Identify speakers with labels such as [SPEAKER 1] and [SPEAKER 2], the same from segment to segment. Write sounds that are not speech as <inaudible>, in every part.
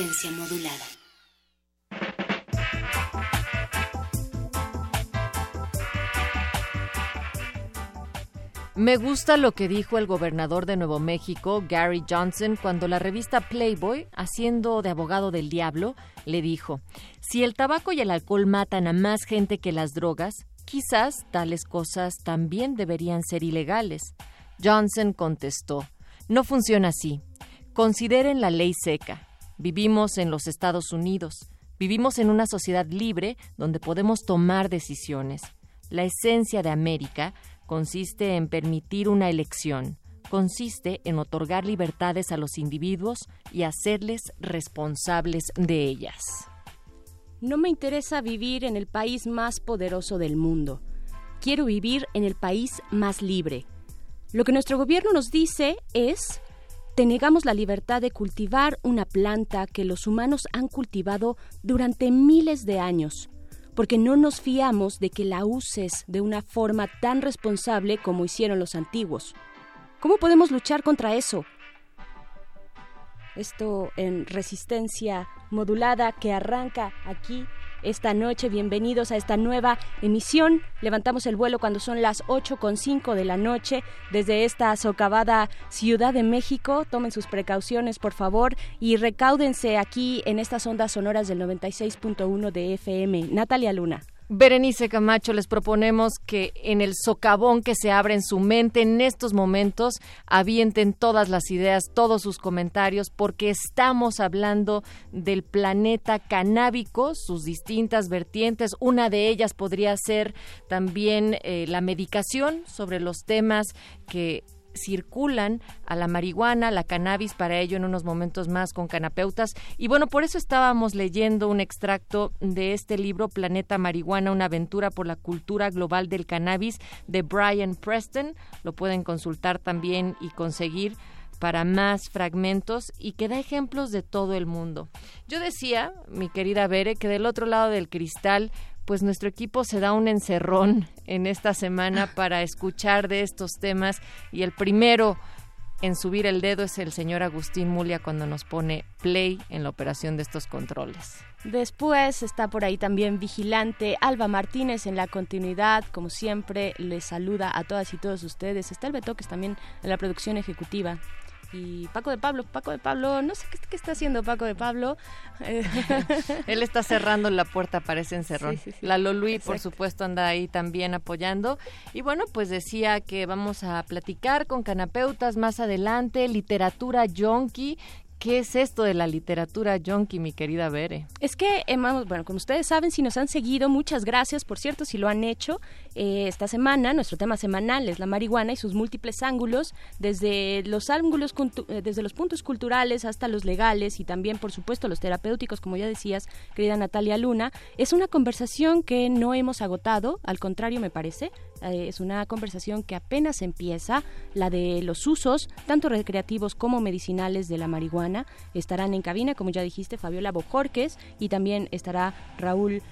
[SPEAKER 1] Modulada.
[SPEAKER 2] Me gusta lo que dijo el gobernador de Nuevo México, Gary Johnson, cuando la revista Playboy, haciendo de abogado del diablo, le dijo, si el tabaco y el alcohol matan a más gente que las drogas, quizás tales cosas también deberían ser ilegales. Johnson contestó, no funciona así. Consideren la ley seca. Vivimos en los Estados Unidos. Vivimos en una sociedad libre donde podemos tomar decisiones. La esencia de América consiste en permitir una elección, consiste en otorgar libertades a los individuos y hacerles responsables de ellas.
[SPEAKER 3] No me interesa vivir en el país más poderoso del mundo. Quiero vivir en el país más libre. Lo que nuestro gobierno nos dice es, te negamos la libertad de cultivar una planta que los humanos han cultivado durante miles de años porque no nos fiamos de que la uses de una forma tan responsable como hicieron los antiguos. ¿Cómo podemos luchar contra eso? Esto en resistencia modulada que arranca aquí esta noche. Bienvenidos a esta nueva emisión. Levantamos el vuelo cuando son las con cinco de la noche desde esta socavada Ciudad de México. Tomen sus precauciones, por favor, y recáudense aquí en estas ondas sonoras del 96.1 de FM. Natalia Luna.
[SPEAKER 2] Berenice Camacho, les proponemos que en el socavón que se abre en su mente en estos momentos avienten todas las ideas, todos sus comentarios, porque estamos hablando del planeta canábico, sus distintas vertientes. Una de ellas podría ser también eh, la medicación sobre los temas que circulan a la marihuana, la cannabis, para ello en unos momentos más con canapeutas. Y bueno, por eso estábamos leyendo un extracto de este libro, Planeta Marihuana, una aventura por la cultura global del cannabis, de Brian Preston. Lo pueden consultar también y conseguir para más fragmentos y que da ejemplos de todo el mundo. Yo decía, mi querida Bere, que del otro lado del cristal pues nuestro equipo se da un encerrón en esta semana para escuchar de estos temas y el primero en subir el dedo es el señor Agustín Mulia cuando nos pone play en la operación de estos controles.
[SPEAKER 3] Después está por ahí también Vigilante Alba Martínez en la continuidad, como siempre, les saluda a todas y todos ustedes. Está el Betoques también en la producción ejecutiva y Paco de Pablo, Paco de Pablo, no sé qué, está haciendo Paco de Pablo. <laughs>
[SPEAKER 2] Él está cerrando la puerta, parece encerrón. La Lolui, por supuesto, anda ahí también apoyando. Y bueno, pues decía que vamos a platicar con canapeutas más adelante, literatura yonki, ¿Qué es esto de la literatura yonki, mi querida Bere?
[SPEAKER 3] Es que, bueno, como ustedes saben, si nos han seguido, muchas gracias, por cierto, si lo han hecho. Eh, esta semana, nuestro tema semanal es la marihuana y sus múltiples ángulos, desde los ángulos, eh, desde los puntos culturales hasta los legales y también, por supuesto, los terapéuticos, como ya decías, querida Natalia Luna. Es una conversación que no hemos agotado, al contrario, me parece. Eh, es una conversación que apenas empieza, la de los usos, tanto recreativos como medicinales de la marihuana. Estarán en cabina, como ya dijiste, Fabiola Bojorques y también estará Raúl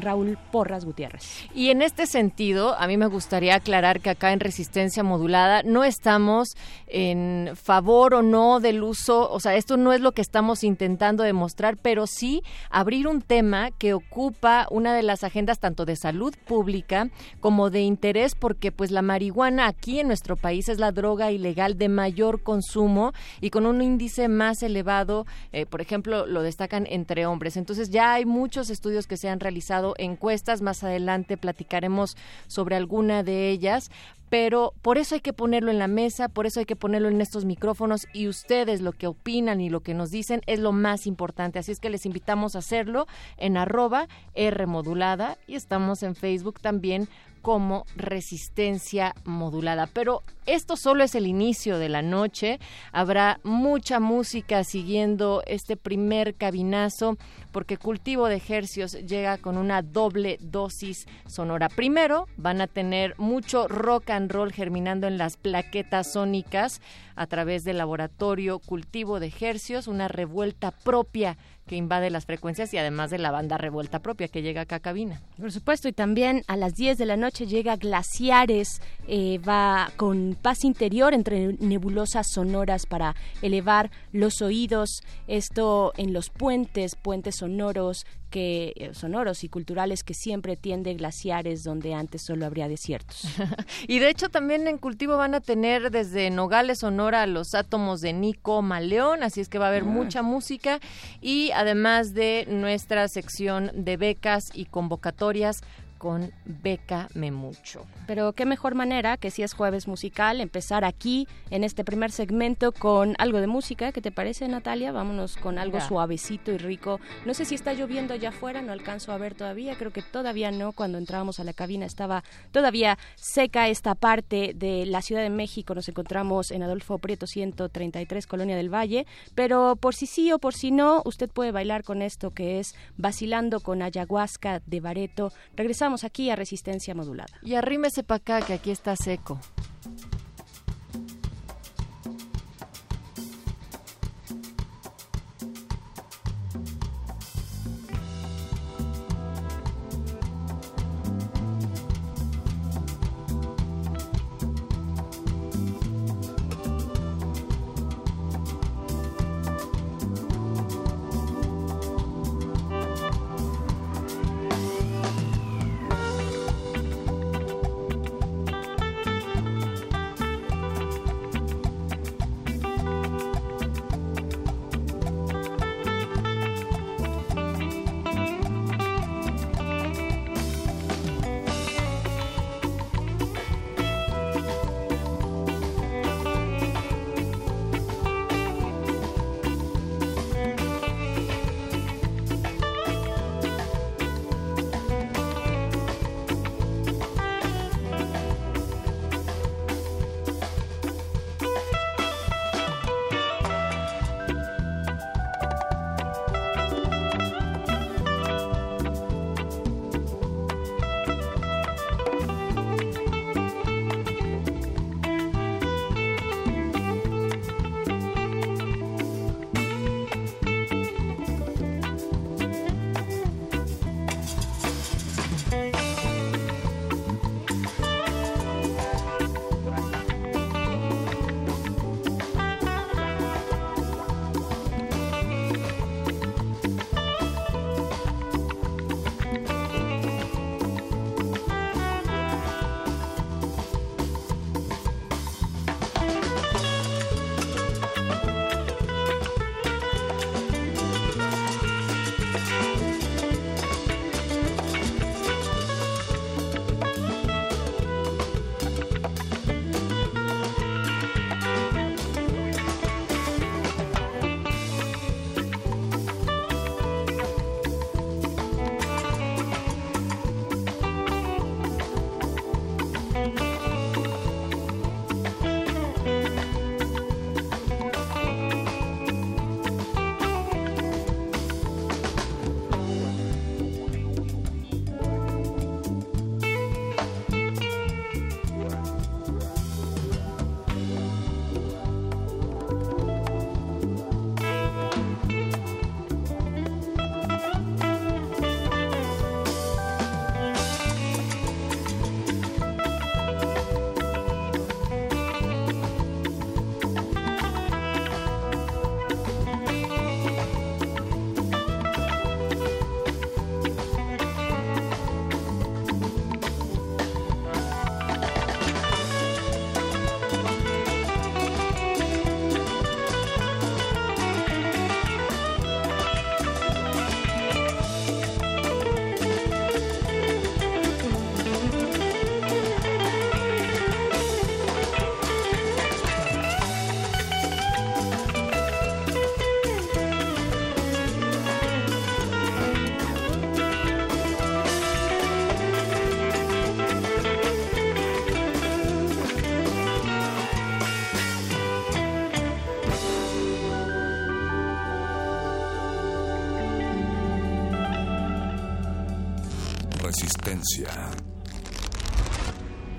[SPEAKER 3] Raúl Porras Gutiérrez.
[SPEAKER 2] Y en este sentido, a mí me gustaría aclarar que acá en Resistencia Modulada no estamos en favor o no del uso, o sea, esto no es lo que estamos intentando demostrar, pero sí abrir un tema que ocupa una de las agendas tanto de salud pública como de interés porque pues la marihuana aquí en nuestro país es la droga ilegal de mayor consumo y con un índice más elevado, eh, por ejemplo, lo destacan entre hombres. Entonces ya hay muchos estudios que se han realizado, encuestas, más adelante platicaremos sobre alguna de ellas, pero por eso hay que ponerlo en la mesa, por eso hay que ponerlo en estos micrófonos y ustedes lo que opinan y lo que nos dicen es lo más importante. Así es que les invitamos a hacerlo en arroba R modulada y estamos en Facebook también como resistencia modulada. Pero esto solo es el inicio de la noche. Habrá mucha música siguiendo este primer cabinazo porque Cultivo de Ejercios llega con una doble dosis sonora. Primero van a tener mucho rock and roll germinando en las plaquetas sónicas a través del laboratorio Cultivo de Ejercios, una revuelta propia que invade las frecuencias y además de la banda revuelta propia que llega acá a cabina.
[SPEAKER 3] Por supuesto, y también a las 10 de la noche llega Glaciares, eh, va con paz interior entre nebulosas sonoras para elevar los oídos, esto en los puentes, puentes sonoros que eh, sonoros y culturales que siempre tiende glaciares donde antes solo habría desiertos. <laughs>
[SPEAKER 2] y de hecho también en cultivo van a tener desde Nogales, Sonora, los átomos de Nico Maleón, así es que va a haber ah. mucha música y además de nuestra sección de becas y convocatorias con Beca Mucho.
[SPEAKER 3] Pero qué mejor manera que si es jueves musical, empezar aquí en este primer segmento con algo de música. ¿Qué te parece, Natalia? Vámonos con algo suavecito y rico. No sé si está lloviendo allá afuera, no alcanzo a ver todavía. Creo que todavía no. Cuando entrábamos a la cabina estaba todavía seca esta parte de la Ciudad de México. Nos encontramos en Adolfo Prieto 133, Colonia del Valle. Pero por si sí o por si no, usted puede bailar con esto que es Vacilando con Ayahuasca de Bareto. Regresamos aquí a Resistencia Modulada.
[SPEAKER 2] Y arrímese para acá, que aquí está seco.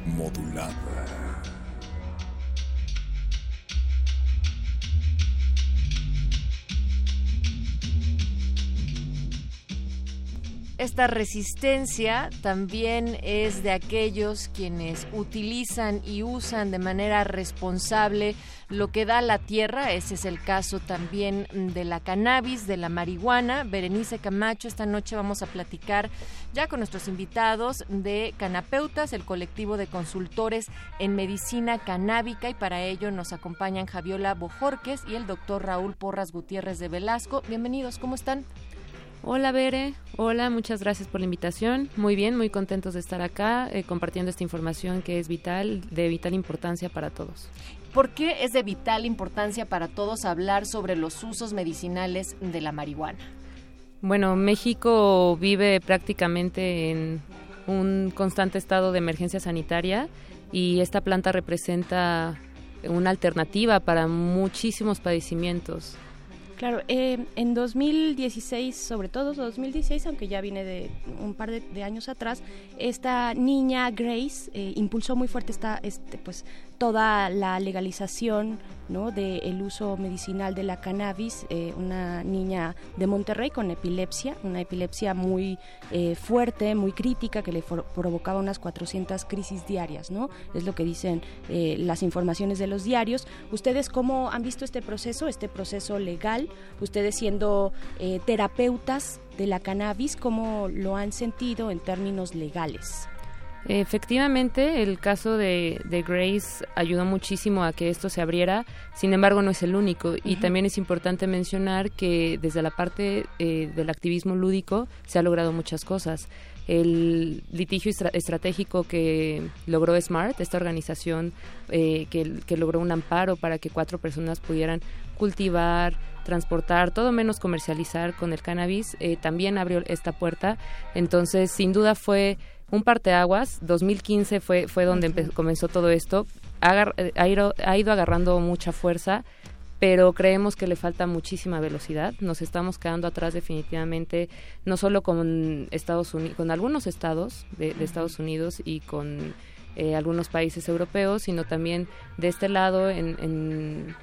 [SPEAKER 4] Modulada.
[SPEAKER 2] Esta resistencia también es de aquellos quienes utilizan y usan de manera responsable lo que da la tierra. Ese es el caso también de la cannabis, de la marihuana. Berenice Camacho, esta noche vamos a platicar ya con nuestros invitados de Canapeutas, el colectivo de consultores en medicina canábica y para ello nos acompañan Javiola Bojorques y el doctor Raúl Porras Gutiérrez de Velasco. Bienvenidos, ¿cómo están?
[SPEAKER 5] Hola Bere, hola, muchas gracias por la invitación. Muy bien, muy contentos de estar acá eh, compartiendo esta información que es vital, de vital importancia para todos.
[SPEAKER 2] ¿Por qué es de vital importancia para todos hablar sobre los usos medicinales de la marihuana?
[SPEAKER 5] Bueno, México vive prácticamente en un constante estado de emergencia sanitaria y esta planta representa una alternativa para muchísimos padecimientos.
[SPEAKER 3] Claro, eh, en 2016, sobre todo 2016, aunque ya viene de un par de, años atrás, esta niña Grace eh, impulsó muy fuerte esta, este, pues, toda la legalización ¿no? del uso medicinal de la cannabis, eh, una niña de Monterrey con epilepsia, una epilepsia muy eh, fuerte, muy crítica, que le provocaba unas 400 crisis diarias, ¿no? Es lo que dicen eh, las informaciones de los diarios. ¿Ustedes cómo han visto este proceso, este proceso legal? Ustedes siendo terapeutas de la cannabis, ¿cómo lo han sentido en términos legales?
[SPEAKER 5] Efectivamente, el caso de, Grace ayudó muchísimo a que esto se abriera, sin embargo no es el único y también es importante mencionar que desde la parte eh, del activismo lúdico se ha logrado muchas cosas. El litigio estratégico que logró SMART, esta organización eh, que, logró un amparo para que cuatro personas pudieran cultivar, transportar, todo menos comercializar con el cannabis, eh, también abrió esta puerta. Entonces, sin duda fue un parteaguas. 2015 fue, fue donde comenzó todo esto. Eh, ha, ido, ha ido agarrando mucha fuerza, pero creemos que le falta muchísima velocidad. Nos estamos quedando atrás definitivamente, no solo con Estados Unidos, con algunos estados de, Estados Unidos y con eh, algunos países europeos, sino también de este lado en, en,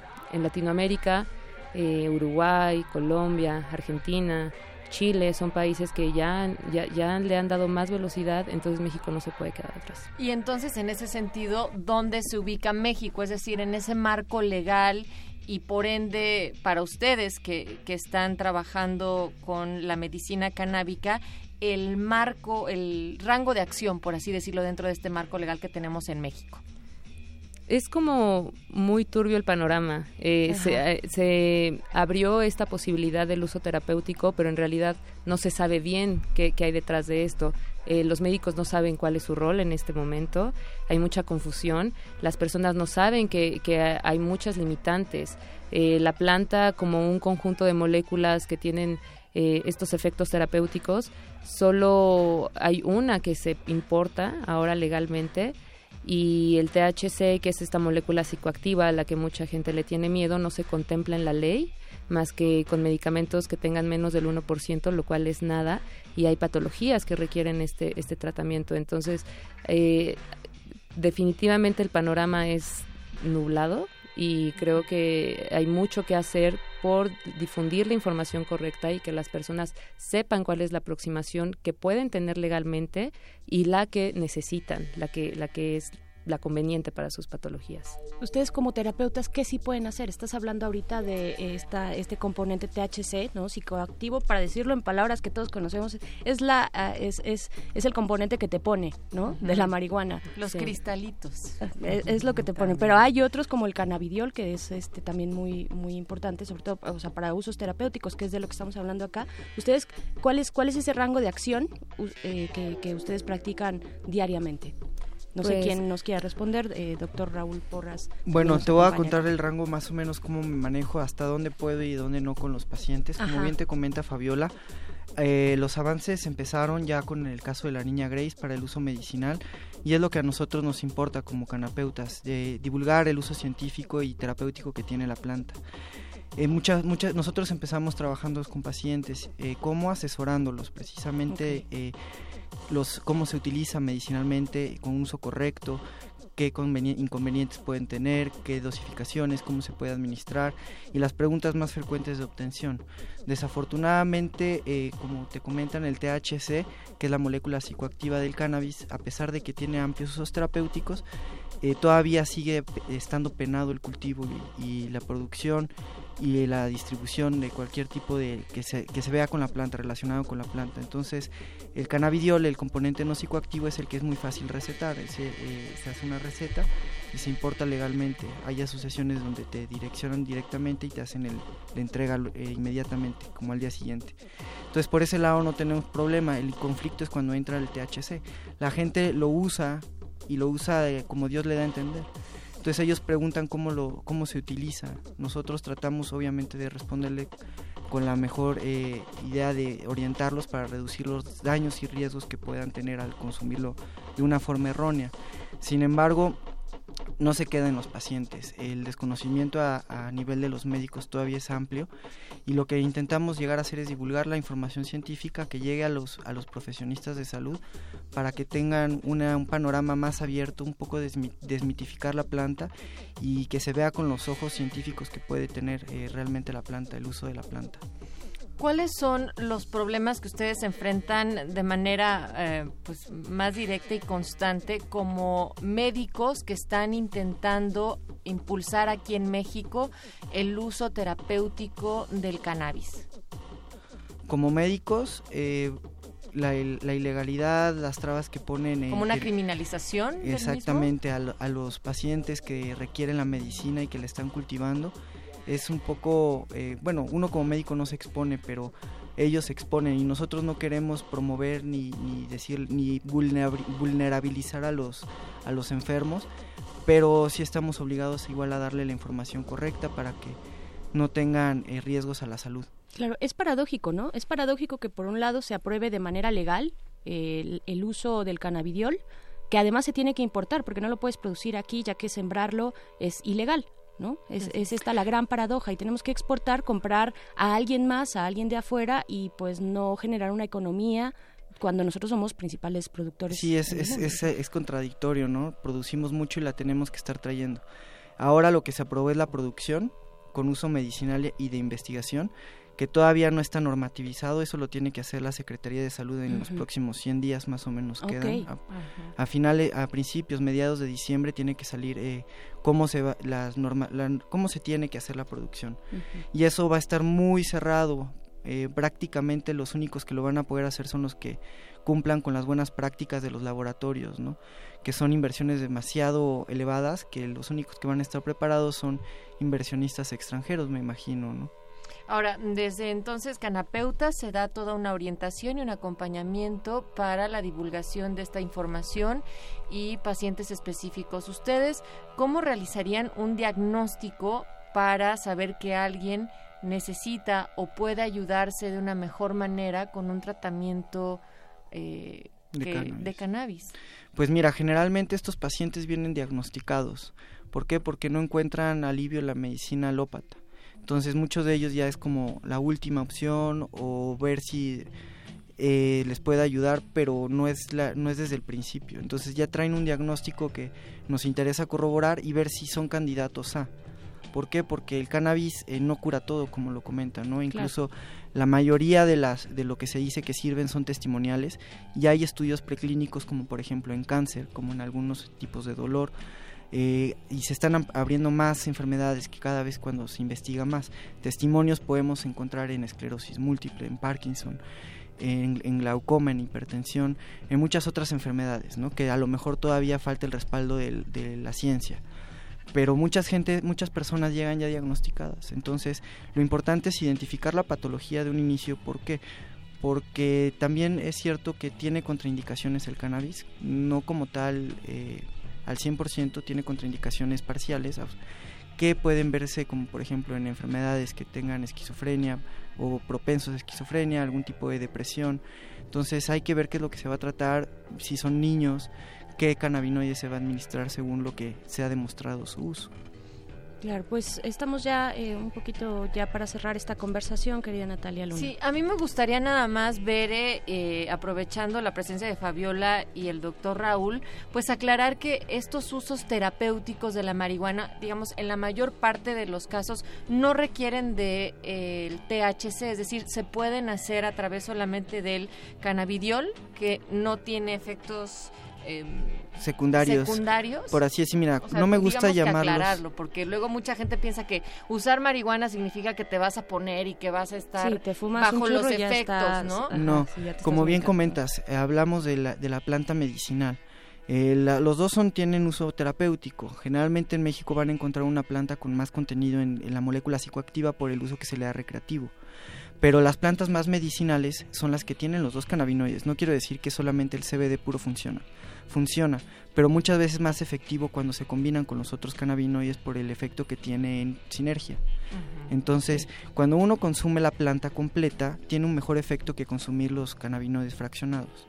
[SPEAKER 5] Latinoamérica, eh, Uruguay, Colombia, Argentina, Chile, son países que ya, ya, le han dado más velocidad, entonces México no se puede quedar atrás.
[SPEAKER 2] Y entonces, en ese sentido, ¿dónde se ubica México? Es decir, en ese marco legal y por ende, para ustedes que, que están trabajando con la medicina canábica, el marco, el rango de acción, por así decirlo, dentro de este marco legal que tenemos en México
[SPEAKER 5] es como muy turbio el panorama. Eh, eh, se, abrió esta posibilidad del uso terapéutico, pero en realidad no se sabe bien qué, hay detrás de esto. Eh, los médicos no saben cuál es su rol en este momento. Hay mucha confusión. Las personas no saben que, que hay muchas limitantes. la planta como un conjunto de moléculas que tienen estos efectos terapéuticos, solo hay una que se importa ahora legalmente y el THC, que es esta molécula psicoactiva a la que mucha gente le tiene miedo, no se contempla en la ley más que con medicamentos que tengan menos del 1%, lo cual es nada, y hay patologías que requieren este, este tratamiento. Entonces, eh, definitivamente el panorama es nublado y creo que hay mucho que hacer por difundir la información correcta y que las personas sepan cuál es la aproximación que pueden tener legalmente y la que necesitan, la que la que es la conveniente para sus patologías.
[SPEAKER 3] Ustedes como terapeutas, ¿qué sí pueden hacer? Estás hablando ahorita de esta, este componente THC, ¿no? Psicoactivo, para decirlo en palabras que todos conocemos, es la ah, es, es, es el componente que te pone, ¿no? De la marihuana.
[SPEAKER 2] Los cristalitos. <laughs>
[SPEAKER 3] Es, lo que te pone. Pero hay otros como el cannabidiol, que es este también muy, muy importante, sobre todo o sea, para usos terapéuticos, que es de lo que estamos hablando acá. ¿Ustedes cuál es, cuál es ese rango de acción eh, que, que ustedes practican diariamente? No sé pues quién nos quiera responder, eh, doctor Raúl Porras.
[SPEAKER 6] Bueno, te voy a contar el rango más o menos cómo me manejo, hasta dónde puedo y dónde no con los pacientes. Como bien te comenta Fabiola, eh, los avances empezaron ya con el caso de la niña Grace para el uso medicinal y es lo que a nosotros nos importa como canapeutas, de divulgar el uso científico y terapéutico que tiene la planta. Eh, muchas, muchas, nosotros empezamos trabajando con pacientes, eh, cómo asesorándolos precisamente, eh, los, cómo se utiliza medicinalmente con uso correcto, qué inconvenientes pueden tener, qué dosificaciones, cómo se puede administrar y las preguntas más frecuentes de obtención. Desafortunadamente, eh, como te comentan, el THC, que es la molécula psicoactiva del cannabis, a pesar de que tiene amplios usos terapéuticos, eh, todavía sigue estando penado el cultivo y la producción y la distribución de cualquier tipo de que se, que se vea con la planta, relacionado con la planta. Entonces, el cannabidiol, el componente no psicoactivo, es el que es muy fácil recetar. Eh, se hace una receta y se importa legalmente. Hay asociaciones donde te direccionan directamente y te hacen el, la entrega eh, inmediatamente, como al día siguiente. Entonces, por ese lado no tenemos problema. El conflicto es cuando entra el THC. La gente lo usa y lo usa como Dios le da a entender. Entonces ellos preguntan cómo, lo, cómo se utiliza. Nosotros tratamos obviamente de responderle con la mejor eh, idea de orientarlos para reducir los daños y riesgos que puedan tener al consumirlo de una forma errónea. Sin embargo, no se queda en los pacientes. El desconocimiento a, nivel de los médicos todavía es amplio y lo que intentamos llegar a hacer es divulgar la información científica que llegue a los, a los profesionistas de salud para que tengan un panorama más abierto, un poco desmitificar la planta y que se vea con los ojos científicos que puede tener eh, realmente la planta, el uso de la planta.
[SPEAKER 2] ¿Cuáles son los problemas que ustedes enfrentan de manera eh, pues, más directa y constante como médicos que están intentando impulsar aquí en México el uso terapéutico del cannabis?
[SPEAKER 6] Como médicos, eh, la, ilegalidad, las trabas que ponen...
[SPEAKER 2] ¿Como una criminalización?
[SPEAKER 6] Exactamente, a, a los pacientes que requieren la medicina y que la están cultivando es un poco, eh, bueno, uno como médico no se expone, pero ellos se exponen y nosotros no queremos promover ni, ni decir ni vulnerabilizar a los a los enfermos, pero sí estamos obligados igual a darle la información correcta para que no tengan eh, riesgos a la salud.
[SPEAKER 3] Claro, es paradójico, ¿no? Es paradójico que por un lado se apruebe de manera legal el, el uso del cannabidiol, que además se tiene que importar porque no lo puedes producir aquí ya que sembrarlo es ilegal. ¿No? Es, esta la gran paradoja y tenemos que exportar, comprar a alguien más, a alguien de afuera y pues no generar una economía cuando nosotros somos principales productores.
[SPEAKER 6] Sí, es, es, es, contradictorio, ¿no? Producimos mucho y la tenemos que estar trayendo. Ahora lo que se aprobó es la producción con uso medicinal y de investigación que todavía no está normativizado, eso lo tiene que hacer la Secretaría de Salud en los próximos 100 días más o menos quedan. A, finales, a principios, mediados de diciembre tiene que salir eh, cómo se va, las norma, cómo se tiene que hacer la producción. Y eso va a estar muy cerrado. Eh, prácticamente los únicos que lo van a poder hacer son los que cumplan con las buenas prácticas de los laboratorios, ¿no? que son inversiones demasiado elevadas, que los únicos que van a estar preparados son inversionistas extranjeros, me imagino, ¿no?
[SPEAKER 2] Ahora, desde entonces Canapeuta se da toda una orientación y un acompañamiento para la divulgación de esta información y pacientes específicos. ¿Ustedes cómo realizarían un diagnóstico para saber que alguien necesita o puede ayudarse de una mejor manera con un tratamiento eh, de, cannabis.
[SPEAKER 6] Pues mira, generalmente estos pacientes vienen diagnosticados. ¿Por qué? Porque no encuentran alivio en la medicina alópata. Entonces muchos de ellos ya es como la última opción o ver si eh, les puede ayudar, pero no es, la, no es desde el principio. Entonces ya traen un diagnóstico que nos interesa corroborar y ver si son candidatos a. ¿Por qué? Porque el cannabis eh, no cura todo, como lo comentan, ¿no? Incluso la mayoría de las de lo que se dice que sirven son testimoniales y hay estudios preclínicos como por ejemplo en cáncer, como en algunos tipos de dolor eh, y se están abriendo más enfermedades que cada vez cuando se investiga más. Testimonios podemos encontrar en esclerosis múltiple, en Parkinson, en, glaucoma, en hipertensión, en muchas otras enfermedades, ¿no? que a lo mejor todavía falta el respaldo de, la ciencia. Pero muchas gente, muchas personas llegan ya diagnosticadas. Entonces, lo importante es identificar la patología de un inicio. ¿Por qué? Porque también es cierto que tiene contraindicaciones el cannabis, no como tal eh, al 100% tiene contraindicaciones parciales que pueden verse como por ejemplo en enfermedades que tengan esquizofrenia o propensos a esquizofrenia, algún tipo de depresión. Entonces hay que ver qué es lo que se va a tratar, si son niños, qué cannabinoides se va a administrar según lo que se ha demostrado su uso.
[SPEAKER 3] Claro, pues estamos ya eh, un poquito ya para cerrar esta conversación, querida Natalia Luna.
[SPEAKER 2] Sí, a mí me gustaría nada más ver, eh, eh, aprovechando la presencia de Fabiola y el doctor Raúl, pues aclarar que estos usos terapéuticos de la marihuana, digamos, en la mayor parte de los casos no requieren de el THC, es decir, se pueden hacer a través solamente del cannabidiol, que no tiene efectos
[SPEAKER 6] Secundarios, Por así decir, mira, no me gusta llamarlos. aclararlo,
[SPEAKER 2] porque luego mucha gente piensa que usar marihuana significa que te vas a poner y que vas a estar bajo los efectos, ¿no?
[SPEAKER 6] no, como bien comentas, eh, hablamos de la, de la planta medicinal. Eh, los dos son, tienen uso terapéutico. Generalmente en México van a encontrar una planta con más contenido en, en la molécula psicoactiva por el uso que se le da recreativo pero las plantas más medicinales son las que tienen los dos cannabinoides. No quiero decir que solamente el CBD puro funciona funciona, pero muchas veces más efectivo cuando se combinan con los otros cannabinoides por el efecto que tiene en sinergia. Entonces, cuando uno consume la planta completa, tiene un mejor efecto que consumir los cannabinoides fraccionados.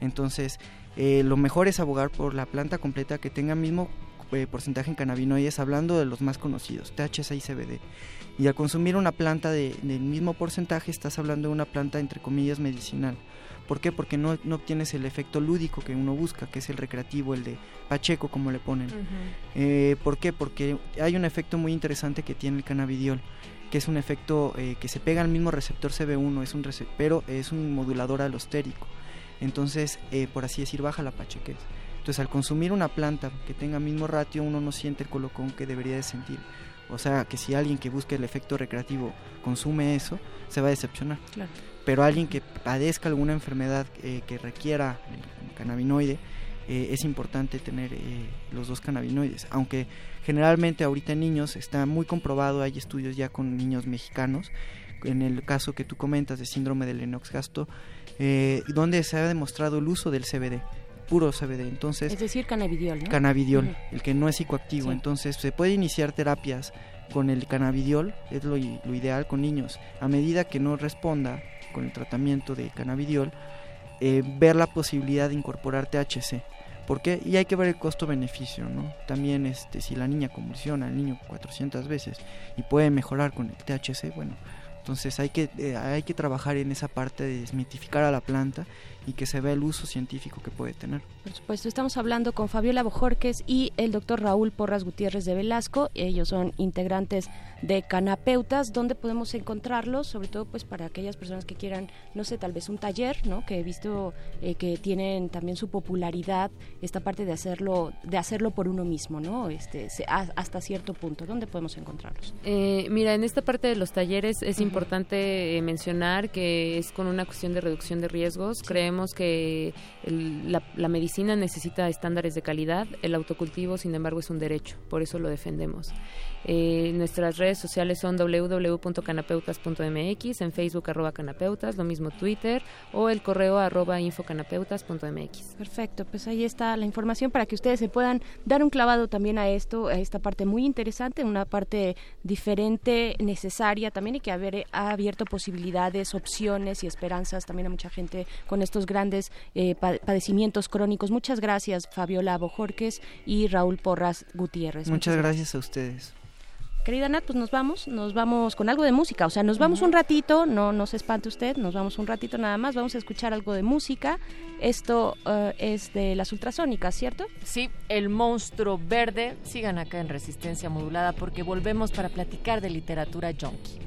[SPEAKER 6] Entonces, eh, lo mejor es abogar por la planta completa que tenga mismo eh, porcentaje en cannabinoides, hablando de los más conocidos, THC y CBD. Y al consumir una planta de, del mismo porcentaje, estás hablando de una planta entre comillas medicinal. ¿Por qué? Porque no, no, obtienes el efecto lúdico que uno busca, que es el recreativo, el de Pacheco, como le ponen. Eh, ¿Por qué? Porque hay un efecto muy interesante que tiene el cannabidiol, que es un efecto eh, que se pega al mismo receptor CB1, es un pero es un modulador alostérico. Entonces, eh, por así decir, baja la pachequez. Entonces, al consumir una planta que tenga mismo ratio, uno no siente el colocón que debería de sentir. O sea, que si alguien que busque el efecto recreativo consume eso, se va a decepcionar. Claro. Pero alguien que padezca alguna enfermedad eh, que requiera el cannabinoide, eh, es importante tener eh, los dos cannabinoides, aunque generalmente ahorita en niños está muy comprobado, hay estudios ya con niños mexicanos, en el caso que tú comentas de síndrome de Lennox-Gastaut, donde se ha demostrado el uso del CBD puro CBD. Entonces,
[SPEAKER 3] es decir, cannabidiol, ¿no?
[SPEAKER 6] Cannabidiol, el que no es psicoactivo. Entonces, se puede iniciar terapias con el cannabidiol, es lo, lo, ideal con niños. A medida que no responda con el tratamiento de cannabidiol, eh, ver la posibilidad de incorporar THC. ¿Por qué? Y hay que ver el costo-beneficio, ¿no? También este, si la niña convulsiona, el niño 400 veces y puede mejorar con el THC, bueno, entonces hay que, eh, hay que trabajar en esa parte de desmitificar a la planta y que se vea el uso científico que puede tener.
[SPEAKER 3] Por supuesto, estamos hablando con Fabiola Bojorques y el doctor Raúl Porras Gutiérrez de Velasco. Ellos son integrantes de Canapeutas, donde podemos encontrarlos, sobre todo pues para aquellas personas que quieran, no sé, tal vez un taller, ¿no? Que he visto eh, que tienen también su popularidad, esta parte de hacerlo, de hacerlo por uno mismo, ¿no? Este, hasta cierto punto. ¿Dónde podemos encontrarlos?
[SPEAKER 5] Eh, mira, en esta parte de los talleres es importante eh, mencionar que es con una cuestión de reducción de riesgos. Creemos que la, la medicina necesita estándares de calidad, el autocultivo, sin embargo, es un derecho, por eso lo defendemos. Eh, nuestras redes sociales son www.canapeutas.mx, en Facebook arroba canapeutas, lo mismo Twitter o el correo arroba infocanapeutas.mx.
[SPEAKER 3] Perfecto, pues ahí está la información para que ustedes se puedan dar un clavado también a esto, a esta parte muy interesante, una parte diferente, necesaria también y que ha abierto posibilidades, opciones y esperanzas también a mucha gente con estos grandes eh, padecimientos crónicos. Muchas gracias Fabiola Bojorques y Raúl Porras Gutiérrez.
[SPEAKER 6] Muchas gracias a ustedes
[SPEAKER 3] querida Nat, pues nos vamos, nos vamos con algo de música, o sea, nos vamos un ratito, no, no se espante usted, nos vamos un ratito nada más, vamos a escuchar algo de música. Esto eh, es de las ultrasónicas, ¿cierto?
[SPEAKER 2] Sí, el monstruo verde. Sigan acá en Resistencia Modulada porque volvemos para platicar de literatura junkie.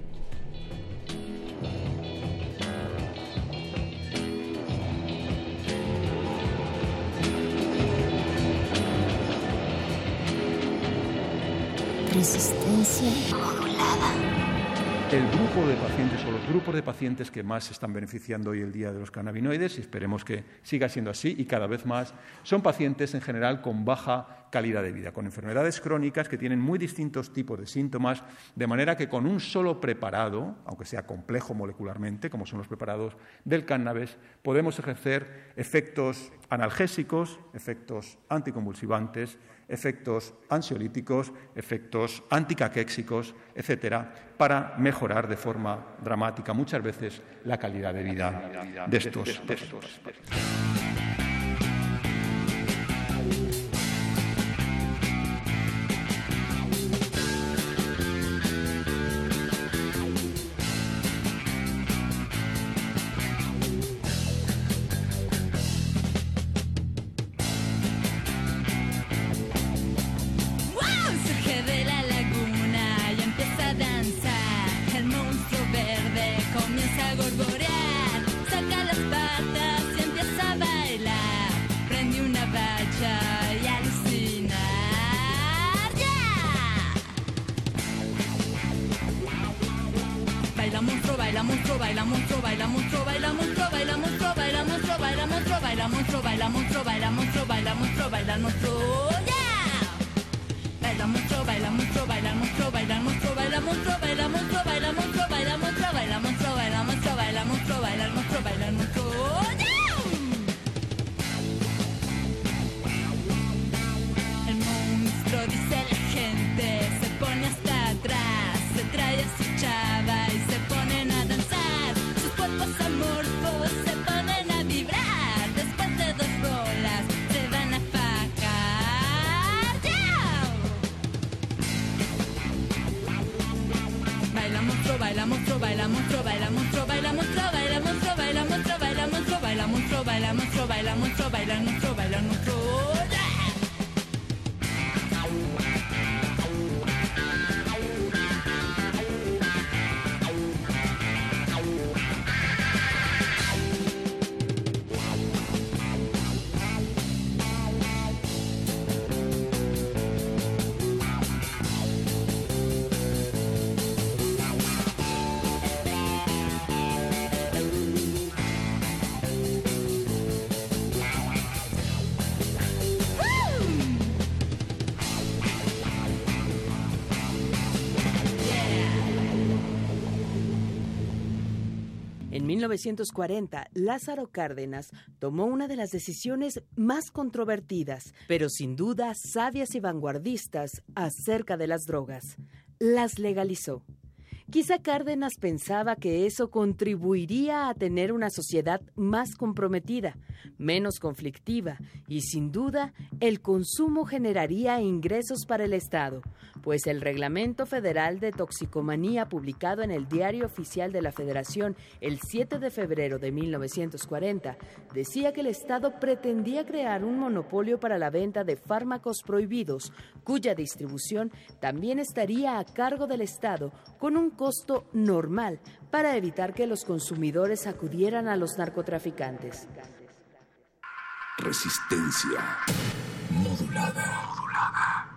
[SPEAKER 7] Resistencia.
[SPEAKER 8] El grupo de pacientes o los grupos de pacientes que más se están beneficiando hoy el día de los cannabinoides, y esperemos que siga siendo así y cada vez más, son pacientes en general con baja calidad de vida, con enfermedades crónicas que tienen muy distintos tipos de síntomas, de manera que con un solo preparado, aunque sea complejo molecularmente, como son los preparados del cannabis, podemos ejercer efectos analgésicos, efectos anticonvulsivantes, efectos ansiolíticos, efectos anticaquéxicos, etcétera, para mejorar de forma dramática muchas veces la calidad de vida de estos. De estos.
[SPEAKER 9] monstruo
[SPEAKER 10] 1940, Lázaro Cárdenas tomó una de las decisiones más controvertidas, pero sin duda sabias y vanguardistas acerca de las drogas. Las legalizó. Quizá Cárdenas pensaba que eso contribuiría a tener una sociedad más comprometida, menos conflictiva, y sin duda el consumo generaría ingresos para el Estado, pues el Reglamento Federal de Toxicomanía publicado en el Diario Oficial de la Federación el 7 de febrero de 1940 decía que el Estado pretendía crear un monopolio para la venta de fármacos prohibidos, cuya distribución también estaría a cargo del Estado con un costo normal para evitar que los consumidores acudieran a los narcotraficantes.
[SPEAKER 4] Resistencia modulada.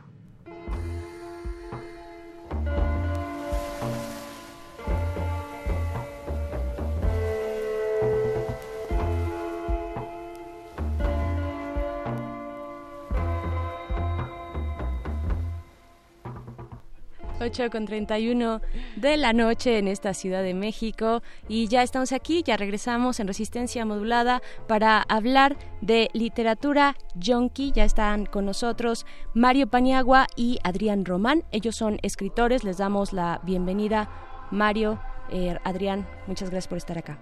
[SPEAKER 3] Ocho con 31 de la noche en esta Ciudad de México y ya estamos aquí, ya regresamos en Resistencia Modulada para hablar de literatura yonki. Ya están con nosotros Mario Paniagua y Adrián Román. Ellos son escritores, les damos la bienvenida. Mario, eh, Adrián, muchas gracias por estar acá.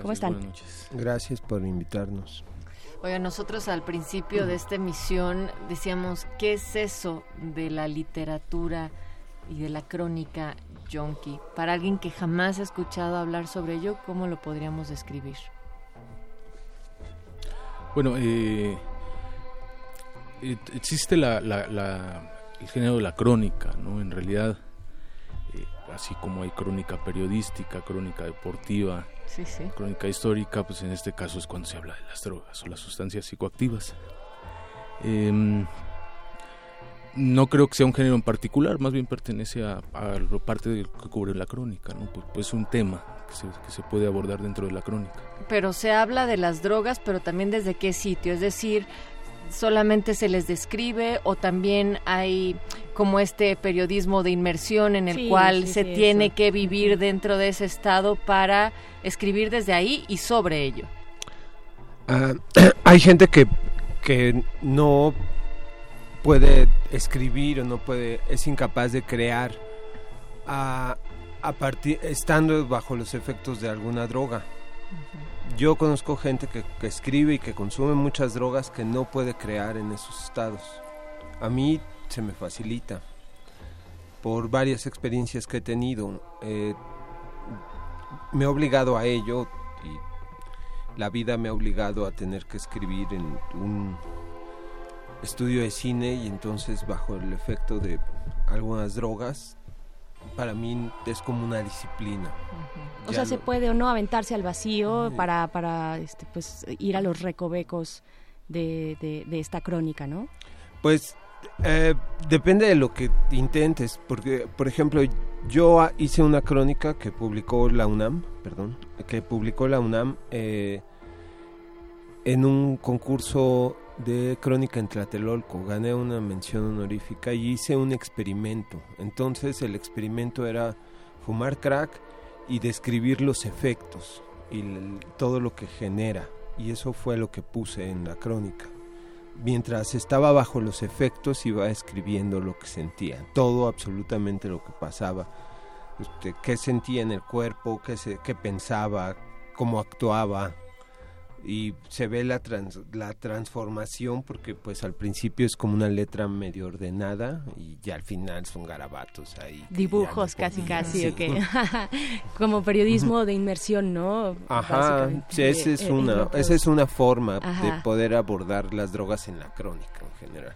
[SPEAKER 3] ¿Cómo están?
[SPEAKER 11] Buenas noches. Gracias por invitarnos.
[SPEAKER 2] Oiga, nosotros al principio de esta emisión decíamos, ¿qué es eso de la literatura y de la crónica yonki? Para alguien que jamás ha escuchado hablar sobre ello, ¿cómo lo podríamos describir?
[SPEAKER 12] Bueno, eh, eh, existe la, la- la- el género de la crónica, ¿no? En realidad, eh, así como hay crónica periodística, crónica deportiva,
[SPEAKER 2] Sí, sí.
[SPEAKER 12] crónica histórica, pues en este caso es cuando se habla de las drogas o las sustancias psicoactivas. Em, no creo que sea un género en particular, más bien pertenece a, a lo parte de lo que cubre la crónica, ¿no? Pues, pues es un tema que se, que se puede abordar dentro de la crónica.
[SPEAKER 2] Pero se habla de las drogas, pero también desde qué sitio, es decir, solamente se les describe o también hay como este periodismo de inmersión en el
[SPEAKER 3] Sí,
[SPEAKER 2] cual
[SPEAKER 3] sí,
[SPEAKER 2] se
[SPEAKER 3] sí,
[SPEAKER 2] tiene
[SPEAKER 3] eso.
[SPEAKER 2] que vivir dentro de ese estado para escribir desde ahí y sobre ello.
[SPEAKER 11] Ah, <clears throat> hay gente que, que no puede escribir o no puede, es incapaz de crear a, a partir, estando bajo los efectos de alguna droga. Yo conozco gente que, que escribe y que consume muchas drogas que no puede crear en esos estados. A mí se me facilita por varias experiencias que he tenido. Eh, me he obligado a ello y la vida me ha obligado a tener que escribir en un estudio de cine y entonces bajo el efecto de algunas drogas para mí es como una disciplina.
[SPEAKER 3] O sea, se puede o no aventarse al vacío para, para este, pues, ir a los recovecos de, de, esta crónica, ¿no?
[SPEAKER 11] Pues eh, depende de lo que intentes, porque, por ejemplo, yo hice una crónica que publicó la UNAM, perdón, que publicó la UNAM eh, en un concurso de crónica en Tlatelolco. Gané una mención honorífica y hice un experimento. Entonces el experimento era fumar crack y describir los efectos y todo lo que genera. Y eso fue lo que puse en la crónica. Mientras estaba bajo los efectos iba escribiendo lo que sentía, todo absolutamente lo que pasaba, este, qué sentía en el cuerpo, qué, qué pensaba, cómo actuaba, y se ve la la transformación porque pues al principio es como una letra medio ordenada y ya al final son garabatos ahí
[SPEAKER 3] dibujos casi casi <laughs> <laughs> como periodismo de inmersión no
[SPEAKER 11] ajá sí, esa es una esa es una forma de poder abordar las drogas en la crónica en general.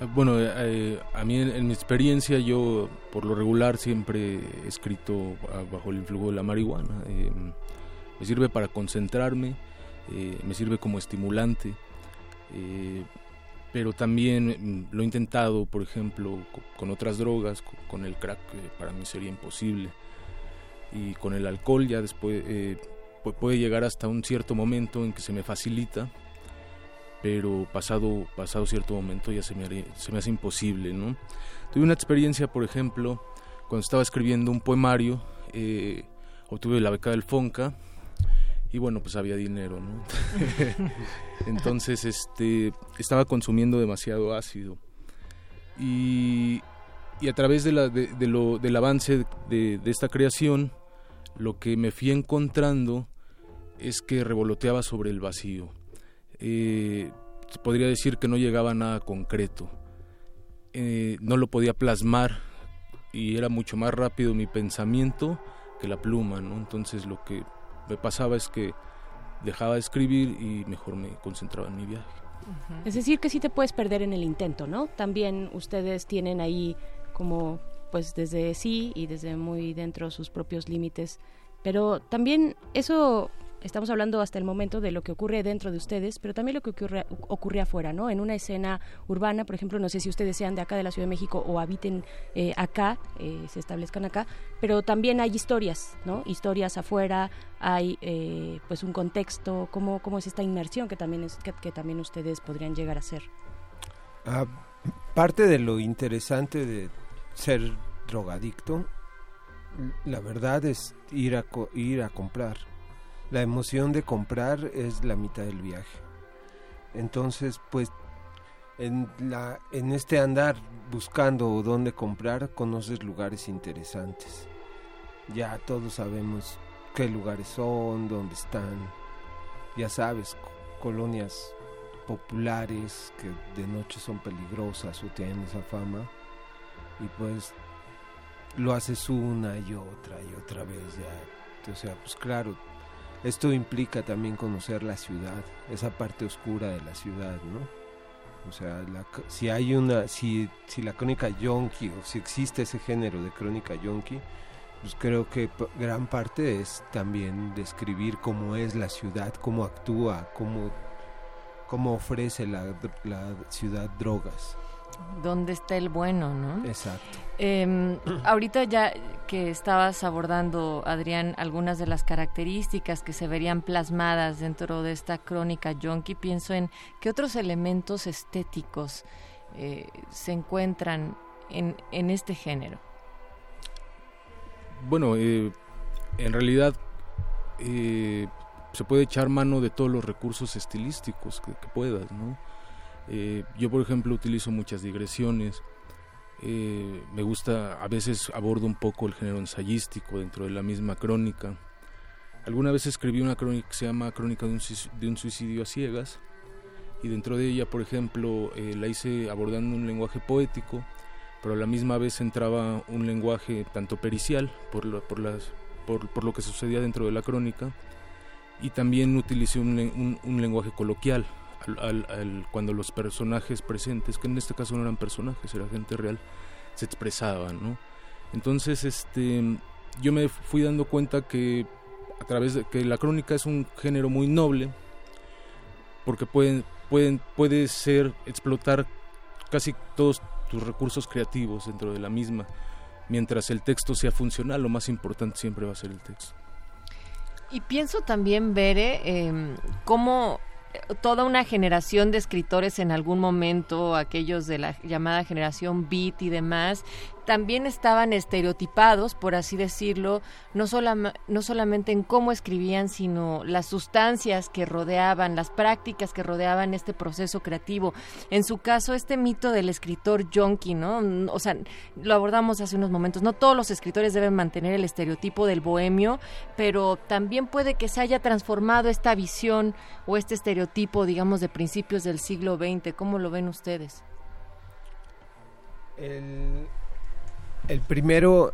[SPEAKER 12] Ah, bueno, eh, a mí en, mi experiencia yo por lo regular siempre he escrito ah, bajo el influjo de la marihuana. Eh, me sirve para concentrarme, eh, me sirve como estimulante, eh, pero también mm, lo he intentado, por ejemplo, con, otras drogas, con, el crack para mí sería imposible, y con el alcohol ya después eh, puede llegar hasta un cierto momento en que se me facilita, pero pasado, pasado cierto momento ya se me, se me hace imposible, ¿no? Tuve una experiencia, por ejemplo, cuando estaba escribiendo un poemario, obtuve la beca del FONCA, y bueno pues había dinero no <laughs> entonces este estaba consumiendo demasiado ácido. Y, y a través de la, de, lo, del avance de, de, esta creación lo que me fui encontrando es que revoloteaba sobre el vacío. Eh, podría decir que no llegaba a nada concreto. Eh, no lo podía plasmar y era mucho más rápido mi pensamiento que la pluma no entonces lo que me pasaba es que dejaba de escribir y mejor me concentraba en mi viaje.
[SPEAKER 3] Es decir, que sí te puedes perder en el intento, ¿no? También ustedes tienen ahí como pues desde sí y desde muy dentro sus propios límites, pero también eso estamos hablando hasta el momento de lo que ocurre dentro de ustedes, pero también lo que ocurre, ocurre afuera, ¿no? En una escena urbana, por ejemplo, no sé si ustedes sean de acá de la Ciudad de México o habiten eh, acá, eh, se establezcan acá, pero también hay historias, ¿no? Historias afuera, hay eh, pues un contexto, ¿cómo, ¿cómo es esta inmersión que también, es, que, también ustedes podrían llegar a ser?
[SPEAKER 11] Ah, parte de lo interesante de ser drogadicto, la verdad es ir a, ir a comprar la emoción de comprar es la mitad del viaje. Entonces, pues en, la, en este andar buscando dónde comprar, conoces lugares interesantes. Ya todos sabemos qué lugares son, dónde están. Ya sabes, colonias populares que de noche son peligrosas o tienen esa fama. Y pues lo haces una y otra y otra vez ya. O sea, pues claro, esto implica también conocer la ciudad, esa parte oscura de la ciudad, ¿no? O sea, si hay una, si, si la crónica yonki o si existe ese género de crónica yonki, pues creo que gran parte es también describir cómo es la ciudad, cómo actúa, cómo, cómo ofrece la, la ciudad drogas
[SPEAKER 2] dónde está el bueno, ¿no?
[SPEAKER 11] Exacto.
[SPEAKER 2] Em, ahorita ya que estabas abordando, Adrián, algunas de las características que se verían plasmadas dentro de esta crónica yonki, pienso en qué otros elementos estéticos eh, se encuentran en, en, este género.
[SPEAKER 12] Bueno, eh, en realidad eh, se puede echar mano de todos los recursos estilísticos que, que puedas, ¿no? Eh, yo, por ejemplo, utilizo muchas digresiones. Eh, me gusta, a veces abordo un poco el género ensayístico dentro de la misma crónica. Alguna vez escribí una crónica que se llama Crónica de un, suicidio a ciegas y dentro de ella, por ejemplo, eh, la hice abordando un lenguaje poético, pero a la misma vez entraba un lenguaje tanto pericial por lo, que sucedía dentro de la crónica y también utilicé un lenguaje coloquial, cuando los personajes presentes, que en este caso no eran personajes, era gente real, se expresaban, ¿no? Entonces, este, yo me fui dando cuenta que a través de que la crónica es un género muy noble, porque pueden, pueden, puede ser explotar casi todos tus recursos creativos dentro de la misma. Mientras el texto sea funcional, lo más importante siempre va a ser el texto.
[SPEAKER 2] Y pienso también, Bere, eh, cómo toda una generación de escritores en algún momento, aquellos de la llamada generación beat y demás, también estaban estereotipados, por así decirlo, no, no solamente en cómo escribían, sino las sustancias que rodeaban, las prácticas que rodeaban este proceso creativo. En su caso, este mito del escritor yonki, ¿no? O sea, lo abordamos hace unos momentos, no todos los escritores deben mantener el estereotipo del bohemio, pero también puede que se haya transformado esta visión o este estereotipo, digamos, de principios del siglo XX. ¿Cómo lo ven ustedes?
[SPEAKER 11] El, el primero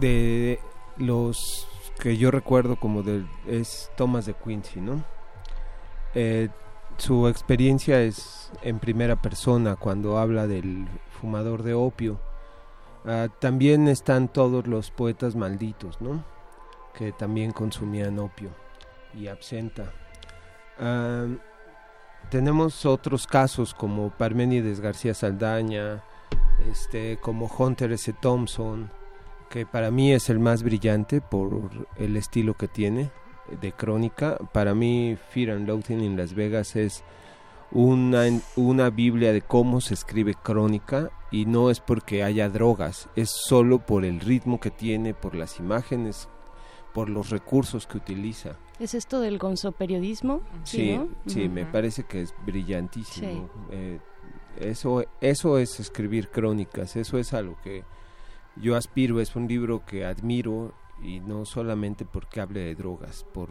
[SPEAKER 11] de los que yo recuerdo como de, es Thomas de Quincy, ¿no? Eh, su experiencia es en primera persona cuando habla del fumador de opio. Ah, también están todos los poetas malditos, ¿no? Que también consumían opio y absenta. Ah, tenemos otros casos como Parménides García Saldaña, este, como Hunter S. Thompson, que para mí es el más brillante por el estilo que tiene de crónica. Para mí, Fear and Loathing en Las Vegas es una, una Biblia de cómo se escribe crónica y no es porque haya drogas, es solo por el ritmo que tiene, por las imágenes, por los recursos que utiliza.
[SPEAKER 3] ¿Es esto del gonzo periodismo?
[SPEAKER 11] Sí, sí, me parece que es brillantísimo. Eh, eso, eso es escribir crónicas, eso es algo que yo aspiro, es un libro que admiro y no solamente porque hable de drogas, por,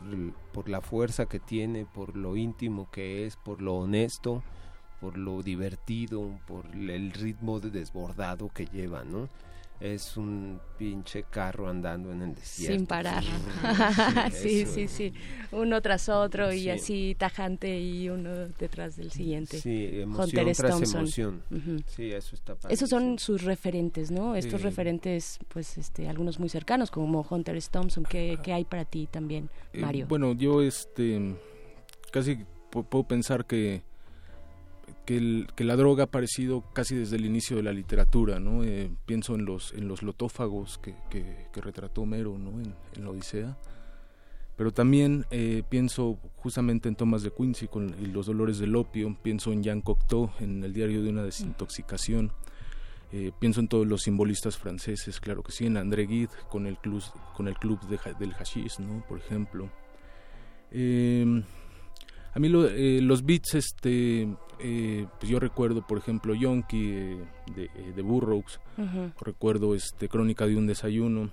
[SPEAKER 11] por la fuerza que tiene, por lo íntimo que es, por lo honesto, por lo divertido, por el ritmo de desbordado que lleva, ¿no? Es un pinche carro andando en el desierto.
[SPEAKER 3] Sin parar. Sí, <laughs> sí, sí, Uno tras otro y así tajante y uno detrás del siguiente.
[SPEAKER 11] Sí, emoción tras emoción. Sí, eso está
[SPEAKER 3] Esos son sus referentes, ¿no? Estos referentes, pues, este, algunos muy cercanos, como Hunter S. Thompson. ¿Qué, hay para ti también, eh, Mario?
[SPEAKER 12] bueno, yo, este, casi puedo pensar que que, la droga ha aparecido casi desde el inicio de la literatura, ¿no? Eh, pienso en los, en los lotófagos que, que, retrató Homero ¿no? en, la Odisea, pero también eh, pienso justamente en Thomas de Quincy con los dolores del opio, pienso en Jean Cocteau en el diario de una desintoxicación, eh, pienso en todos los simbolistas franceses, claro que sí, en André Gide con el club, con el club del hashish, ¿no? por ejemplo. A mí los beats este, eh, pues yo recuerdo, por ejemplo, Yonki eh, de, eh, de, Burroughs, recuerdo este Crónica de un desayuno.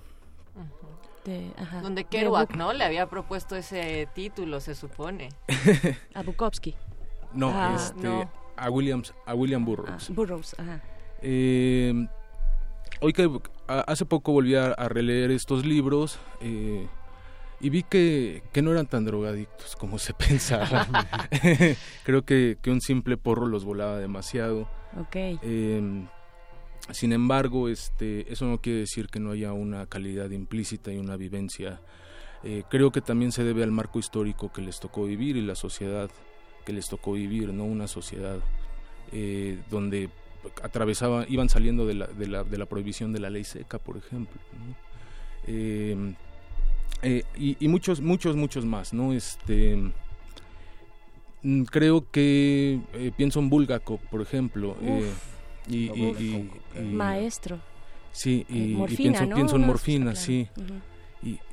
[SPEAKER 2] Donde Kerouac, ¿no? Le había propuesto ese título, se supone. <laughs>
[SPEAKER 3] a Bukowski.
[SPEAKER 12] No, ah, este, a Williams, a William Burroughs.
[SPEAKER 3] Ah, Burroughs, ajá.
[SPEAKER 12] hoy que hace poco volví a, releer estos libros, y vi que, que, no eran tan drogadictos como se <laughs> pensaba. <laughs> Creo que, que, un simple porro los volaba demasiado.
[SPEAKER 3] Okay.
[SPEAKER 12] Em, sin embargo, este, eso no quiere decir que no haya una calidad implícita y una vivencia. Eh, creo que también se debe al marco histórico que les tocó vivir y la sociedad que les tocó vivir, no una sociedad eh, donde atravesaba, iban saliendo de la, de, la, de la prohibición de la ley seca, por ejemplo. ¿no? Eh, y, muchos, muchos, muchos más, ¿no? Este, mm, creo que eh, pienso en Bulgakov, por ejemplo. Eh, y,
[SPEAKER 3] Maestro.
[SPEAKER 12] Sí, y, pienso, pienso, en morfina, sí.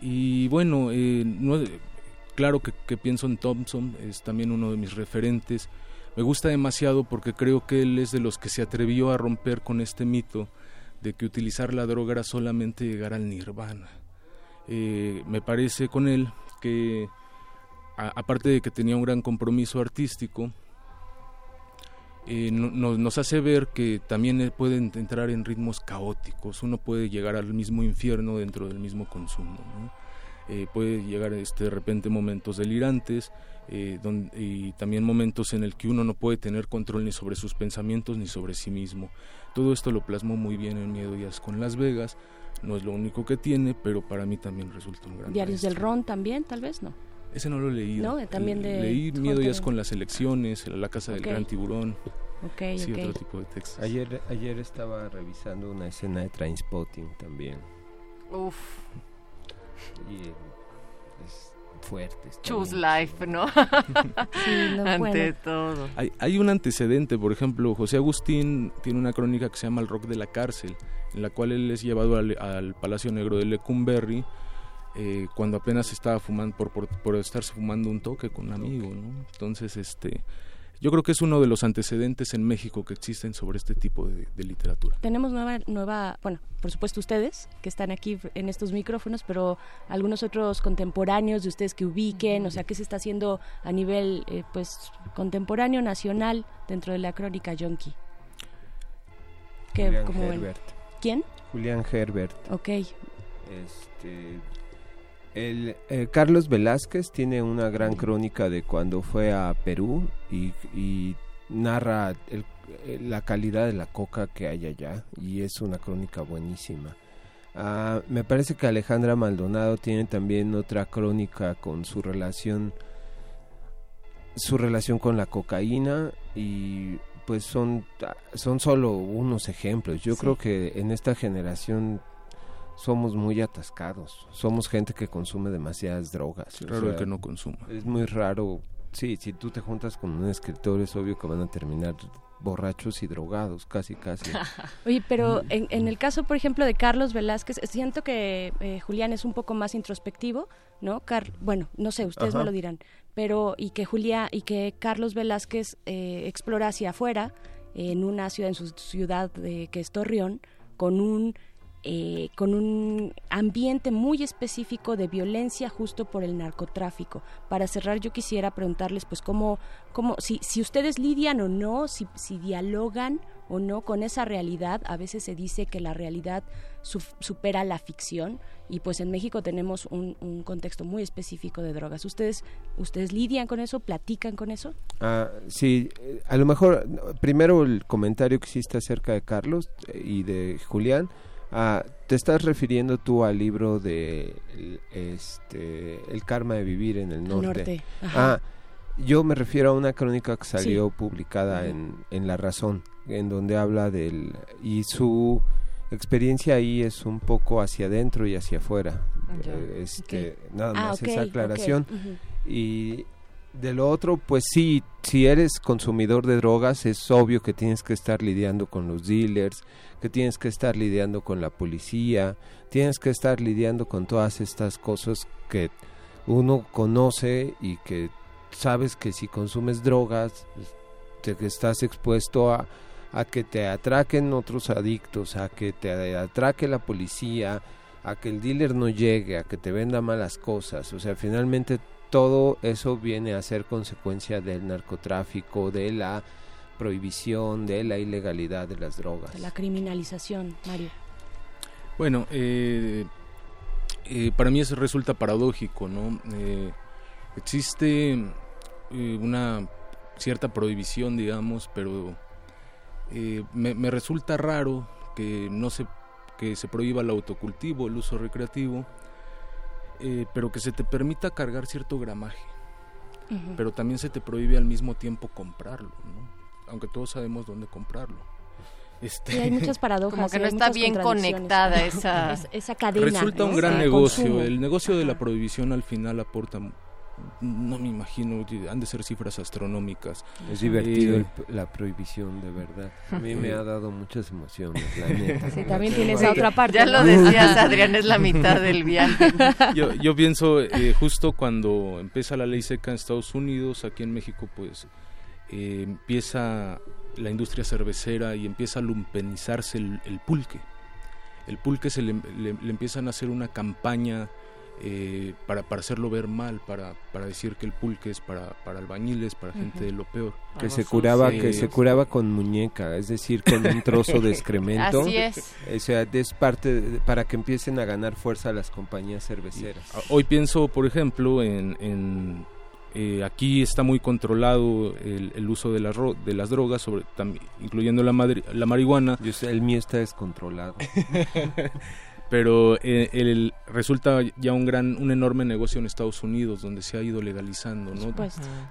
[SPEAKER 12] y, bueno, no, claro que, que, pienso en Thompson, es también uno de mis referentes. Me gusta demasiado porque creo que él es de los que se atrevió a romper con este mito de que utilizar la droga era solamente llegar al nirvana. Eh, me parece con él que, aparte de que tenía un gran compromiso artístico, eh, nos hace ver que también pueden entrar en ritmos caóticos, uno puede llegar al mismo infierno dentro del mismo consumo. Eh, puede llegar este, de repente momentos delirantes y también momentos en el que uno no puede tener control ni sobre sus pensamientos ni sobre sí mismo. Todo esto lo plasmó muy bien en Miedo y con Las Vegas, no es lo único que tiene, pero para mí también resulta un gran
[SPEAKER 3] Diarios
[SPEAKER 12] maestro.
[SPEAKER 3] del Ron también, tal vez, ¿no?
[SPEAKER 12] Ese no lo he leído.
[SPEAKER 3] No, también de
[SPEAKER 12] Leí Miedo ya es con las elecciones, La casa del gran tiburón.
[SPEAKER 3] Ok,
[SPEAKER 12] sí, otro tipo de textos.
[SPEAKER 11] Ayer, ayer estaba revisando una escena de Trainspotting también.
[SPEAKER 2] Uf.
[SPEAKER 11] Y es fuerte.
[SPEAKER 2] Choose
[SPEAKER 11] bien
[SPEAKER 2] life, ¿no? <laughs>
[SPEAKER 3] no,
[SPEAKER 2] Ante
[SPEAKER 3] bueno.
[SPEAKER 2] todo.
[SPEAKER 12] Hay, hay un antecedente, por ejemplo, José Agustín tiene una crónica que se llama El rock de la cárcel, en la cual él es llevado al, al Palacio Negro de Lecumberri eh, cuando apenas estaba fumando, por, por, por estarse fumando un toque con un amigo, ¿no? Entonces, este, yo creo que es uno de los antecedentes en México que existen sobre este tipo de, de literatura.
[SPEAKER 3] Tenemos nueva, nueva, bueno, por supuesto ustedes que están aquí en estos micrófonos, pero algunos otros contemporáneos de ustedes que ubiquen, o sea, ¿qué se está haciendo a nivel, eh, pues, contemporáneo, nacional, dentro de la crónica Yonki? ¿Quién?
[SPEAKER 11] Julián Herbert.
[SPEAKER 3] Ok.
[SPEAKER 11] Este, el, eh, Carlos Velázquez tiene una gran crónica de cuando fue a Perú y, y narra el- eh, la calidad de la coca que hay allá y es una crónica buenísima. Ah, me parece que Alejandra Maldonado tiene también otra crónica con su relación su relación con la cocaína y pues son son solo unos ejemplos. Yo
[SPEAKER 3] Sí.
[SPEAKER 11] creo que en esta generación somos muy atascados. Somos gente que consume demasiadas drogas.
[SPEAKER 12] Es raro el que no consuma.
[SPEAKER 11] Es muy raro. Sí, si tú te juntas con un escritor es obvio que van a terminar borrachos y drogados, casi, casi. <laughs>
[SPEAKER 3] Oye, pero en, en el caso, por ejemplo, de Carlos Velázquez, siento que eh, Julián es un poco más introspectivo, ¿no? Car bueno, no sé, ustedes
[SPEAKER 11] Ajá.
[SPEAKER 3] me lo dirán, pero y que Julia y que Carlos Velázquez eh, explora hacia afuera en una ciudad, en su ciudad de, que es Torreón, con un eh, con un ambiente muy específico de violencia justo por el narcotráfico. Para cerrar, yo quisiera preguntarles, pues, cómo, cómo si, si ustedes lidian o no, si, si dialogan o no con esa realidad. A veces se dice que la realidad su- supera la ficción y pues en México tenemos un, un contexto muy específico de drogas. ¿Ustedes, ¿Ustedes lidian con eso? ¿Platican con eso?
[SPEAKER 11] Ah, sí, eh, a lo mejor primero el comentario que hiciste acerca de Carlos eh, y de Julián. Ah, te estás refiriendo tú al libro de el, este, El karma de vivir en el norte. Ah, yo me refiero a una crónica que salió
[SPEAKER 3] Sí.
[SPEAKER 11] publicada en, en La Razón, en donde habla del... y su experiencia ahí es un poco hacia adentro y hacia afuera. Eh, Este. Nada
[SPEAKER 3] Ah,
[SPEAKER 11] más esa aclaración. Y de lo otro, pues sí, si eres consumidor de drogas, es obvio que tienes que estar lidiando con los dealers, que tienes que estar lidiando con la policía, tienes que estar lidiando con todas estas cosas que uno conoce y que sabes que si consumes drogas, te estás expuesto a, a que te atraquen otros adictos, a que te atraque la policía, a que el dealer no llegue, a que te venda malas cosas. O sea, finalmente todo eso viene a ser consecuencia del narcotráfico, de la prohibición, de la ilegalidad de las drogas.
[SPEAKER 3] De la criminalización, Mario.
[SPEAKER 12] Bueno, eh, eh, para mí eso resulta paradójico, ¿no? Eh, existe eh, una cierta prohibición, digamos, pero eh, me, me resulta raro que no se que se prohíba el autocultivo, el uso recreativo, eh, pero que se te permita cargar cierto gramaje, pero también se te prohíbe al mismo tiempo comprarlo, ¿no? aunque todos sabemos dónde comprarlo. Este,
[SPEAKER 3] Sí, hay muchas <laughs> paradojas.
[SPEAKER 2] Como que
[SPEAKER 3] y
[SPEAKER 2] no está bien conectada esa-
[SPEAKER 3] Es- esa cadena.
[SPEAKER 12] Resulta un gran negocio.
[SPEAKER 3] consumo.
[SPEAKER 12] El negocio de la prohibición al final aporta, no me imagino, han de ser cifras astronómicas.
[SPEAKER 11] Es divertido
[SPEAKER 12] Eh,
[SPEAKER 11] el- la prohibición, de verdad. A mí me ha dado muchas emociones, la neta. <laughs>
[SPEAKER 3] Sí, también tiene esa otra parte.
[SPEAKER 2] Ya
[SPEAKER 3] ¿no?
[SPEAKER 2] lo decías, Adrián, es la mitad del viaje. <laughs>
[SPEAKER 12] yo, yo pienso eh, justo cuando empieza la ley seca en Estados Unidos, aquí en México pues eh, empieza la industria cervecera y empieza a lumpenizarse el, el pulque. El pulque se le, le- le empiezan a hacer una campaña eh, para, para hacerlo ver mal, para, para decir que el pulque es para, para albañiles, para gente de lo peor.
[SPEAKER 11] que se curaba que se curaba con muñeca es decir con un trozo de <laughs> excremento
[SPEAKER 2] Así es.
[SPEAKER 11] o sea es parte de- para que empiecen a ganar fuerza las compañías cerveceras
[SPEAKER 12] Hoy pienso, por ejemplo, en, en, eh, aquí está muy controlado el, el uso de las, ro- de las drogas, sobre, tam- incluyendo la, madri- la marihuana.
[SPEAKER 11] el mío está descontrolado. <laughs>
[SPEAKER 12] pero eh, el, resulta ya un gran, un enorme negocio en Estados Unidos donde se ha ido legalizando, ¿no?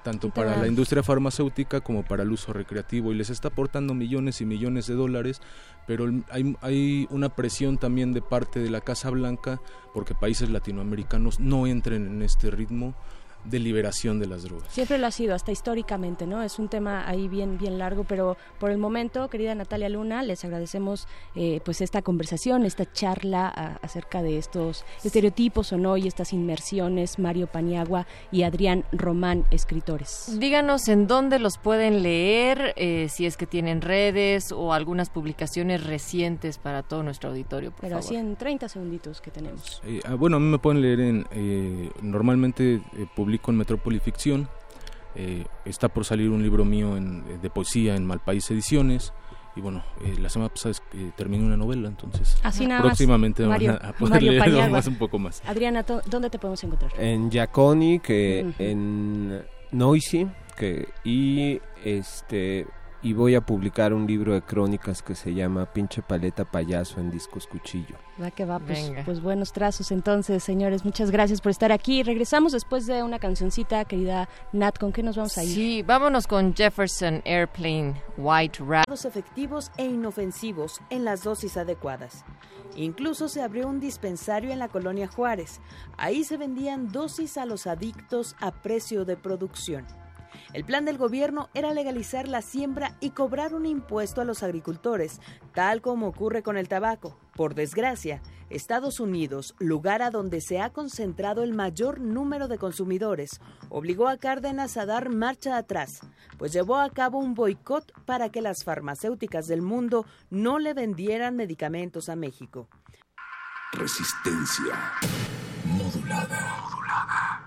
[SPEAKER 12] Tanto para la industria farmacéutica como para el uso recreativo y les está aportando millones y millones de dólares, pero hay, hay una presión también de parte de la Casa Blanca porque países latinoamericanos no entren en este ritmo de liberación de las drogas.
[SPEAKER 3] Siempre lo ha sido, hasta históricamente, ¿no? Es un tema ahí bien, bien largo, pero por el momento, querida Natalia Luna, les agradecemos eh, pues esta conversación, esta charla acerca de estos estereotipos o no y estas inmersiones, Mario Paniagua y Adrián Román, escritores.
[SPEAKER 2] Díganos en dónde los pueden leer, eh, si es que tienen redes o algunas publicaciones recientes para todo nuestro auditorio, por
[SPEAKER 3] pero así en 30 segunditos que tenemos.
[SPEAKER 12] Eh, ah, bueno, a mí me pueden leer en, normalmente publico con Metrópoli Ficción. Eh, está por salir un libro mío de poesía en Malpaís Ediciones. Y bueno, eh, la semana pasada eh, terminé una novela, entonces
[SPEAKER 3] Así nada
[SPEAKER 12] próximamente
[SPEAKER 3] Mario,
[SPEAKER 12] a <laughs> poder leer más un poco más.
[SPEAKER 3] Adriana, ¿dónde te podemos encontrar?
[SPEAKER 11] En Giaconi, que en Noisy, que y este y voy a publicar un libro de crónicas que se llama Pinche Paleta Payaso en Discos Cuchillo.
[SPEAKER 3] Va que va, pues, pues, buenos trazos entonces, señores. Muchas gracias por estar aquí. Regresamos después de una cancioncita, querida Nat. ¿Con qué nos vamos a ir?
[SPEAKER 2] Sí, vámonos con Jefferson Airplane White Rat.
[SPEAKER 10] efectivos e inofensivos en las dosis adecuadas. Incluso se abrió un dispensario en la colonia Juárez. Ahí se vendían dosis a los adictos a precio de producción. El plan del gobierno era legalizar la siembra y cobrar un impuesto a los agricultores, tal como ocurre con el tabaco. Por desgracia, Estados Unidos, lugar a donde se ha concentrado el mayor número de consumidores, obligó a Cárdenas a dar marcha atrás, pues llevó a cabo un boicot para que las farmacéuticas del mundo no le vendieran medicamentos a México.
[SPEAKER 4] Resistencia modulada. modulada.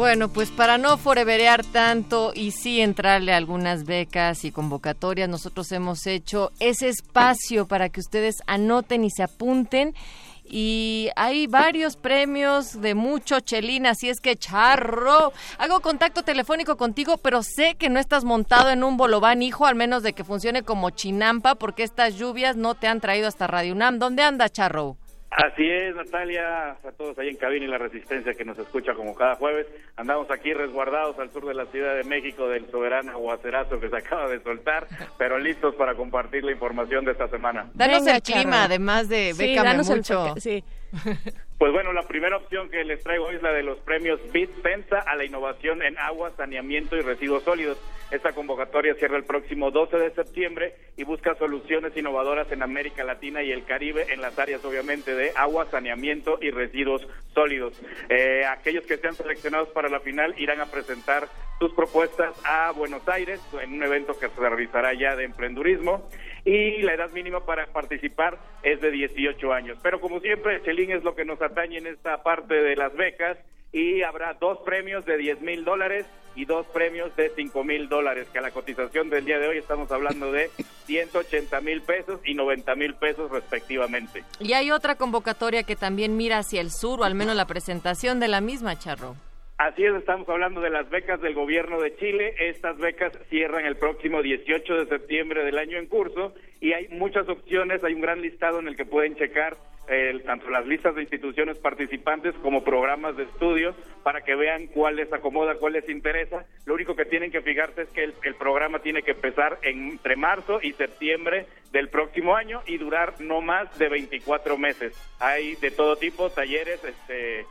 [SPEAKER 2] Bueno, pues para no foreverear tanto y sí entrarle a algunas becas y convocatorias, nosotros hemos hecho ese espacio para que ustedes anoten y se apunten. Y hay varios premios de mucho chelín, así es que charro. Hago contacto telefónico contigo, pero sé que no estás montado en un bolobán, hijo, al menos de que funcione como chinampa, porque estas lluvias no te han traído hasta Radio UNAM. ¿Dónde anda, charro?
[SPEAKER 13] Así es, Natalia, a todos ahí en cabina y la resistencia que nos escucha como cada jueves. Andamos aquí resguardados al sur de la Ciudad de México del soberano aguacerazo que se acaba de soltar, pero listos para compartir la información de esta semana.
[SPEAKER 2] Danos
[SPEAKER 3] Venga,
[SPEAKER 2] el clima,
[SPEAKER 3] charro.
[SPEAKER 2] además de
[SPEAKER 3] Sí,
[SPEAKER 2] bécame
[SPEAKER 3] danos el
[SPEAKER 2] mucho.
[SPEAKER 3] sí. <laughs>
[SPEAKER 13] Pues bueno, la primera opción que les traigo es la de los premios BIT Pensa a la innovación en agua, saneamiento y residuos sólidos. Esta convocatoria cierra el próximo 12 de septiembre y busca soluciones innovadoras en América Latina y el Caribe en las áreas obviamente de agua, saneamiento y residuos sólidos. Eh, aquellos que sean seleccionados para la final irán a presentar sus propuestas a Buenos Aires en un evento que se realizará ya de emprendurismo y la edad mínima para participar es de 18 años. Pero como siempre, Chelín es lo que nos atañe en esta parte de las becas y habrá dos premios de 10 mil dólares y dos premios de 5 mil dólares, que a la cotización del día de hoy estamos hablando de 180 mil pesos y 90 mil pesos respectivamente.
[SPEAKER 2] Y hay otra convocatoria que también mira hacia el sur, o al menos la presentación de la misma, charro.
[SPEAKER 13] Así es, estamos hablando de las becas del gobierno de Chile. Estas becas cierran el próximo 18 de septiembre del año en curso y hay muchas opciones, hay un gran listado en el que pueden checar eh, tanto las listas de instituciones participantes como programas de estudios para que vean cuál les acomoda, cuál les interesa. Lo único que tienen que fijarse es que el, el programa tiene que empezar entre marzo y septiembre del próximo año y durar no más de 24 meses. Hay de todo tipo, talleres, este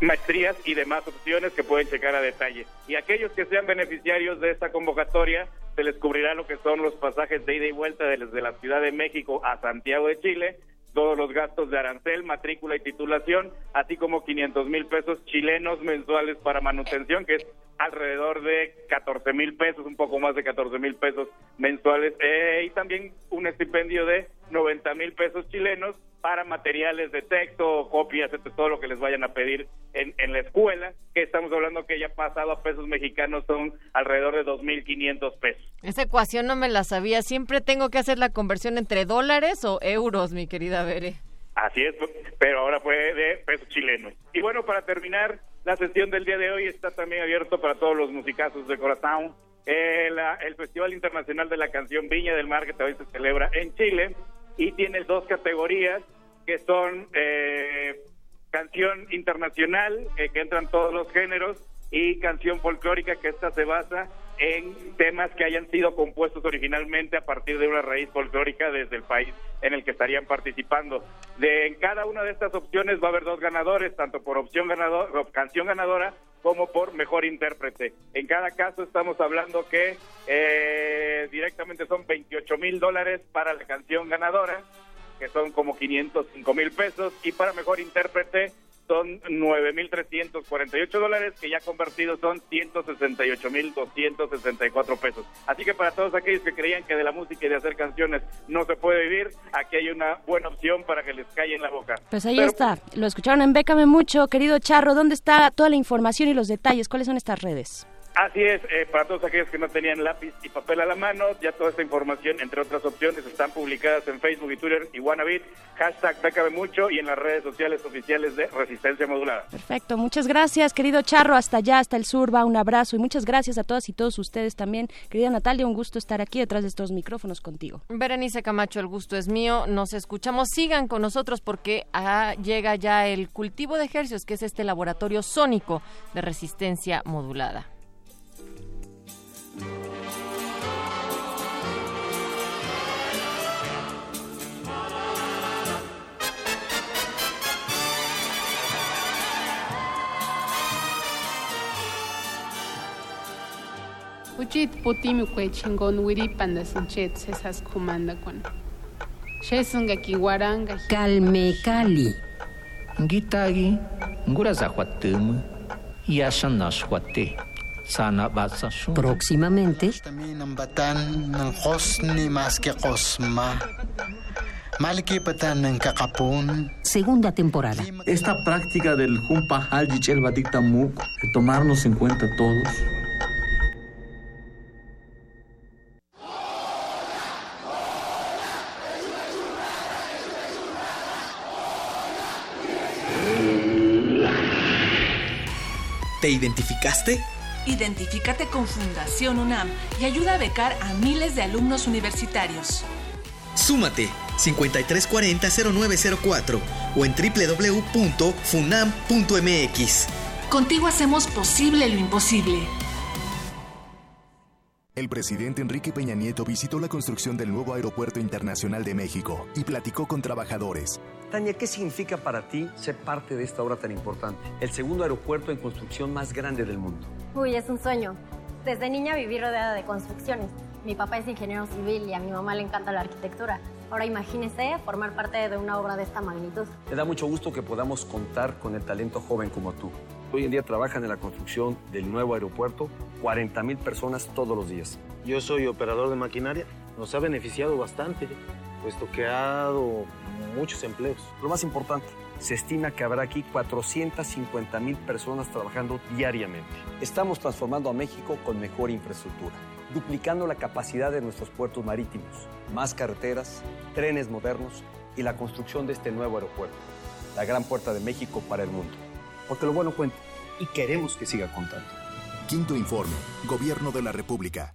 [SPEAKER 13] maestrías y demás opciones que pueden checar a detalle. Y aquellos que sean beneficiarios de esta convocatoria, se les cubrirá lo que son los pasajes de ida y vuelta desde la Ciudad de México a Santiago de Chile, todos los gastos de arancel, matrícula y titulación, así como 500 mil pesos chilenos mensuales para manutención, que es alrededor de 14 mil pesos, un poco más de 14 mil pesos mensuales, eh, y también un estipendio de 90 mil pesos chilenos para materiales de texto, copias, todo lo que les vayan a pedir en, en la escuela, que estamos hablando que ya pasado a pesos mexicanos son alrededor de 2.500 pesos.
[SPEAKER 2] Esa ecuación no me la sabía. Siempre tengo que hacer la conversión entre dólares o euros, mi querida Bere.
[SPEAKER 13] Así es, pero ahora fue de pesos chilenos. Y bueno, para terminar, la sesión del día de hoy está también abierto para todos los musicazos de Corazón. Eh, la- el Festival Internacional de la Canción Viña del Mar, que también se celebra en Chile, y tiene dos categorías, que son eh, canción internacional, eh, que entran todos los géneros, y canción folclórica, que esta se basa en temas que hayan sido compuestos originalmente a partir de una raíz folclórica desde el país en el que estarían participando. De en cada una de estas opciones va a haber dos ganadores, tanto por opción ganador, canción ganadora como por mejor intérprete. En cada caso estamos hablando que eh, directamente son 28 mil dólares para la canción ganadora, que son como 505 mil pesos, y para mejor intérprete son 9.348 dólares, que ya convertidos son 168.264 pesos. Así que para todos aquellos que creían que de la música y de hacer canciones no se puede vivir, aquí hay una buena opción para que les calle en la boca.
[SPEAKER 3] Pues ahí
[SPEAKER 13] Pero,
[SPEAKER 3] está. Lo escucharon en Bécame Mucho. Querido Charro, ¿dónde está toda la información y los detalles? ¿Cuáles son estas redes?
[SPEAKER 13] Así es, eh, para todos aquellos que no tenían lápiz y papel a la mano, ya toda esta información, entre otras opciones, están publicadas en Facebook y Twitter y Wannabe, hashtag Bécame Mucho y en las redes sociales oficiales de Resistencia Modulada.
[SPEAKER 3] Perfecto. Muchas gracias, querido Charro. Hasta allá, hasta el sur, va un abrazo. Y muchas gracias a todas y todos ustedes también. Querida Natalia, un gusto estar aquí detrás de estos micrófonos contigo.
[SPEAKER 2] Berenice Camacho, el gusto es mío. Nos escuchamos. Sigan con nosotros porque ah, llega ya el cultivo de ejercicios, que es este laboratorio sónico de resistencia modulada.
[SPEAKER 14] Uchit putim kwe chingon wiripanda sinchet sesas kumanda kwan. Shesunga kiwaranga.
[SPEAKER 15] Calme Cali. Ngitagi, ngura zahuatama, yashan nashhuate. Próximamente, segunda temporada.
[SPEAKER 16] Esta práctica del Jumpa Haljich el Batiktamuk, de tomarnos en cuenta todos,
[SPEAKER 17] ¿Te identificaste?
[SPEAKER 18] Identifícate con Fundación UNAM y ayuda a becar a miles de alumnos universitarios.
[SPEAKER 17] Súmate 5340-0904 o en www.funam.mx.
[SPEAKER 18] Contigo hacemos posible lo imposible.
[SPEAKER 19] El presidente Enrique Peña Nieto visitó la construcción del nuevo Aeropuerto Internacional de México y platicó con trabajadores.
[SPEAKER 20] Tania, ¿qué significa para ti ser parte de esta obra tan importante? El segundo aeropuerto en construcción más grande del mundo.
[SPEAKER 21] Uy, es un sueño. Desde niña viví rodeada de construcciones. Mi papá es ingeniero civil y a mi mamá le encanta la arquitectura. Ahora imagínese formar parte de una obra de esta magnitud.
[SPEAKER 20] Me da mucho gusto que podamos contar con el talento joven como tú. Hoy en día trabajan en la construcción del nuevo aeropuerto 40 mil personas todos los días.
[SPEAKER 22] Yo soy operador de maquinaria. Nos ha beneficiado bastante, puesto que ha dado muchos empleos.
[SPEAKER 20] Lo más importante, se estima que habrá aquí 450 mil personas trabajando diariamente. Estamos transformando a México con mejor infraestructura, duplicando la capacidad de nuestros puertos marítimos, más carreteras, trenes modernos y la construcción de este nuevo aeropuerto, la gran puerta de México para el mundo. Porque lo bueno cuenta y queremos que siga contando.
[SPEAKER 19] Quinto informe, Gobierno de la República.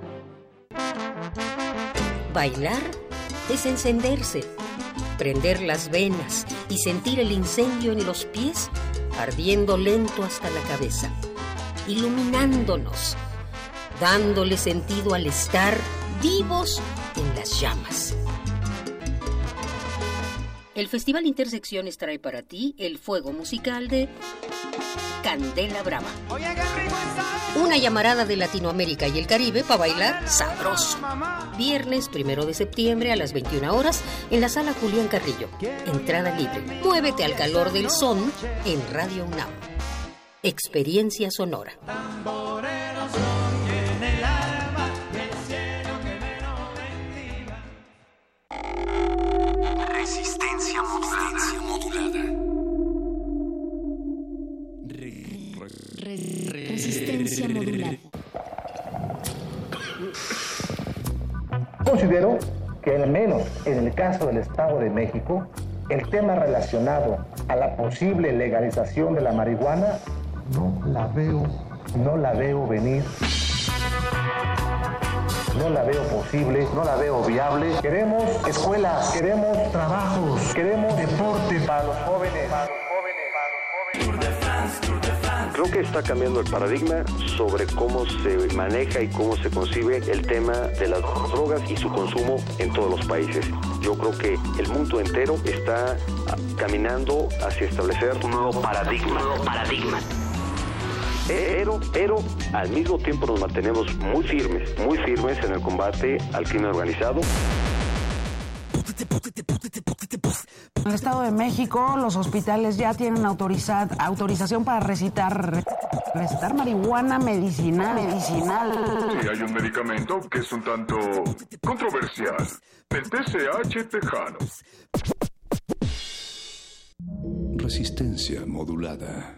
[SPEAKER 15] Bailar es encenderse, prender las venas y sentir el incendio en los pies ardiendo lento hasta la cabeza, iluminándonos, dándole sentido al estar vivos en las llamas. El Festival Intersecciones trae para ti el fuego musical de Candela Brava. Una llamarada de Latinoamérica y el Caribe para bailar sabroso. Viernes primero de septiembre a las 21 horas en la sala Julián Carrillo. Entrada libre. Muévete al calor del son en Radio UNAM. Experiencia sonora.
[SPEAKER 23] Resistencia modulada.
[SPEAKER 24] Considero que al menos en el caso del Estado de México, el tema relacionado a la posible legalización de la marihuana no la veo, no la veo venir. No la veo posible, no la veo viable. Queremos escuelas, queremos trabajos, queremos deporte para los jóvenes.
[SPEAKER 25] Creo que está cambiando el paradigma sobre cómo se maneja y cómo se concibe el tema de las drogas y su consumo en todos los países. Yo creo que el mundo entero está ah, caminando hacia establecer un nuevo paradigma. nuevo paradigma. Pero, pero al mismo tiempo nos mantenemos muy firmes, muy firmes en el combate al crimen organizado.
[SPEAKER 26] En el Estado de México, los hospitales ya tienen autorizad, autorización para recitar, recitar marihuana medicinal. medicinal.
[SPEAKER 27] Sí, hay un medicamento que es un tanto controversial. El TCH tejano.
[SPEAKER 4] Resistencia modulada.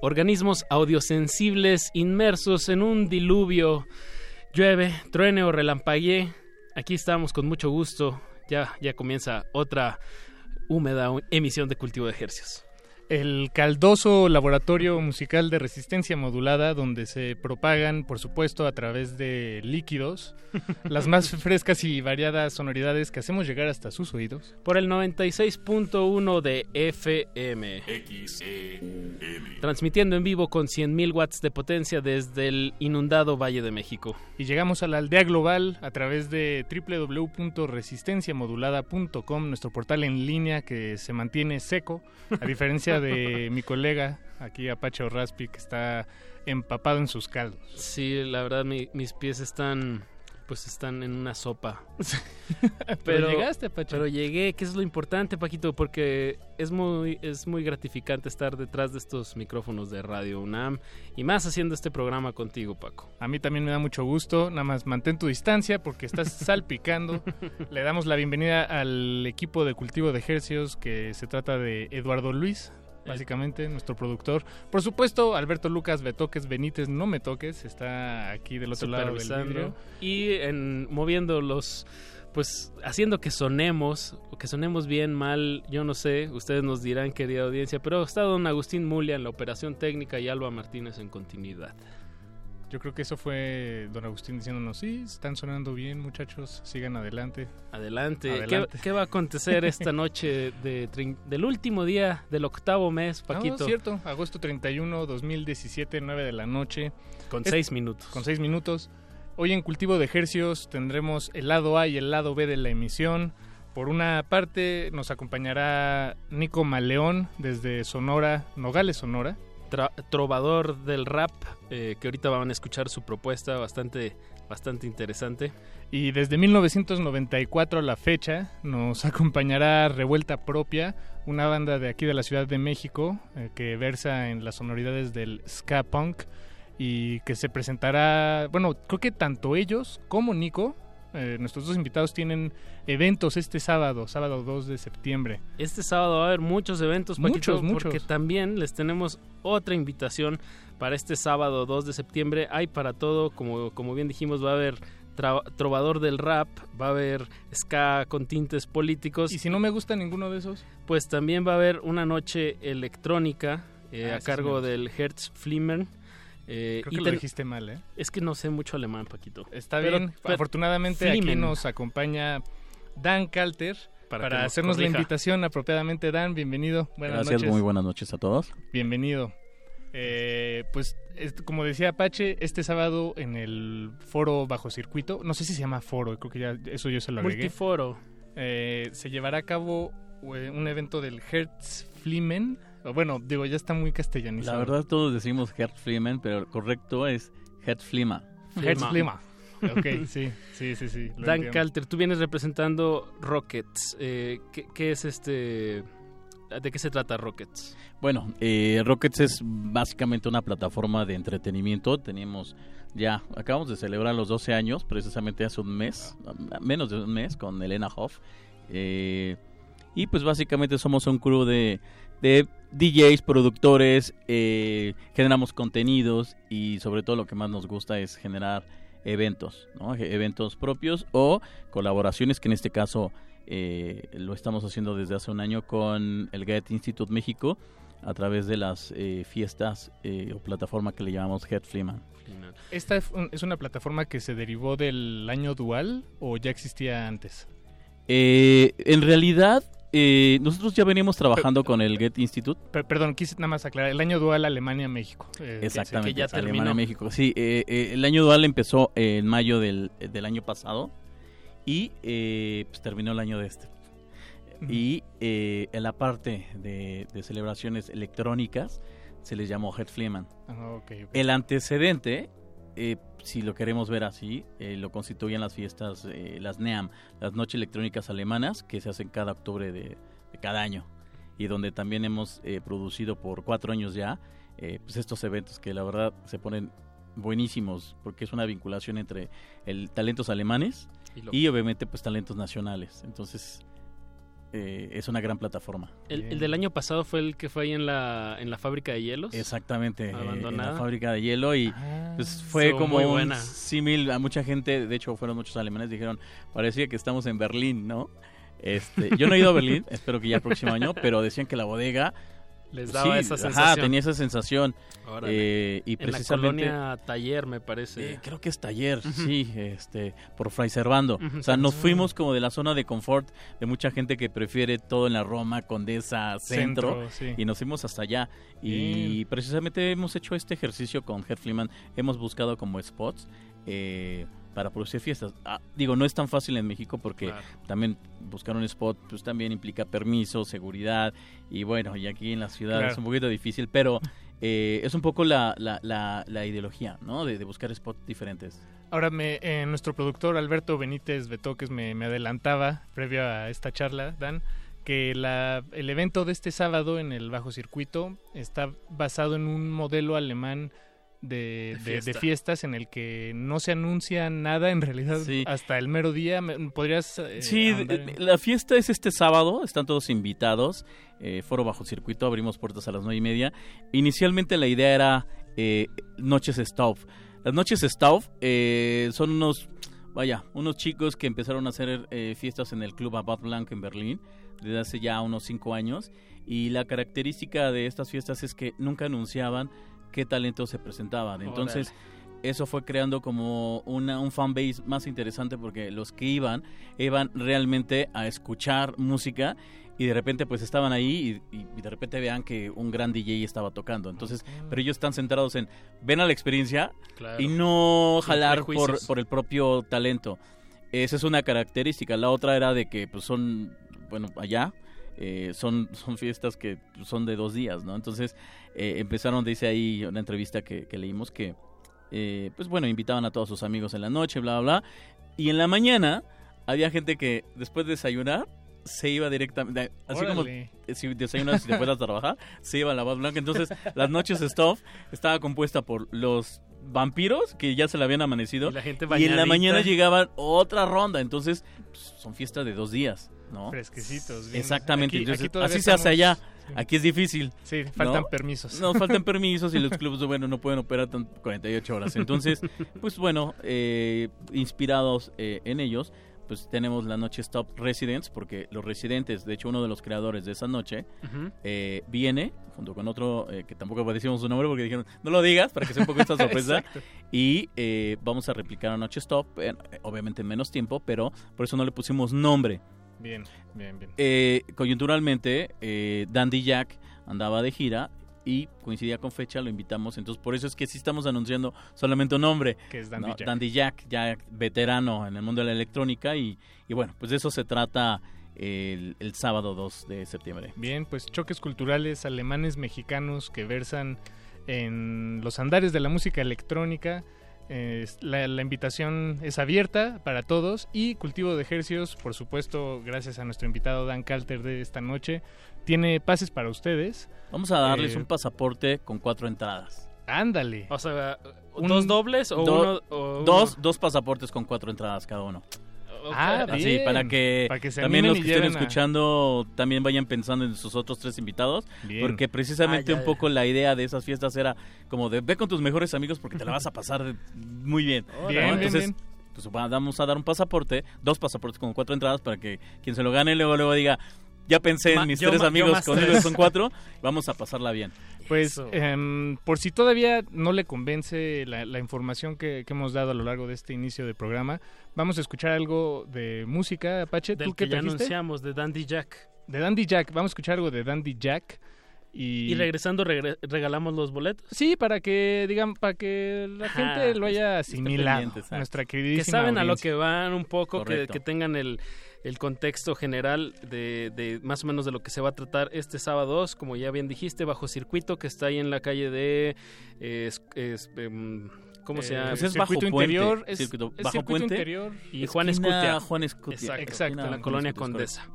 [SPEAKER 28] Organismos audiosensibles inmersos en un diluvio. Llueve, truene o relampaguee. Aquí estamos con mucho gusto. Ya, ya comienza otra húmeda emisión de cultivo de ejercicios
[SPEAKER 29] el caldoso laboratorio musical de resistencia modulada donde se propagan, por supuesto, a través de líquidos, <laughs> las más frescas y variadas sonoridades que hacemos llegar hasta sus oídos.
[SPEAKER 28] Por el 96.1 de FM. Transmitiendo en vivo con 100.000 watts de potencia desde el inundado Valle de México.
[SPEAKER 29] Y llegamos a la aldea global a través de www.resistenciamodulada.com, nuestro portal en línea que se mantiene seco, a diferencia de mi colega aquí, Apache Raspi, que está empapado en sus caldos.
[SPEAKER 28] Sí, la verdad, mis pies están pues están en una sopa. <laughs>
[SPEAKER 29] pero, llegaste, Pacho.
[SPEAKER 28] Pero llegué, que es lo importante, Paquito, porque es muy, es muy gratificante estar detrás de estos micrófonos de Radio UNAM y más haciendo este programa contigo, Paco.
[SPEAKER 29] A mí también me da mucho gusto, nada más mantén tu distancia porque estás <laughs> salpicando. Le damos la bienvenida al equipo de cultivo de ejercicios que se trata de Eduardo Luis, básicamente, nuestro productor. Por supuesto, Alberto Lucas Betoques Benítez, no me toques, está aquí del otro lado del vidrio.
[SPEAKER 28] Y en, moviendo los pues haciendo que sonemos, o que sonemos bien, mal, yo no sé, ustedes nos dirán, querida audiencia, pero está don Agustín Mulia en la operación técnica y Alba Martínez en continuidad.
[SPEAKER 29] Yo creo que eso fue don Agustín diciéndonos, sí, están sonando bien muchachos, sigan adelante.
[SPEAKER 28] Adelante. ¿Qué, va a acontecer esta <laughs> noche de, del último día del octavo mes, Paquito?
[SPEAKER 29] No, cierto, agosto 31, 2017, 9 de la noche.
[SPEAKER 28] Con seis minutos.
[SPEAKER 29] Con seis minutos. Hoy en Cultivo de Ejercios tendremos el lado A y el lado B de la emisión. Por una parte nos acompañará Nico Maleón desde Sonora, Nogales, Sonora
[SPEAKER 28] trovador del rap, eh, que ahorita van a escuchar su propuesta bastante, bastante interesante.
[SPEAKER 29] Y desde 1994 a la fecha nos <laughs> acompañará Revuelta Propia, una banda de aquí de la Ciudad de México eh, que versa en las sonoridades del ska punk y que se presentará, bueno, creo que tanto ellos como Nico eh, nuestros dos invitados tienen eventos este sábado, sábado 2 de septiembre.
[SPEAKER 28] Este sábado va a haber muchos eventos,
[SPEAKER 29] muchos, muchos.
[SPEAKER 28] porque también les tenemos otra invitación para este sábado 2 de septiembre. Hay para todo, como, como bien dijimos, va a haber trovador del rap, va a haber ska con tintes políticos.
[SPEAKER 29] ¿Y si no me gusta ninguno de esos?
[SPEAKER 28] Pues también va a haber una noche electrónica eh, ah, a cargo del Hertz Flimmer
[SPEAKER 29] eh, Creo que lo dijiste mal, ¿eh?
[SPEAKER 28] Es que no sé mucho alemán, Paquito.
[SPEAKER 29] Está bien. Afortunadamente aquí nos acompaña Dan Calter para, hacernos la invitación apropiadamente. Dan, bienvenido.
[SPEAKER 30] Buenas Gracias, muy buenas noches a todos.
[SPEAKER 29] Bienvenido. Eh, pues como decía Apache, este sábado en el foro bajo circuito, no sé si se llama foro, creo que ya eso yo se lo agregué.
[SPEAKER 28] Multiforo.
[SPEAKER 29] Eh, se llevará a cabo un evento del Hertz Flimen, bueno, digo, ya está muy castellanizado.
[SPEAKER 30] La verdad todos decimos Hertzflimen, pero correcto es Hertzflima.
[SPEAKER 29] Hertzflima. <laughs> ok, sí, sí, sí, sí.
[SPEAKER 28] Dan Calter, tú vienes representando Rockets. Eh, ¿qué, es este...? ¿De qué se trata Rockets?
[SPEAKER 30] Bueno, eh, Rockets es básicamente una plataforma de entretenimiento. Tenemos ya, acabamos de celebrar los 12 años, precisamente hace un mes, menos de un mes, con Elena Hoff. Eh, y pues básicamente somos un crew de de DJs, productores, eh, generamos contenidos y sobre todo lo que más nos gusta es generar eventos, ¿no? eventos propios o colaboraciones que en este caso eh, lo estamos haciendo desde hace un año con el Get Institute México a través de las eh, fiestas o plataforma que le llamamos Head Fleeman.
[SPEAKER 29] ¿Esta es una plataforma que se derivó del año dual o ya existía antes?
[SPEAKER 30] en realidad eh, nosotros ya veníamos trabajando con el Get Institute.
[SPEAKER 29] perdón, quise nada más aclarar. El año dual Alemania-México.
[SPEAKER 30] Eh, Exactamente. Que ya Alemania-México. Sí, eh, el año dual empezó en mayo del, año pasado y pues terminó el año de este. Y en la parte de, celebraciones electrónicas se les llamó Head Fleeman.
[SPEAKER 29] Ah,
[SPEAKER 30] el antecedente si lo queremos ver así, eh, lo constituyen las fiestas, eh, las NEAM, las Noches Electrónicas Alemanas, que se hacen cada octubre de, cada año y donde también hemos eh, producido por cuatro años ya pues estos eventos que la verdad se ponen buenísimos porque es una vinculación entre el talentos alemanes y, obviamente pues talentos nacionales. Entonces eh, es una gran plataforma.
[SPEAKER 31] El, el, del año pasado fue el que fue ahí en la, en la fábrica de hielos.
[SPEAKER 30] Exactamente,
[SPEAKER 31] abandonada.
[SPEAKER 30] en la fábrica de hielo y
[SPEAKER 31] ah,
[SPEAKER 30] pues, fue como un símil a mucha gente, de hecho fueron muchos alemanes, dijeron, parecía que estamos en Berlín, ¿no? Este, yo no he ido a Berlín, <laughs> espero que ya el próximo año, pero decían que la bodega
[SPEAKER 31] les daba
[SPEAKER 30] sí,
[SPEAKER 31] esa sensación.
[SPEAKER 30] Ajá, tenía esa sensación. Eh, y
[SPEAKER 31] en
[SPEAKER 30] precisamente,
[SPEAKER 31] la colonia Taller, me parece.
[SPEAKER 30] Eh, creo que es Taller, sí, este, por Fray Servando. Uh -huh, o sea, nos fuimos como de la zona de confort de mucha gente que prefiere todo en la Roma, Condesa, Centro,
[SPEAKER 29] Centro sí.
[SPEAKER 30] y nos fuimos hasta allá. Y precisamente hemos hecho este ejercicio con Herr Fliman. Hemos buscado como spots. Eh, para producir fiestas. Ah, digo, no es tan fácil en México porque
[SPEAKER 31] Claro.
[SPEAKER 30] también buscar un spot pues también implica permiso, seguridad y bueno, y aquí en la ciudad
[SPEAKER 29] Claro.
[SPEAKER 30] es un poquito difícil, pero eh, es un poco la, la, la, la ideología, ¿no? De, de buscar spots diferentes.
[SPEAKER 29] Ahora, me, eh, nuestro productor Alberto Benítez Betoques me, me adelantaba, previo a esta charla, Dan, que la, el evento de este sábado en el Bajo Circuito está basado en un modelo alemán de,
[SPEAKER 31] De
[SPEAKER 29] de-
[SPEAKER 31] fiesta.
[SPEAKER 29] de fiestas en el que no se anuncia nada en realidad
[SPEAKER 30] Sí.
[SPEAKER 29] hasta el mero día. ¿Podrías eh,
[SPEAKER 30] Sí,
[SPEAKER 29] en-
[SPEAKER 30] la fiesta es este sábado, están todos invitados, eh, foro bajo circuito, abrimos puertas a las nueve y media. Inicialmente la idea era eh, noches Stauf. Las noches Stauf eh, son unos, vaya, unos chicos que empezaron a hacer eh, fiestas en el club Abad Blanc en Berlín desde hace ya unos cinco años y la característica de estas fiestas es que nunca anunciaban qué talentos se presentaban. Entonces eso fue creando como una, un fanbase más interesante porque los que iban iban realmente a escuchar música y de repente pues estaban ahí y, de repente vean que un gran DJ estaba tocando. Entonces, pero ellos están centrados en ven a la experiencia
[SPEAKER 31] Claro.
[SPEAKER 30] y no jalar por, por el propio talento. Esa es una característica. La otra era de que pues son, bueno, allá eh, son, son fiestas que son de dos días, ¿no? Entonces eh, empezaron, dice ahí una entrevista que, que leímos que, eh, pues bueno, invitaban a todos sus amigos en la noche, bla, bla, bla. Y en la mañana había gente que después de desayunar se iba directamente, así como
[SPEAKER 29] Órale.
[SPEAKER 30] eh, si desayunas y te fueras a trabajar, se iba a la voz blanca. Entonces, las noches Stuff estaba compuesta por los vampiros que ya se le habían amanecido
[SPEAKER 31] Y la gente
[SPEAKER 30] y en la mañana llegaban otra ronda. Entonces, pues, son fiestas de dos días, ¿no?
[SPEAKER 29] Fresquecitos. bien.
[SPEAKER 30] Exactamente.
[SPEAKER 29] Aquí-
[SPEAKER 30] Entonces,
[SPEAKER 29] aquí
[SPEAKER 30] así se hace allá.
[SPEAKER 29] sí.
[SPEAKER 30] Aquí es difícil.
[SPEAKER 29] Sí, faltan
[SPEAKER 30] ¿no?
[SPEAKER 29] permisos.
[SPEAKER 30] No, faltan <laughs> permisos y los clubes, bueno, no pueden operar tan 48 horas. Entonces, pues bueno, eh, inspirados eh, en ellos, pues tenemos la noche Stop Residents, porque los residentes, de hecho uno de los creadores de esa noche, eh, viene junto con otro eh, que tampoco decimos su nombre porque dijeron, no lo digas para que sea un poco esta <laughs> sorpresa. Y eh, vamos a replicar a Noche Stop, obviamente en menos tiempo, pero por eso no le pusimos nombre.
[SPEAKER 29] Bien, bien, bien.
[SPEAKER 30] Eh, coyunturalmente, eh, Dandy Jack andaba de gira y coincidía con fecha, lo invitamos. Entonces, por eso es que sí estamos anunciando solamente un nombre.
[SPEAKER 29] Que es Dandy
[SPEAKER 30] ¿no?
[SPEAKER 29] Jack.
[SPEAKER 30] Dandy Jack, ya veterano en el mundo de la electrónica. Y, y bueno, pues de eso se trata el, el sábado 2 de septiembre.
[SPEAKER 29] Bien, pues choques culturales alemanes mexicanos que versan en los andares de la música electrónica. Eh, la, la invitación es abierta para todos y Cultivo de Ejercios, por supuesto, gracias a nuestro invitado Dan Calter de esta noche, tiene pases para ustedes.
[SPEAKER 30] Vamos a darles
[SPEAKER 29] Eh,
[SPEAKER 30] un pasaporte con cuatro entradas.
[SPEAKER 29] Ándale.
[SPEAKER 31] O sea,
[SPEAKER 29] Un-
[SPEAKER 31] ¿dos dobles o
[SPEAKER 30] Do-
[SPEAKER 31] uno? o
[SPEAKER 30] dos,
[SPEAKER 31] uno?
[SPEAKER 30] dos pasaportes con cuatro entradas cada uno.
[SPEAKER 29] Ah,
[SPEAKER 30] Así,
[SPEAKER 29] bien.
[SPEAKER 30] para que,
[SPEAKER 29] Para que se
[SPEAKER 30] también los que estén
[SPEAKER 29] a-
[SPEAKER 30] escuchando también vayan pensando en sus otros tres invitados.
[SPEAKER 29] Bien.
[SPEAKER 30] Porque precisamente
[SPEAKER 31] Ah, ya,
[SPEAKER 30] un poco la idea de esas fiestas era como de ve con tus mejores amigos porque te la vas a pasar muy bien. Entonces,
[SPEAKER 29] bien.
[SPEAKER 30] pues va- vamos a dar un pasaporte, dos pasaportes con cuatro entradas para que quien se lo gane luego luego diga, ya pensé en mis
[SPEAKER 31] yo
[SPEAKER 30] tres amigos, conmigo
[SPEAKER 31] tres".
[SPEAKER 30] son cuatro, vamos a pasarla bien.
[SPEAKER 29] Pues
[SPEAKER 31] Eso.
[SPEAKER 29] em, por si todavía no le convence la, la información que, que hemos dado a lo largo de este inicio de programa, vamos a escuchar algo de música, Apache. ¿Tú
[SPEAKER 31] Del
[SPEAKER 29] qué
[SPEAKER 31] que ya
[SPEAKER 29] trajiste?
[SPEAKER 31] anunciamos, de Dandy Jack.
[SPEAKER 29] De Dandy Jack, vamos a escuchar algo de Dandy Jack. Y,
[SPEAKER 31] Y regresando, regre- regalamos los boletos.
[SPEAKER 29] Sí, para que, digan, para que la
[SPEAKER 31] Ajá,
[SPEAKER 29] gente lo haya asimilado. Nuestra
[SPEAKER 31] Que
[SPEAKER 29] queridísima
[SPEAKER 31] saben a lo que van un poco, que, que tengan el, el contexto general de, de más o menos de lo que se va a tratar este sábado 2, como ya bien dijiste, bajo circuito, que está ahí en la calle de... eh, es- es, em, ¿Cómo se
[SPEAKER 29] Eh,
[SPEAKER 31] llama?
[SPEAKER 30] Pues es bajo
[SPEAKER 29] circuito
[SPEAKER 30] puente,
[SPEAKER 29] interior, es,
[SPEAKER 30] circuito bajo
[SPEAKER 29] circuito
[SPEAKER 30] puente.
[SPEAKER 29] interior.
[SPEAKER 31] y Juan Escutia.
[SPEAKER 30] Juan Escutia.
[SPEAKER 31] Exacto, en la
[SPEAKER 30] Juan
[SPEAKER 31] colonia
[SPEAKER 30] Escutia,
[SPEAKER 31] Condesa.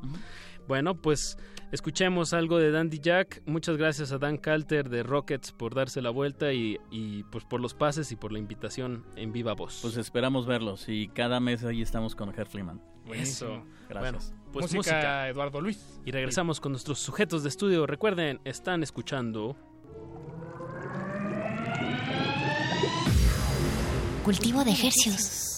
[SPEAKER 31] Bueno, pues escuchemos algo de Dandy Jack. Muchas gracias a Dan Calter de Rockets por darse la vuelta y, y, pues por los pases y por la invitación en viva voz.
[SPEAKER 30] Pues esperamos verlos y cada mes ahí estamos con Herr Fliman.
[SPEAKER 28] Eso.
[SPEAKER 30] Gracias.
[SPEAKER 28] Bueno, pues
[SPEAKER 29] música,
[SPEAKER 28] música.
[SPEAKER 29] Eduardo Luis.
[SPEAKER 28] Y regresamos con nuestros sujetos de estudio. Recuerden, están escuchando.
[SPEAKER 1] Cultivo de ejercicios.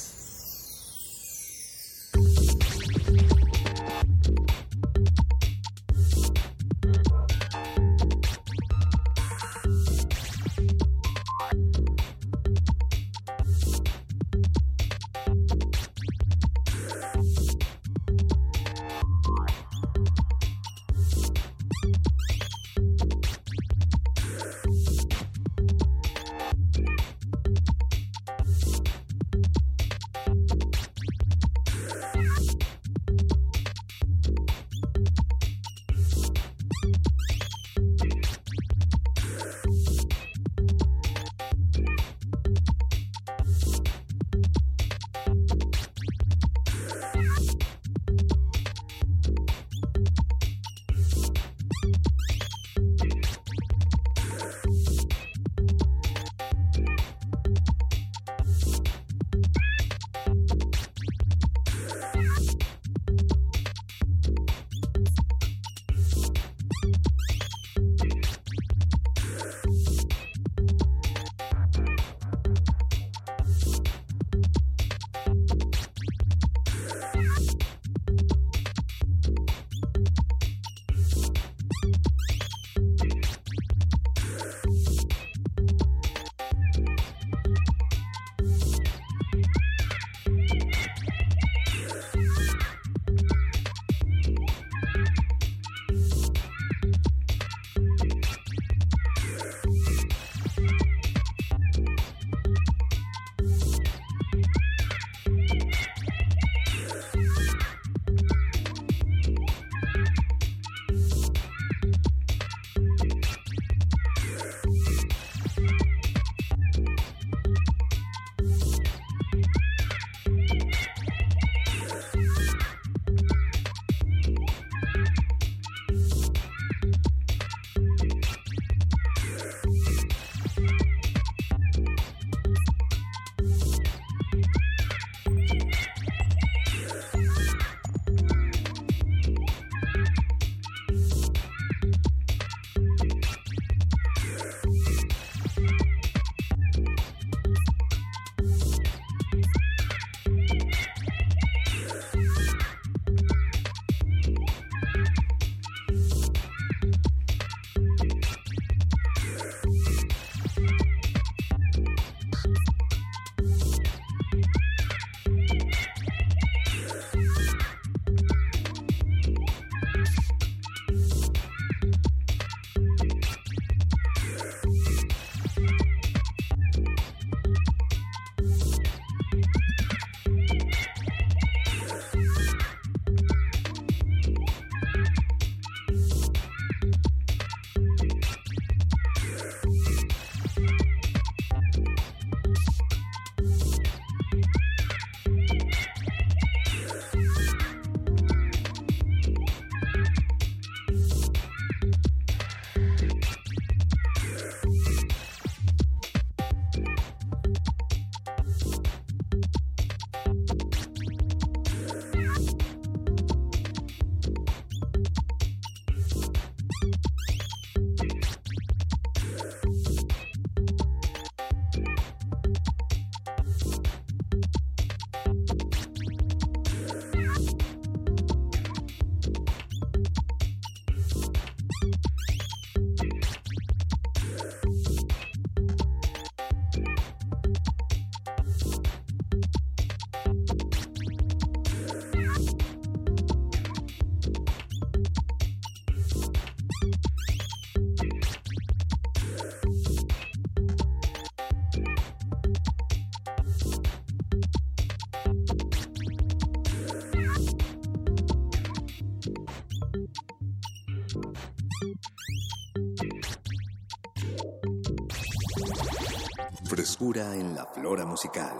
[SPEAKER 4] Frescura en la flora musical.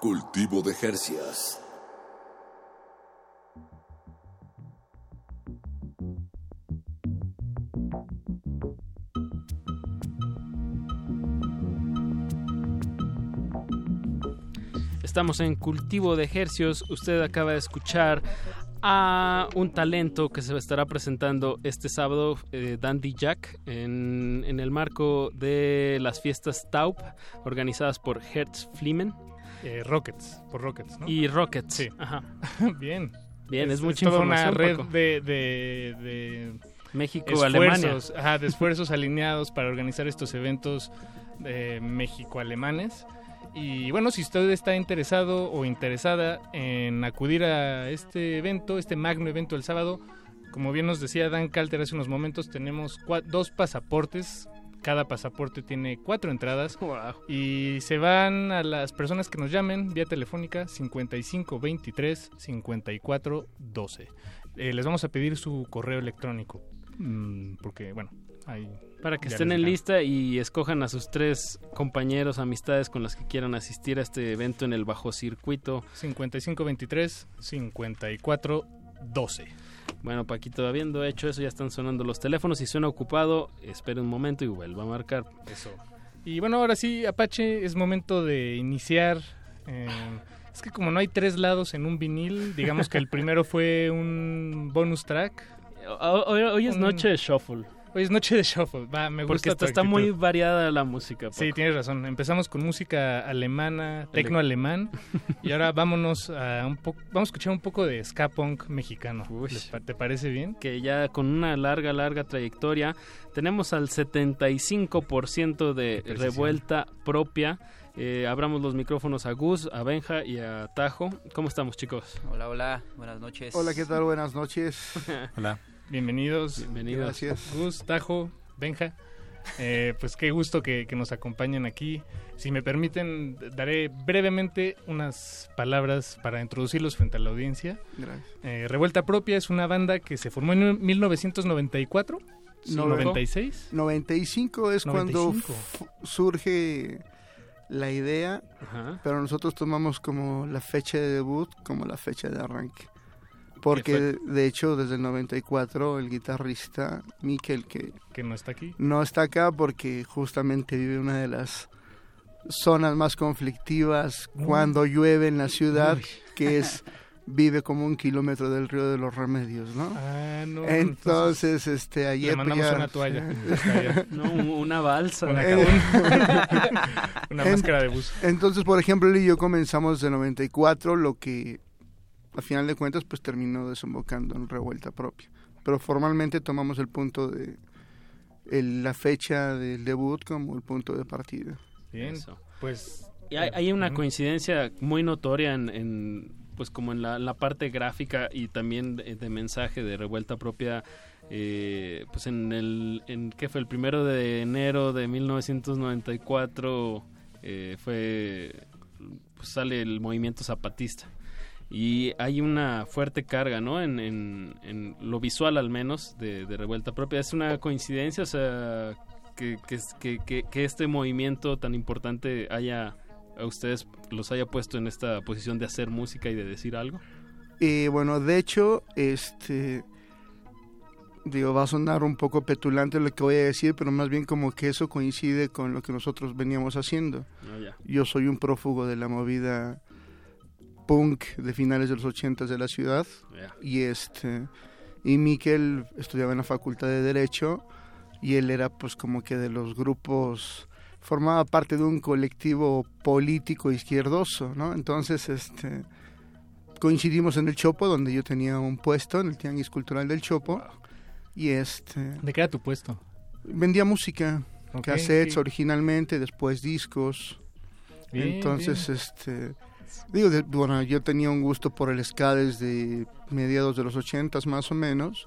[SPEAKER 4] Cultivo de Jercias.
[SPEAKER 28] Estamos en Cultivo de Ejercios. Usted acaba de escuchar a un talento que se estará presentando este sábado, eh, Dandy Jack, en, en, el marco de las fiestas Taup, organizadas por Hertz Flimen.
[SPEAKER 29] Eh, Rockets, por Rockets, ¿no?
[SPEAKER 28] Y Rockets,
[SPEAKER 29] sí.
[SPEAKER 28] Ajá. <laughs>
[SPEAKER 29] Bien.
[SPEAKER 28] Bien, es,
[SPEAKER 29] es
[SPEAKER 28] mucha
[SPEAKER 29] toda
[SPEAKER 28] información.
[SPEAKER 29] una red
[SPEAKER 28] Paco.
[SPEAKER 29] de, de, de
[SPEAKER 28] México, Alemania.
[SPEAKER 29] esfuerzos, ajá, de esfuerzos alineados para organizar estos eventos eh, México-alemanes. Y bueno, si usted está interesado o interesada en acudir a este evento, este magno evento el sábado, como bien nos decía Dan Calter hace unos momentos, tenemos dos pasaportes. Cada pasaporte tiene cuatro entradas. Y se van a las personas que nos llamen vía telefónica 5523 5412. Eh, les vamos a pedir su correo electrónico. mm, porque, bueno, ahí.
[SPEAKER 28] Para que
[SPEAKER 29] ya
[SPEAKER 28] estén en lista y escojan a sus tres compañeros, amistades con las que quieran asistir a este evento en el bajo circuito.
[SPEAKER 29] 5523 5412.
[SPEAKER 28] Bueno, Paquito, habiendo hecho eso, ya están sonando los teléfonos. Si suena ocupado, espere un momento y vuelva a marcar.
[SPEAKER 29] Eso. Y bueno, ahora sí, Apache, es momento de iniciar. eh, es que como no hay tres lados en un vinil, digamos que el primero fue un bonus track. <laughs>
[SPEAKER 28] Hoy, hoy es
[SPEAKER 29] Un-
[SPEAKER 28] noche de shuffle.
[SPEAKER 29] Hoy es noche de shuffle. Va, me
[SPEAKER 28] Porque
[SPEAKER 29] gusta
[SPEAKER 28] está,
[SPEAKER 29] tu
[SPEAKER 28] está muy variada la música. Paco.
[SPEAKER 29] Sí, tienes razón. Empezamos con música alemana, tecno alemán, y ahora vámonos a un poco, vamos a escuchar un poco de ska punk mexicano. ¿Les pa- ¿Te parece bien?
[SPEAKER 28] que ya con una larga, larga trayectoria, tenemos al 75% de revuelta propia. Eh, abramos los micrófonos a Gus, a Benja y a Tajo. ¿Cómo estamos, chicos?
[SPEAKER 32] Hola, hola, buenas noches.
[SPEAKER 33] Hola, ¿qué tal? Buenas noches. <laughs>
[SPEAKER 34] Hola.
[SPEAKER 29] Bienvenidos.
[SPEAKER 28] Bienvenidos.
[SPEAKER 33] Gracias.
[SPEAKER 29] Gus, Tajo, Benja. Eh, pues qué gusto que, que nos acompañen aquí. Si me permiten, daré brevemente unas palabras para introducirlos frente a la audiencia.
[SPEAKER 33] Gracias.
[SPEAKER 29] Eh, Revuelta Propia es una banda que se formó en 1994.
[SPEAKER 33] Sí,
[SPEAKER 29] ¿no? 96.
[SPEAKER 33] 95 es cuando
[SPEAKER 29] 95.
[SPEAKER 33] f- surge la idea,
[SPEAKER 28] Ajá.
[SPEAKER 33] pero nosotros tomamos como la fecha de debut como la fecha de arranque. Porque de hecho desde el 94 el guitarrista Mikel que
[SPEAKER 29] Que no está aquí.
[SPEAKER 33] no está acá porque justamente vive una de las zonas más conflictivas cuando llueve en la ciudad,
[SPEAKER 29] Uy.
[SPEAKER 33] que es <laughs> vive como un kilómetro del río de los remedios, ¿no?
[SPEAKER 29] Ah, no.
[SPEAKER 33] Entonces, este, ayer
[SPEAKER 29] Le mandamos
[SPEAKER 33] ya-
[SPEAKER 29] una toalla. <laughs>
[SPEAKER 28] No, un- una balsa.
[SPEAKER 29] Una,
[SPEAKER 33] Eh, <laughs>
[SPEAKER 29] una máscara de bus.
[SPEAKER 33] Entonces, por ejemplo, él y yo comenzamos de 94, lo que a final de cuentas pues terminó desembocando en revuelta propia. Pero formalmente tomamos el punto de el- la fecha del debut como el punto de partida.
[SPEAKER 29] Bien,
[SPEAKER 28] Eso.
[SPEAKER 29] pues...
[SPEAKER 28] Y hay, hay una coincidencia muy notoria en, en, pues como en la, la parte gráfica y también de, de mensaje de revuelta propia eh, pues en el en qué fue el primero de enero de 1994 eh, fue pues sale el movimiento zapatista y hay una fuerte carga no en, en, en lo visual al menos de, de revuelta propia es una coincidencia o sea que, que, que, que, este movimiento tan importante haya a ustedes los haya puesto en esta posición de hacer música y de decir algo
[SPEAKER 33] Y bueno, de hecho, este digo, va a sonar un poco petulante lo que voy a decir, pero más bien como que eso coincide con lo que nosotros veníamos haciendo.
[SPEAKER 28] Ah.
[SPEAKER 33] Yo soy un prófugo de la movida punk de finales de los ochentas de la ciudad y este y Miquel estudiaba en la Facultad de Derecho y él era pues como que de los grupos formaba parte de un colectivo político izquierdoso, ¿no? Entonces, este coincidimos en el Chopo donde yo tenía un puesto en el Tianguis Cultural del Chopo y este
[SPEAKER 29] ¿De qué era tu puesto?
[SPEAKER 33] vendía música,
[SPEAKER 29] Ok,
[SPEAKER 33] cassettes originalmente, después discos.
[SPEAKER 29] Bien,
[SPEAKER 33] Entonces,
[SPEAKER 29] bien.
[SPEAKER 33] este digo, de- bueno, yo tenía un gusto por el ska desde mediados de los ochentas más o menos,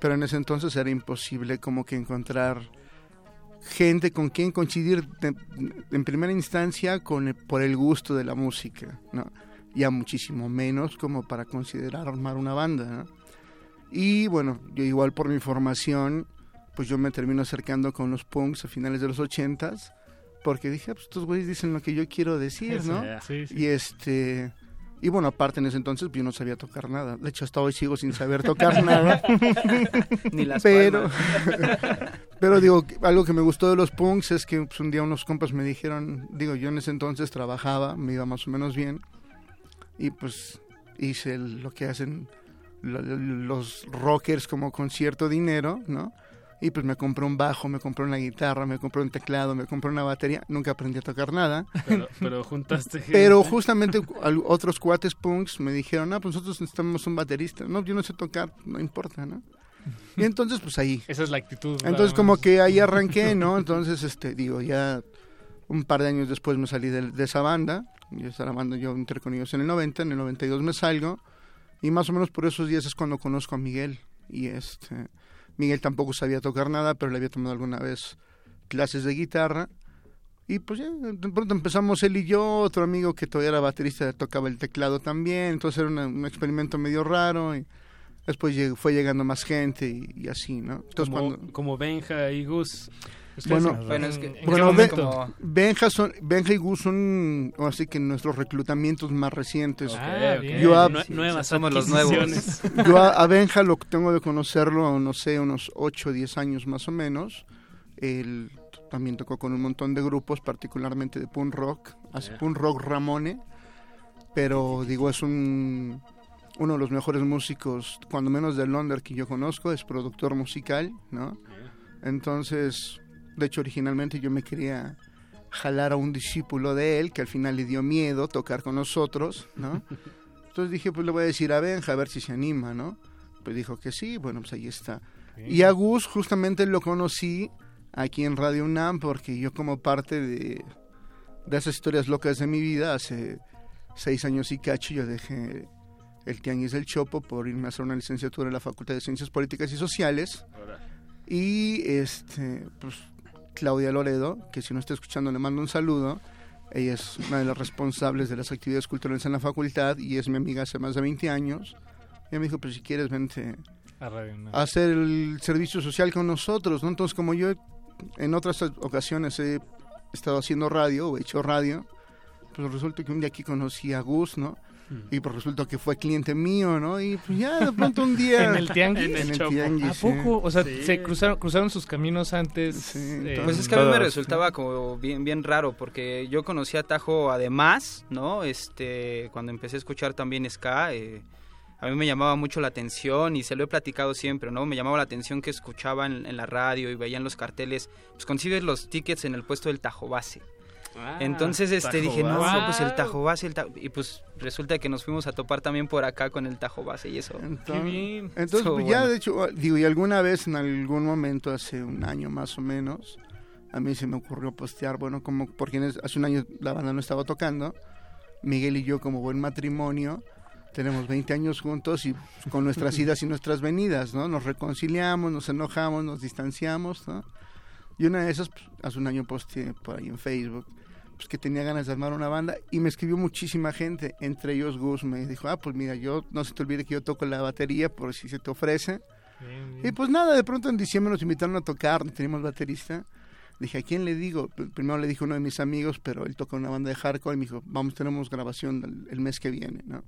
[SPEAKER 33] pero en ese entonces era imposible como que encontrar gente con quien coincidir de- en primera instancia con el- por el gusto de la música, ¿no? Ya muchísimo menos como para considerar armar una banda, ¿no? Y bueno, yo igual por mi formación, pues yo me termino acercando con los punks a finales de los ochentas, porque dije, "Ah, pues estos güeyes dicen lo que yo quiero decir, ¿no?
[SPEAKER 29] sí, sí.
[SPEAKER 33] Y este... Y bueno, aparte en ese entonces pues, yo no sabía tocar nada. De hecho, hasta hoy sigo sin saber tocar <laughs> nada. <laughs>
[SPEAKER 32] Ni las
[SPEAKER 33] pero, <laughs> pero digo, algo que me gustó de los punks es que pues, un día unos compas me dijeron, digo, yo en ese entonces trabajaba, me iba más o menos bien, y pues hice el- lo que hacen lo- lo- los rockers como con cierto dinero, ¿no? Y pues me compré un bajo, me compré una guitarra, me compré un teclado, me compré una batería. Nunca aprendí a tocar nada.
[SPEAKER 31] Pero, pero juntaste. <laughs>
[SPEAKER 33] Pero justamente otros cuates punks me dijeron, ah, pues nosotros necesitamos un baterista. No, yo no sé tocar, no importa, ¿no? Y entonces, pues ahí.
[SPEAKER 29] Esa es la actitud.
[SPEAKER 33] Entonces, como que ahí arranqué, ¿no? Entonces, este, digo, ya un par de años después me salí de, de esa banda. Yo estaba banda, yo entré con ellos en el 90, en el 92 me salgo. Y más o menos por esos días es cuando conozco a Miguel. Y este, Miguel tampoco sabía tocar nada, pero le había tomado alguna vez clases de guitarra. Y pues ya, de pronto empezamos él y yo, otro amigo que todavía era baterista, tocaba el teclado también. Entonces era una- un experimento medio raro. Y después fue llegando más gente y, y así, ¿no? Entonces
[SPEAKER 31] como,
[SPEAKER 33] cuando...
[SPEAKER 31] como Benja y Gus.
[SPEAKER 33] Bueno,
[SPEAKER 32] Bueno, es que-
[SPEAKER 33] Benja, son, Benja y Gus son así que nuestros reclutamientos más recientes.
[SPEAKER 31] Ah, bien.
[SPEAKER 33] Yo a,
[SPEAKER 31] Nue- nuevas
[SPEAKER 32] somos los
[SPEAKER 31] adquisiciones. <laughs>
[SPEAKER 33] yo a, a Benja lo tengo de conocerlo, no sé, unos 8 o 10 años más o menos. Él también tocó con un montón de grupos, particularmente de punk rock, hace punk rock Ramone, pero digo, es un uno de los mejores músicos, cuando menos de Londres que yo conozco, es productor musical, ¿no? Entonces, de hecho, originalmente yo me quería jalar a un discípulo de él, que al final le dio miedo tocar con nosotros, ¿no? <laughs> Entonces dije, pues le voy a decir a Benja a ver si se anima, ¿no? Pues dijo que sí, bueno, pues ahí está. Y a Gus justamente lo conocí aquí en Radio UNAM porque yo como parte de, de esas historias locas de mi vida, hace seis años y cacho, yo dejé el Tianguis del Chopo por irme a hacer una licenciatura en la Facultad de Ciencias Políticas y Sociales. Y este, pues Claudia Loredo, que si no está escuchando le mando un saludo. Ella es una de las responsables de las actividades culturales en la facultad y es mi amiga hace más de 20 años. Ella me dijo, pues si quieres, vente
[SPEAKER 29] A
[SPEAKER 33] a hacer el servicio social con nosotros, ¿no? Entonces, como yo en otras ocasiones he estado haciendo radio o he hecho radio, pues resulta que un día aquí conocí a Gus, ¿no? Y pues resulta que fue cliente mío, ¿no? Y pues ya de pronto un día... <laughs>
[SPEAKER 29] ¿En el tianguis?
[SPEAKER 33] En el
[SPEAKER 29] ¿A
[SPEAKER 33] tianguis,
[SPEAKER 29] poco? O sea,
[SPEAKER 33] Sí.
[SPEAKER 29] se cruzaron, cruzaron sus caminos antes. eh,
[SPEAKER 32] Pues es que a mí me resultaba como bien, bien raro porque yo conocí a Tajo además, ¿no? Este, cuando empecé a escuchar también ska, eh, a mí me llamaba mucho la atención y se lo he platicado siempre, ¿no? Me llamaba la atención que escuchaba en, en la radio y veían los carteles, pues consigues los tickets en el puesto del Tajo Base.
[SPEAKER 31] Ah,
[SPEAKER 32] Entonces este
[SPEAKER 31] Tajo
[SPEAKER 32] dije, no, pues el Tajo Base, el Tajo-". y pues resulta que nos fuimos a topar también por acá con el Tajo Base y eso.
[SPEAKER 33] Entonces, pues, ya
[SPEAKER 32] bueno.
[SPEAKER 33] de hecho, digo, y alguna vez en algún momento, hace un año más o menos, a mí se me ocurrió postear, bueno, como porque en es- hace un año la banda no estaba tocando, Miguel y yo como buen matrimonio, tenemos 20 años juntos y con nuestras <laughs> idas y nuestras venidas, ¿no? Nos reconciliamos, nos enojamos, nos distanciamos, ¿no? Y una de esas, pues, hace un año posteé por ahí en Facebook, pues que tenía ganas de armar una banda y me escribió muchísima gente, entre ellos Gus me dijo, ah, pues mira, yo no se te olvide que yo toco la batería por si se te ofrece. Y pues nada, de pronto en diciembre nos invitaron a tocar, no teníamos baterista. Dije, ¿a quién le digo? Primero le dije a uno de mis amigos, pero él toca una banda de hardcore y me dijo, vamos, tenemos grabación el, el mes que viene, ¿no?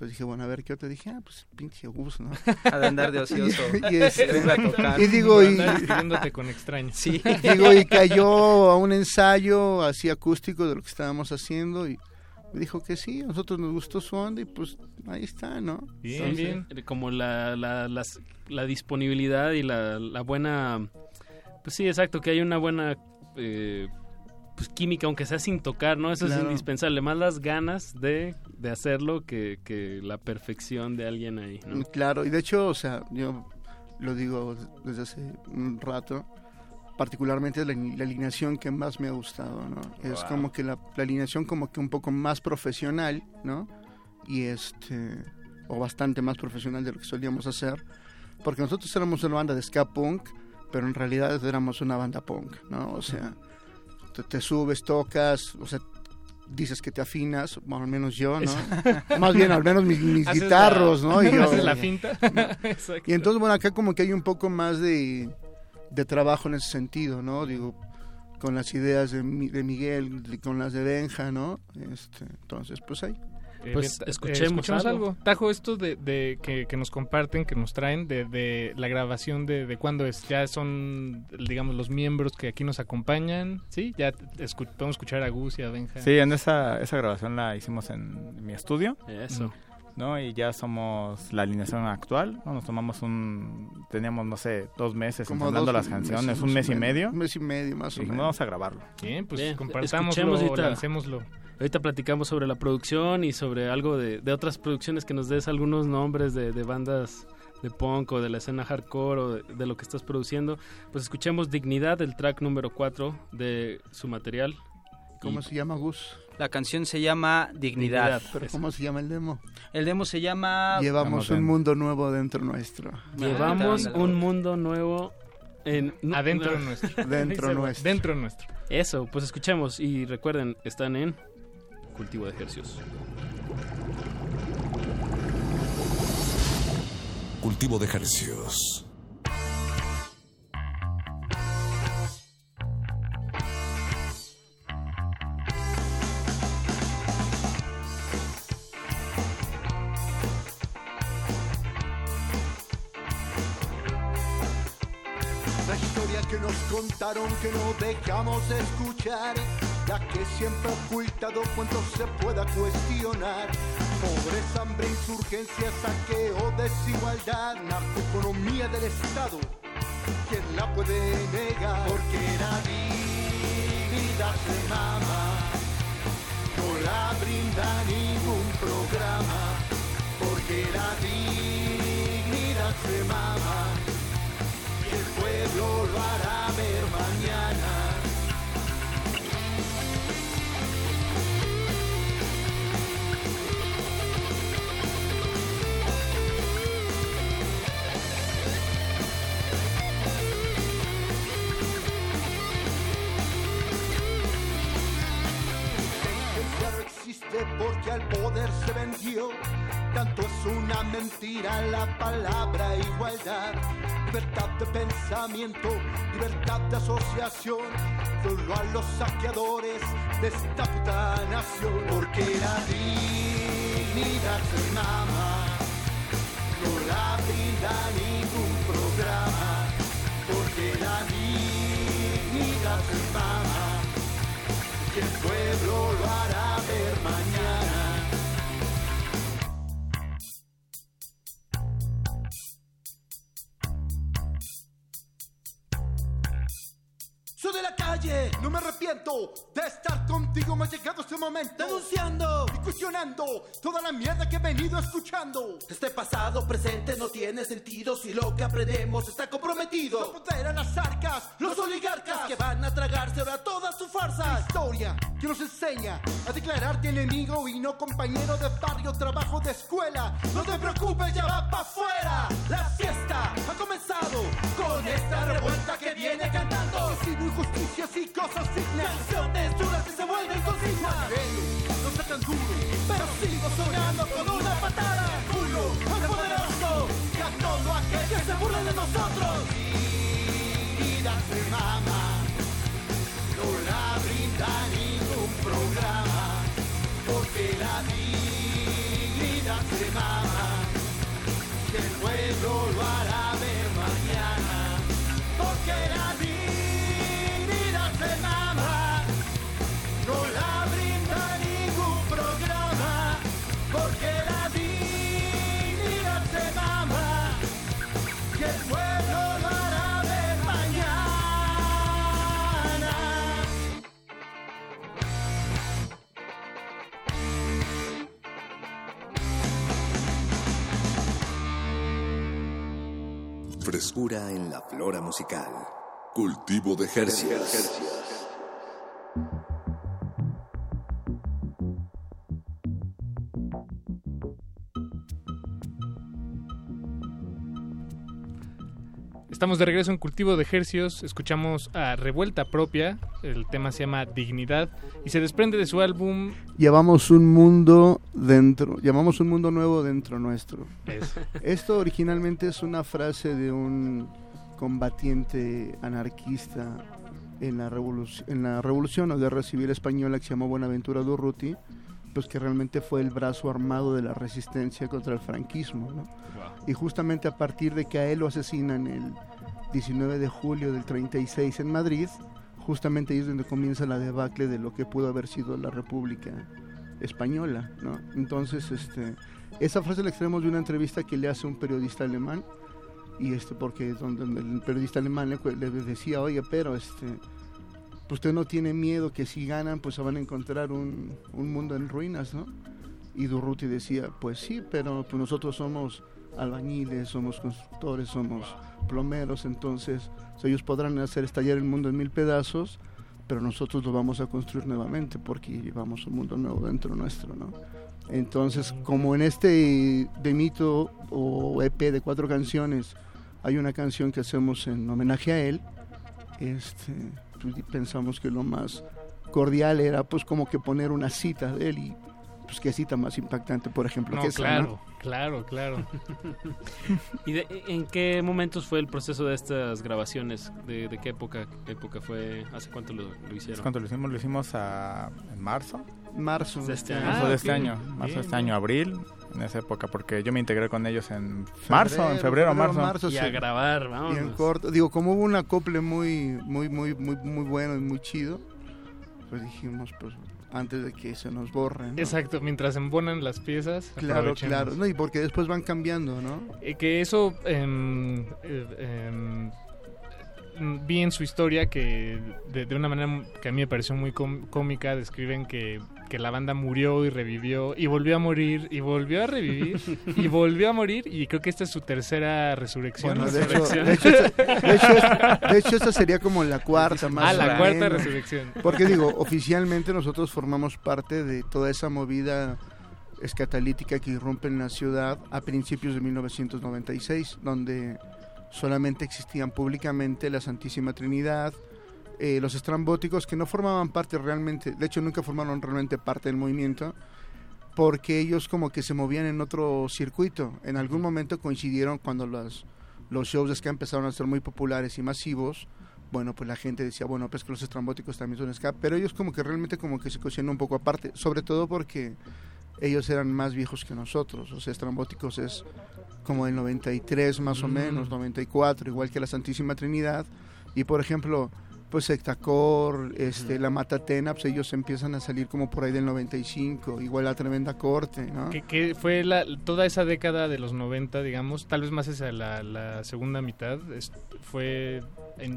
[SPEAKER 33] Entonces dije, bueno, a ver, ¿qué otro? Dije, ah, pues pinche Gus, ¿no?
[SPEAKER 32] Ha de andar de <laughs> ocioso. <laughs>
[SPEAKER 33] y, este,
[SPEAKER 32] a tocar.
[SPEAKER 33] y digo, y,
[SPEAKER 29] con extraños.
[SPEAKER 32] Sí. <laughs>
[SPEAKER 33] digo, y cayó a un ensayo así acústico de lo que estábamos haciendo y me dijo que sí, a nosotros nos gustó su onda y pues ahí está, ¿no?
[SPEAKER 31] Bien, bien. Como la, la, las- la disponibilidad y la, la buena... Pues sí, exacto, que hay una buena eh, pues química, aunque sea sin tocar, ¿no? Eso es indispensable. Más las ganas de, de hacerlo que, que la perfección de alguien ahí, ¿no?
[SPEAKER 33] Claro, y de hecho, o sea, yo lo digo desde hace un rato, particularmente la, la alineación que más me ha gustado, ¿no? Es como que la, la alineación como que un poco más profesional, ¿no? Y este, o bastante más profesional de lo que solíamos hacer, porque nosotros éramos una banda de ska punk, pero en realidad éramos una banda punk, ¿no? O sea, te, te subes, tocas, o sea, dices que te afinas, bueno, al menos yo, ¿no? <laughs> Más bien, al menos mis, mis <laughs> guitarros,
[SPEAKER 29] la-
[SPEAKER 33] ¿no? <laughs> Y yo,
[SPEAKER 29] haces la finta.
[SPEAKER 33] Y entonces, bueno, acá como que hay un poco más de, de trabajo en ese sentido, ¿no? Digo, con las ideas de, de Miguel, con las de Benja, ¿no? Este, entonces, pues ahí.
[SPEAKER 29] Eh,
[SPEAKER 28] Pues
[SPEAKER 29] bien, eh,
[SPEAKER 28] escuchemos algo.
[SPEAKER 29] algo. Tajo, esto de, de que, que nos comparten, que nos traen de, de la grabación de, de cuándo es. Ya son, digamos, los miembros que aquí nos acompañan. Sí, ya escu- podemos escuchar a Gus y a Benja.
[SPEAKER 35] Sí, en esa, esa grabación la hicimos en mi estudio.
[SPEAKER 28] Eso.
[SPEAKER 35] ¿no? Y ya somos la alineación actual. ¿no? Nos tomamos un... Teníamos, no sé, dos meses
[SPEAKER 36] Como dos
[SPEAKER 35] las canciones,
[SPEAKER 36] meses,
[SPEAKER 35] un mes y medio.
[SPEAKER 36] Un mes y medio, más o
[SPEAKER 35] Y dijimos,
[SPEAKER 36] menos.
[SPEAKER 35] vamos a grabarlo.
[SPEAKER 29] Bien, pues
[SPEAKER 28] Bien,
[SPEAKER 29] compartámoslo,
[SPEAKER 28] ahorita-
[SPEAKER 29] lancémoslo.
[SPEAKER 28] Ahorita platicamos sobre la producción y sobre algo de, de otras producciones que nos des algunos nombres de, de bandas de punk o de la escena hardcore o de, de lo que estás produciendo. Pues escuchemos Dignidad, el track número 4 de su material.
[SPEAKER 36] ¿Cómo
[SPEAKER 28] Y-
[SPEAKER 36] se llama Gus?
[SPEAKER 32] La canción se llama Dignidad.
[SPEAKER 36] ¿Pero cómo se llama el demo?
[SPEAKER 32] El demo se llama...
[SPEAKER 36] Llevamos un mundo nuevo dentro nuestro.
[SPEAKER 28] Llevamos un mundo nuevo en <laughs>
[SPEAKER 29] Adentro nuestro.
[SPEAKER 36] Dentro <laughs> nuestro.
[SPEAKER 29] Dentro nuestro.
[SPEAKER 28] Eso, pues escuchemos y recuerden, están en Cultivo de Ejercios.
[SPEAKER 4] Cultivo de ejercicios.
[SPEAKER 33] La historia que nos contaron que no dejamos de escuchar, la que siempre ha ocultado cuanto se pueda cuestionar. Pobreza, hambre, insurgencia, saqueo, desigualdad, narcoeconomía del Estado. ¿Quién la puede negar? Porque la dignidad se mama, no la brinda ningún programa. Porque la dignidad se mama y el pueblo lo hará ver porque al poder se vendió. Tanto es una mentira la palabra igualdad. Libertad de pensamiento, libertad de asociación. Solo a los saqueadores de esta puta nación. Porque la dignidad se mama. No la brinda ningún programa. Porque la dignidad se mama que el pueblo lo hará De la calle, no me arrepiento de estar contigo, me ha llegado este momento. Denunciando y cuestionando toda la mierda que he venido escuchando. Este pasado presente no tiene sentido si lo que aprendemos está comprometido. No poder a las arcas, los oligarcas que van a tragarse ahora todas sus farsas. Historia que nos enseña a declararte enemigo y no compañero de barrio, trabajo de escuela. No te preocupes, ya va para afuera. La fiesta ha comenzado con esta revuelta que viene cantando. Injusticias y cosas dignas. Canciones duras que se vuelven consignas. No está tan duro, pero sigo soñando con una patada. Culo, al poderoso, y a todo aquel que se burla de nosotros. Vida se mama, no la brinda ningún programa, porque la dignidad se mama, que el pueblo lo hará ver mañana, porque la
[SPEAKER 4] Frescura en la flora musical. Cultivo de ejercicios.
[SPEAKER 29] Estamos de regreso en Cultivo de Ejercios, escuchamos a Revuelta Propia, el tema se llama Dignidad y se desprende de su álbum
[SPEAKER 36] Llevamos un mundo dentro, llamamos un mundo nuevo dentro nuestro.
[SPEAKER 29] Eso.
[SPEAKER 36] Esto originalmente es una frase de un combatiente anarquista en la, revolución, en la revolución o guerra civil española que se llamó Buenaventura Durruti,
[SPEAKER 33] pues que realmente fue el brazo armado de la resistencia contra el franquismo. ¿no? Y justamente a partir de que a él lo asesinan el 19 de julio del 36 en Madrid, justamente ahí es donde comienza la debacle de lo que pudo haber sido la República Española. ¿no? Entonces, este, esa frase la extraemos de una entrevista que le hace un periodista alemán, y este porque donde, el periodista alemán le, decía, oye, pero este pues usted no tiene miedo que si ganan pues se van a encontrar un, un mundo en ruinas, ¿no? Y Durruti decía, pues sí, pero pues nosotros somos albañiles, somos constructores, somos plomeros, entonces ellos podrán hacer estallar el mundo en mil pedazos, pero nosotros lo vamos a construir nuevamente porque llevamos un mundo nuevo dentro nuestro, ¿no? Entonces, como en este de mito o EP de cuatro canciones, hay una canción que hacemos en homenaje a él, este, pues, pensamos que lo más cordial era pues como que poner una cita de él y pues qué cita más impactante, por ejemplo.
[SPEAKER 29] No,
[SPEAKER 33] que
[SPEAKER 29] claro, claro, claro. <laughs>
[SPEAKER 31] ¿Y en qué momentos fue el proceso de estas grabaciones? ¿De, qué época época fue? ¿Hace cuánto lo, hicieron?
[SPEAKER 35] ¿Cuánto lo hicimos? Lo hicimos en marzo.
[SPEAKER 33] Marzo
[SPEAKER 35] de este año. marzo de este año. Marzo de este año, abril en esa época porque yo me integré con ellos en marzo, en febrero, marzo.
[SPEAKER 31] y a grabar, vamos.
[SPEAKER 33] Y en corto, digo, como hubo un acople muy muy muy muy muy bueno y muy chido, pues dijimos pues antes de que se nos borren.
[SPEAKER 29] Exacto, mientras embonan las piezas.
[SPEAKER 33] Claro, claro, no, y porque después van cambiando, ¿no?
[SPEAKER 29] Y que eso eh, eh, vi en su historia que de, una manera que a mí me pareció muy cómica describen que, la banda murió y revivió y volvió a morir y volvió a revivir y <laughs> volvió a morir y creo que esta es su tercera resurrección.
[SPEAKER 33] de, Hecho, esta sería como la cuarta más.
[SPEAKER 29] Ah, la cuarta resurrección.
[SPEAKER 33] Porque digo, oficialmente nosotros formamos parte de toda esa movida escatalítica que irrumpe en la ciudad a principios de 1996, donde solamente existían públicamente la Santísima Trinidad, eh, los estrambóticos que no formaban parte realmente, de hecho nunca formaron realmente parte del movimiento, porque ellos como que se movían en otro circuito. En algún momento coincidieron cuando los, los shows de ska empezaron a ser muy populares y masivos, bueno, pues la gente decía, bueno, pues que los estrambóticos también son ska, pero ellos como que realmente como que se cocían un poco aparte, sobre todo porque ellos eran más viejos que nosotros, o sea, estrambóticos es como el 93 más o mm. menos, 94, igual que la Santísima Trinidad. Y por ejemplo, pues Sectacor, este, la Matatena, pues ellos empiezan a salir como por ahí del 95, igual la Tremenda Corte, ¿no?
[SPEAKER 29] Que, fue la, toda esa década de los 90, digamos, tal vez más esa la, la segunda mitad, fue,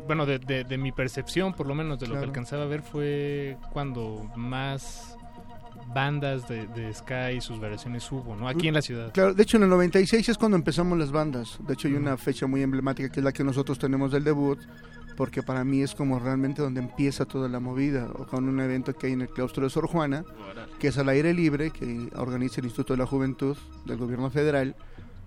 [SPEAKER 29] bueno, de, mi percepción, por lo menos de lo que alcanzaba a ver, fue cuando más bandas de, de ska y sus variaciones hubo, ¿no? Aquí en la ciudad.
[SPEAKER 33] Claro, de hecho en el 96 es cuando empezamos las bandas. De hecho hay una fecha muy emblemática que es la que nosotros tenemos del debut, porque para mí es como realmente donde empieza toda la movida, o con un evento que hay en el claustro de Sor Juana, que es al aire libre, que organiza el Instituto de la Juventud del Gobierno Federal.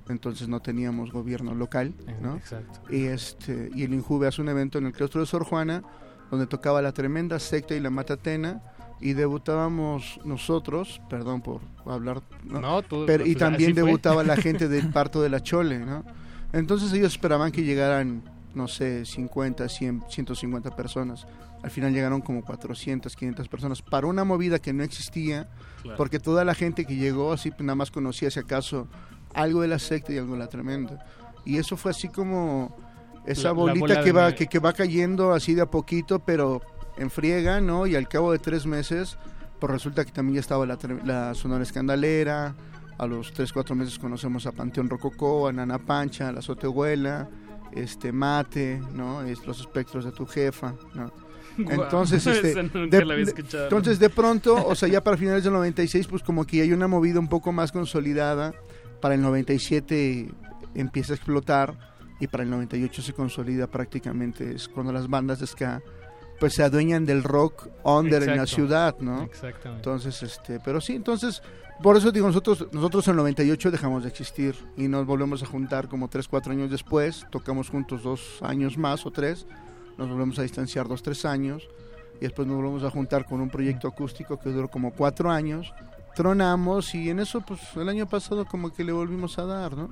[SPEAKER 33] Entonces no teníamos gobierno local, ¿no?
[SPEAKER 29] Exacto.
[SPEAKER 33] Y, este, y el Injuve hace un evento en el claustro de Sor Juana, donde tocaba la tremenda secta y la matatena, y debutábamos nosotros, perdón por hablar,
[SPEAKER 29] ¿no?
[SPEAKER 33] Pero, y también debutaba la gente del <laughs> parto de la Chole, ¿no? Entonces ellos esperaban que llegaran, no sé, 50, 100, 150 personas. Al final llegaron como 400, 500 personas para una movida que no existía, porque toda la gente que llegó así nada más conocía si acaso algo de la secta y algo de la tremenda. Y eso fue así como esa bolita que va que, que va cayendo así de a poquito, pero en friega, ¿no? Y al cabo de tres meses, pues resulta que también ya estaba la, la Sonora Escandalera, a los tres, cuatro meses conocemos a Panteón Rococó, a Nana Pancha, a la Sotehuela, este, Mate, ¿no? Es los espectros de tu jefa, ¿no? Entonces, <laughs> este, de, entonces de pronto, o sea, ya para finales del 96, pues como que hay una movida un poco más consolidada. Para el 97 empieza a explotar y para el 98 se consolida prácticamente. Es cuando las bandas de ska pues se adueñan del rock under en la ciudad, ¿no?
[SPEAKER 29] Exactamente.
[SPEAKER 33] Entonces, este, pero sí, entonces, por eso digo, nosotros, nosotros en el 98 dejamos de existir y nos volvemos a juntar como 3, 4 años después, tocamos juntos dos años más o tres, nos volvemos a distanciar dos, tres años y después nos volvemos a juntar con un proyecto acústico que duró como cuatro años, tronamos y en eso, pues el año pasado como que le volvimos a dar, ¿no?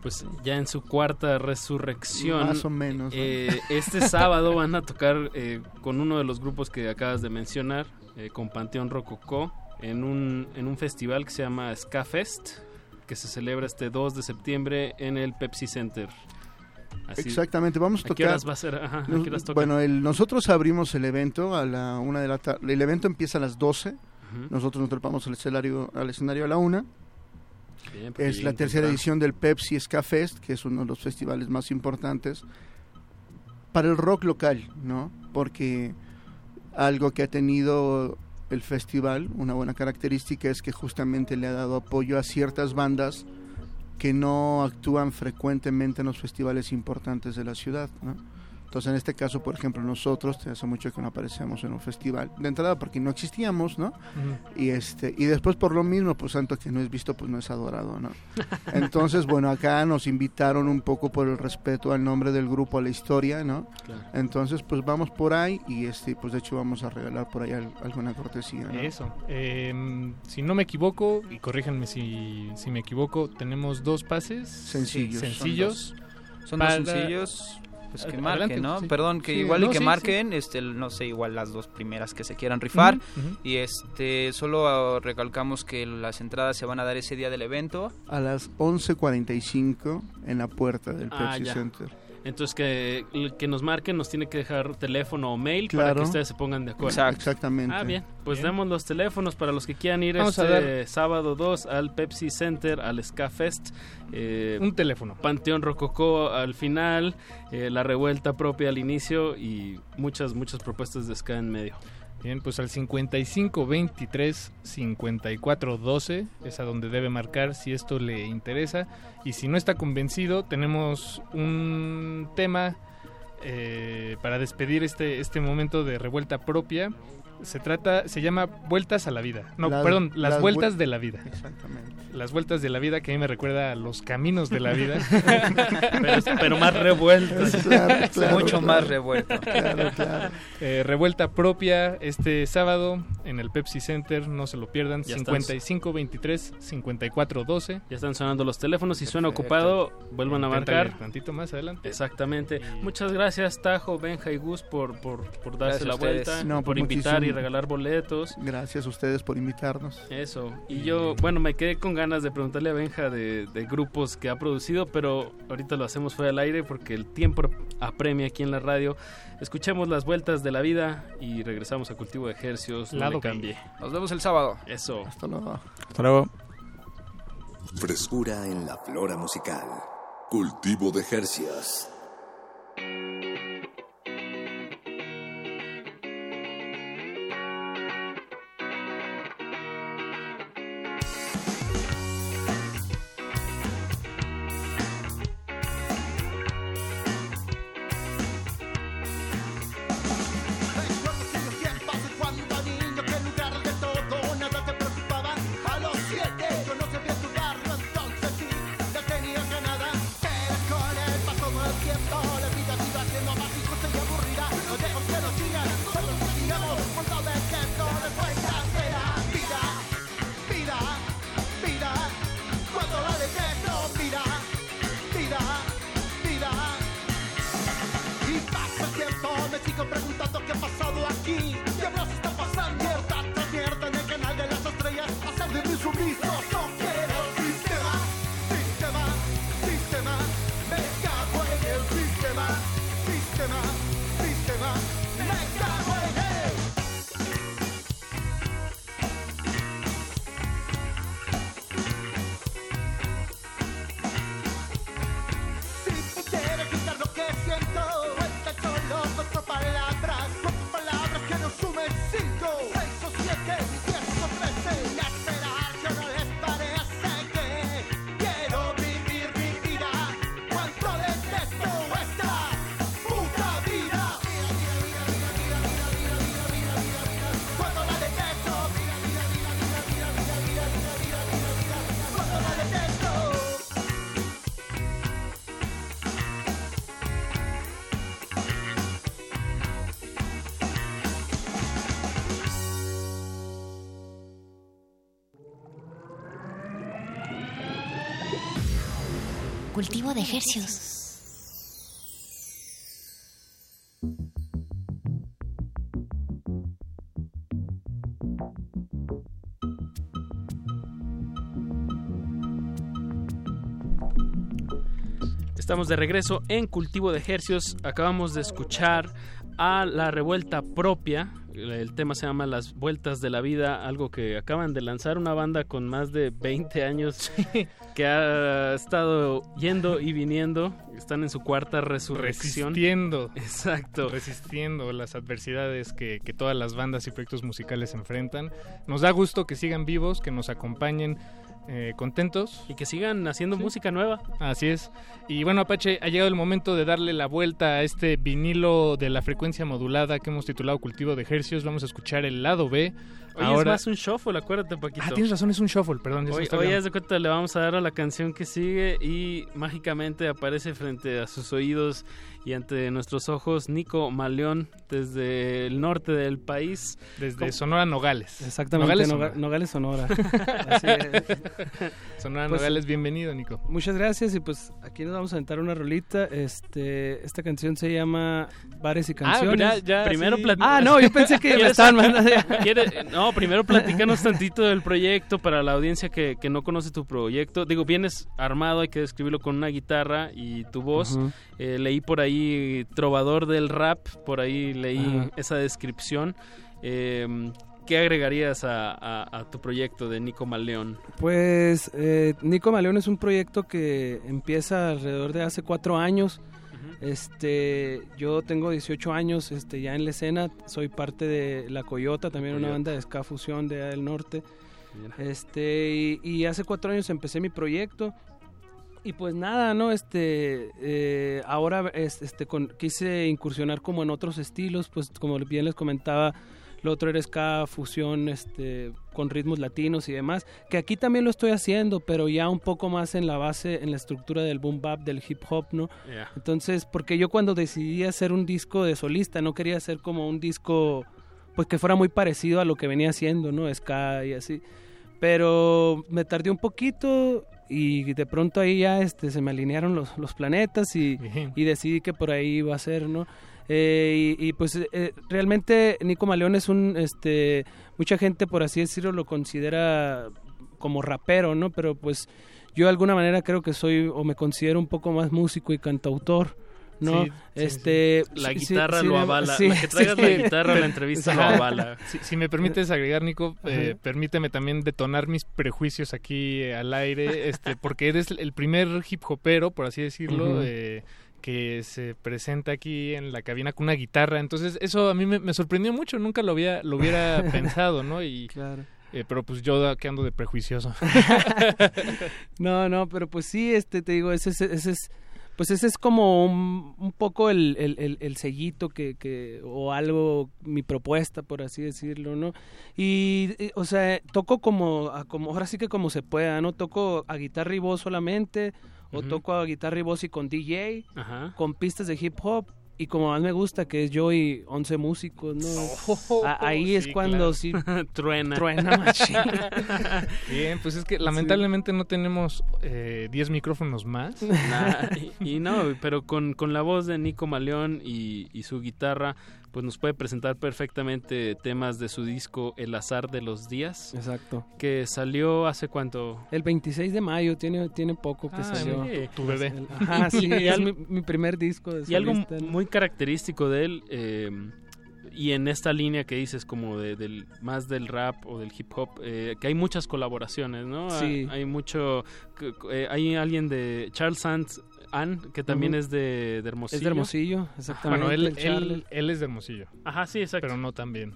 [SPEAKER 31] pues ya en su cuarta resurrección.
[SPEAKER 33] Más o menos.
[SPEAKER 31] Eh, este <laughs> sábado van a tocar eh, con uno de los grupos que acabas de mencionar, eh, con Panteón Rococó,
[SPEAKER 28] en un, en un festival que se llama Ska Fest, que se celebra este 2 de septiembre en el Pepsi Center. Así-
[SPEAKER 37] Exactamente, vamos a
[SPEAKER 28] ¿A
[SPEAKER 37] tocar.
[SPEAKER 28] qué horas va a ser? Ajá, ¿a qué horas
[SPEAKER 37] bueno, el- nosotros abrimos el evento a la una de la tarde. El evento empieza a las 12. Nosotros nos trepamos al escenario, al escenario a la una.
[SPEAKER 28] Bien, porque
[SPEAKER 37] Es la tercera edición del Pepsi Ska Fest, que es uno de los festivales más importantes para el rock local, ¿no? Porque algo que ha tenido el festival, una buena característica es que justamente le ha dado apoyo a ciertas bandas que no actúan frecuentemente en los festivales importantes de la ciudad, ¿no? Entonces, en este caso, por ejemplo, nosotros, hace mucho que no aparecemos en un festival. De entrada, porque no existíamos, ¿no? Y este y después por lo mismo, pues tanto que no es visto, pues no es adorado, ¿no? Entonces, bueno, acá nos invitaron un poco por el respeto al nombre del grupo, a la historia, ¿no?
[SPEAKER 28] Claro.
[SPEAKER 37] Entonces, pues vamos por ahí y este pues de hecho vamos a regalar por ahí al- alguna cortesía, ¿no?
[SPEAKER 29] Eso. Eh, si no me equivoco, y corríjanme si, si me equivoco, tenemos dos pases
[SPEAKER 37] Sencillos.
[SPEAKER 29] sencillos.
[SPEAKER 32] Son dos sencillos. Pues que
[SPEAKER 29] Adelante,
[SPEAKER 32] marquen, ¿no?
[SPEAKER 29] sí.
[SPEAKER 32] Perdón, que
[SPEAKER 29] Sí,
[SPEAKER 32] igual
[SPEAKER 29] no,
[SPEAKER 32] y que
[SPEAKER 29] sí,
[SPEAKER 32] marquen, este, no sé, igual las dos primeras que se quieran rifar.
[SPEAKER 29] Ujú, ujú.
[SPEAKER 32] Y este, solo ah, recalcamos que las entradas se van a dar ese día del evento.
[SPEAKER 37] A las 11:45 en la puerta del
[SPEAKER 28] Ah,
[SPEAKER 37] Pepsi
[SPEAKER 28] ya.
[SPEAKER 37] Center.
[SPEAKER 28] Entonces que, que nos marquen, nos tiene que dejar teléfono o mail para que ustedes se pongan de acuerdo.
[SPEAKER 37] Exacto. Exactamente.
[SPEAKER 28] Ah, bien. Pues
[SPEAKER 29] Bien.
[SPEAKER 28] demos los teléfonos para los que quieran ir
[SPEAKER 29] Vamos
[SPEAKER 28] este sábado 2 al Pepsi Center, al Ska Fest. eh,
[SPEAKER 29] Un teléfono.
[SPEAKER 28] Panteón Rococó al final, eh, la revuelta propia al inicio y muchas, muchas propuestas de Ska en medio.
[SPEAKER 29] Bien, pues al 55 23 54 12 es a donde debe marcar si esto le interesa. Y si no está convencido, tenemos un tema eh, para despedir este, este momento de revuelta propia. Se trata, se llama Vueltas a la Vida. No,
[SPEAKER 37] Las-
[SPEAKER 29] perdón, Las,
[SPEAKER 37] las
[SPEAKER 29] Vueltas
[SPEAKER 37] vuel-
[SPEAKER 29] de la Vida.
[SPEAKER 37] Exactamente.
[SPEAKER 29] Las Vueltas de la Vida que a mí me recuerda a los caminos de la vida. <laughs>
[SPEAKER 28] pero, pero más revueltas.
[SPEAKER 37] Claro, claro,
[SPEAKER 32] Mucho
[SPEAKER 37] claro.
[SPEAKER 32] más revuelto.
[SPEAKER 37] Claro, claro.
[SPEAKER 29] Eh, revuelta propia este sábado en el Pepsi Center, no se lo pierdan.
[SPEAKER 28] Ya están.
[SPEAKER 29] 55 23 54 12.
[SPEAKER 28] Ya están sonando los teléfonos. Si suena ocupado, vuelvan a marcar.
[SPEAKER 29] Tantito más adelante.
[SPEAKER 28] Exactamente. Muchas gracias, Tajo, Benja y Gus, por, por, por darse
[SPEAKER 32] Gracias
[SPEAKER 28] la vuelta,
[SPEAKER 37] No,
[SPEAKER 28] por
[SPEAKER 37] pues
[SPEAKER 28] invitar y regalar boletos.
[SPEAKER 37] Gracias a ustedes por invitarnos.
[SPEAKER 28] Eso. Y yo, bueno, me quedé con ganas de preguntarle a Benja de, de grupos que ha producido, pero ahorita lo hacemos fuera del aire porque el tiempo apremia aquí en la radio. Escuchemos las vueltas de la vida y regresamos a Cultivo de Ejercios.
[SPEAKER 29] Lado
[SPEAKER 28] cambie.
[SPEAKER 32] Nos vemos el sábado.
[SPEAKER 28] Eso.
[SPEAKER 37] Hasta luego.
[SPEAKER 35] Hasta luego.
[SPEAKER 33] Frescura en la flora musical. Cultivo de Hercias.
[SPEAKER 28] Estamos de regreso en Cultivo de Ejercios. Acabamos de escuchar a La Revuelta Propia el tema se llama Las Vueltas de la Vida, algo que acaban de lanzar una banda con más de 20 años que ha estado yendo y viniendo. Están en su cuarta resurrección.
[SPEAKER 29] Resistiendo.
[SPEAKER 28] Exacto.
[SPEAKER 29] Resistiendo las adversidades que, que todas las bandas y proyectos musicales enfrentan. Nos da gusto que sigan vivos, que nos acompañen eh, contentos.
[SPEAKER 28] Y que sigan haciendo música nueva.
[SPEAKER 29] Así es. Y bueno, Apache, ha llegado el momento de darle la vuelta a este vinilo de la frecuencia modulada que hemos titulado Cultivo de Ejercios. Vamos a escuchar el lado B.
[SPEAKER 28] Hoy
[SPEAKER 29] Ahora...
[SPEAKER 28] es más un shuffle, acuérdate, Paquito.
[SPEAKER 29] Ah, tienes razón, es un shuffle, perdón. ya se
[SPEAKER 28] Hoy, hoy haz de cuenta, le vamos a dar a la canción que sigue y mágicamente aparece frente a sus oídos y ante nuestros ojos Nico Maleón desde el norte del país.
[SPEAKER 29] Desde
[SPEAKER 28] ¿Cómo?
[SPEAKER 29] Sonora Nogales.
[SPEAKER 38] Exactamente,
[SPEAKER 29] Nogales,
[SPEAKER 38] Nogales,
[SPEAKER 29] Sonora.
[SPEAKER 38] Sonora. <laughs> Así es.
[SPEAKER 29] Sonora
[SPEAKER 38] Pues,
[SPEAKER 29] Nogales, bienvenido, Nico.
[SPEAKER 38] Muchas gracias y pues aquí nos vamos a aventar una rolita. Este, esta canción se llama Bares y Canciones.
[SPEAKER 28] Ah, ya, ya, primero
[SPEAKER 38] sí. Ah, no, yo pensé que <laughs> me
[SPEAKER 28] ¿Quieres-
[SPEAKER 38] estaban mandando.
[SPEAKER 28] ¿Quiere- No, primero platícanos tantito del proyecto para la audiencia que, que no conoce tu proyecto. Digo, vienes armado, hay que describirlo con una guitarra y tu voz. Eh, leí por ahí Trovador del Rap, por ahí leí esa descripción. Eh, ¿Qué agregarías a, a- a tu proyecto de Nico Maleón?
[SPEAKER 38] Pues eh, Nico Maleón es un proyecto que empieza alrededor de hace cuatro años. Este, yo tengo 18 años, este, ya en la escena, soy parte de La Coyota, también una banda de ska fusión de del norte. Este, y, y hace cuatro años empecé mi proyecto. Y pues nada, ¿no? Este, eh, ahora es- este, con- quise incursionar como en otros estilos, pues como bien les comentaba, lo otro era ska, fusión, este, con ritmos latinos y demás, que aquí también lo estoy haciendo, pero ya un poco más en la base, en la estructura del boom bap, del hip hop, ¿no?
[SPEAKER 28] Ya.
[SPEAKER 38] Entonces, porque yo cuando decidí hacer un disco de solista, no quería hacer como un disco, pues que fuera muy parecido a lo que venía haciendo, ¿no? Ska y así. Pero me tardé un poquito y de pronto ahí ya este, se me alinearon los, los planetas y, y decidí que por ahí iba a ser, ¿no? Eh, y, y, pues eh, realmente Nico Maleón es un, este, mucha gente por así decirlo lo considera como rapero, ¿no? Pero pues yo de alguna manera creo que soy o me considero un poco más músico y cantautor, ¿no?
[SPEAKER 29] Sí, sí,
[SPEAKER 38] este,
[SPEAKER 28] La
[SPEAKER 38] sí,
[SPEAKER 28] guitarra
[SPEAKER 38] sí,
[SPEAKER 28] lo avala.
[SPEAKER 38] sí,
[SPEAKER 28] la que traigas
[SPEAKER 38] sí.
[SPEAKER 28] la guitarra a la entrevista lo avala.
[SPEAKER 29] Si, si me permites agregar, Nico, eh, permíteme también detonar mis prejuicios aquí eh, al aire, este, porque eres el primer hip hopero, por así decirlo, eh, que se presenta aquí en la cabina con una guitarra. Entonces, eso a mí me, me sorprendió mucho, nunca lo había, lo hubiera <laughs> pensado, ¿no? Y,
[SPEAKER 38] Claro.
[SPEAKER 29] eh, pero pues yo que ando de prejuicioso. <laughs> <laughs>
[SPEAKER 38] No, no, pero pues sí, este, te digo, ese, es- ese es, pues ese es como un, un poco el, el, el, el sellito que, que, o algo, mi propuesta, por así decirlo, ¿no? Y, y, o sea, toco como, como, ahora sí que como se pueda, ¿no? Toco a guitarra y voz solamente, o
[SPEAKER 28] Ujú.
[SPEAKER 38] toco a guitarra y voz y con DJ,
[SPEAKER 28] Ajá.
[SPEAKER 38] con pistas de hip hop, y como más me gusta, que es yo y 11 músicos, ¿no? A- ahí es cuando
[SPEAKER 29] claro.
[SPEAKER 38] sí <laughs>
[SPEAKER 28] Truena.
[SPEAKER 38] truena machín. <laughs>
[SPEAKER 29] Bien, pues es que lamentablemente no tenemos eh, 10 micrófonos más.
[SPEAKER 28] Nah, y, y no, pero con, con la voz de Nico Maleón y, y su guitarra, pues nos puede presentar perfectamente temas de su disco El azar de los días,
[SPEAKER 38] Exacto.
[SPEAKER 28] que salió hace cuánto.
[SPEAKER 38] El 26 de mayo, tiene, tiene poco que
[SPEAKER 28] Ah,
[SPEAKER 38] salió.
[SPEAKER 28] sí.
[SPEAKER 29] Tu bebé.
[SPEAKER 38] El- Ajá, <laughs> sí,
[SPEAKER 28] Y
[SPEAKER 38] es
[SPEAKER 28] algo-
[SPEAKER 38] mi, mi primer disco de
[SPEAKER 28] Y algo muy característico de él, eh, y en esta línea que dices como de, del más del rap o del hip hop, eh, que hay muchas colaboraciones, ¿no?
[SPEAKER 38] Sí.
[SPEAKER 28] Hay, hay mucho, que- eh, hay alguien de Charles Sands Ann, que también
[SPEAKER 38] Ujú.
[SPEAKER 28] es de, de Hermosillo.
[SPEAKER 38] Es de Hermosillo, exactamente.
[SPEAKER 29] Bueno, él, él, él es de Hermosillo,
[SPEAKER 28] Ajá, sí, exacto.
[SPEAKER 29] pero no tan bien.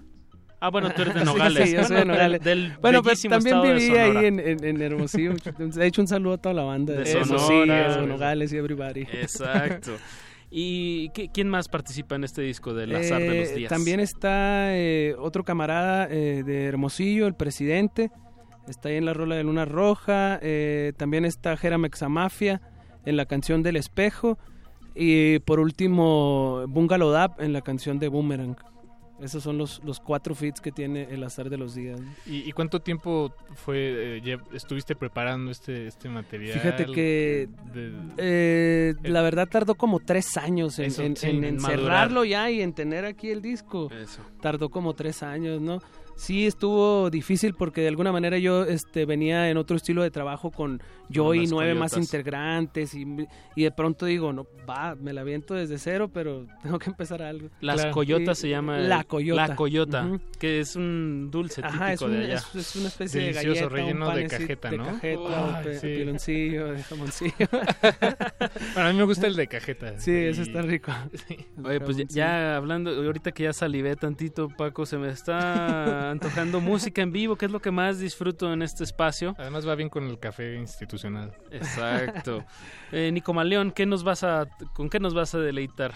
[SPEAKER 28] Ah, bueno, tú eres de <laughs> Nogales.
[SPEAKER 38] sí, yo soy de Nogales.
[SPEAKER 28] Del, del
[SPEAKER 38] Bueno, pero
[SPEAKER 28] bellísimo
[SPEAKER 38] también viví ahí en, en, en Hermosillo. De hecho, un saludo a toda la banda de,
[SPEAKER 28] De
[SPEAKER 38] Hermosillo, de Nogales y everybody.
[SPEAKER 28] Exacto. <laughs> ¿Y qué- quién más participa en este disco del azar de los
[SPEAKER 38] Eh,
[SPEAKER 28] días?
[SPEAKER 38] También está eh, otro camarada eh, de Hermosillo, el presidente. Está ahí en la rola de Luna Roja. eh, también está Jera Mexamafia en la canción del espejo. Y por último, Bungalow Dap en la canción de Boomerang. Esos son los, los cuatro feats que tiene el azar de los días. ¿no?
[SPEAKER 29] ¿Y, y cuánto tiempo fue eh, estuviste preparando este, este material?
[SPEAKER 38] Fíjate que
[SPEAKER 29] De-
[SPEAKER 38] eh, la verdad tardó como tres años en,
[SPEAKER 29] Eso,
[SPEAKER 38] en-
[SPEAKER 29] sí,
[SPEAKER 38] en
[SPEAKER 28] en
[SPEAKER 38] encerrarlo ya y en tener aquí el disco.
[SPEAKER 28] Eso.
[SPEAKER 38] Tardó como tres años, ¿no? sí estuvo difícil porque de alguna manera yo este venía en otro estilo de trabajo con yo y nueve más integrantes y, y de pronto digo, no, va, me la viento desde cero, pero <laughs> tengo que empezar algo.
[SPEAKER 31] Las
[SPEAKER 38] Claro.
[SPEAKER 31] coyotas
[SPEAKER 38] Y-
[SPEAKER 31] se llama...
[SPEAKER 38] La coyota.
[SPEAKER 31] La coyota, que es un dulce
[SPEAKER 38] Ajá, es,
[SPEAKER 31] típico
[SPEAKER 38] un-
[SPEAKER 31] de allá.
[SPEAKER 38] es- es una especie
[SPEAKER 29] Delicioso,
[SPEAKER 38] de galleta,
[SPEAKER 29] relleno
[SPEAKER 38] un
[SPEAKER 29] de cajeta,
[SPEAKER 38] de
[SPEAKER 29] ¿no?
[SPEAKER 38] cajeta,
[SPEAKER 29] Ay,
[SPEAKER 38] pe-
[SPEAKER 29] sí.
[SPEAKER 38] piloncillo, de jamoncillo. <laughs>
[SPEAKER 29] Bueno, a mí me gusta el de cajeta.
[SPEAKER 38] Sí, ese
[SPEAKER 29] Y-
[SPEAKER 38] está rico. <laughs>
[SPEAKER 31] Oye, pues ya, ya hablando, ahorita que ya salivé tantito, Paco, se me está antojando música en vivo, que es lo que más disfruto en este espacio.
[SPEAKER 29] Además va bien con el café institucional.
[SPEAKER 31] Exacto. <laughs> Eh, Nico Maleón, ¿qué nos vas a, ¿con qué nos vas a deleitar?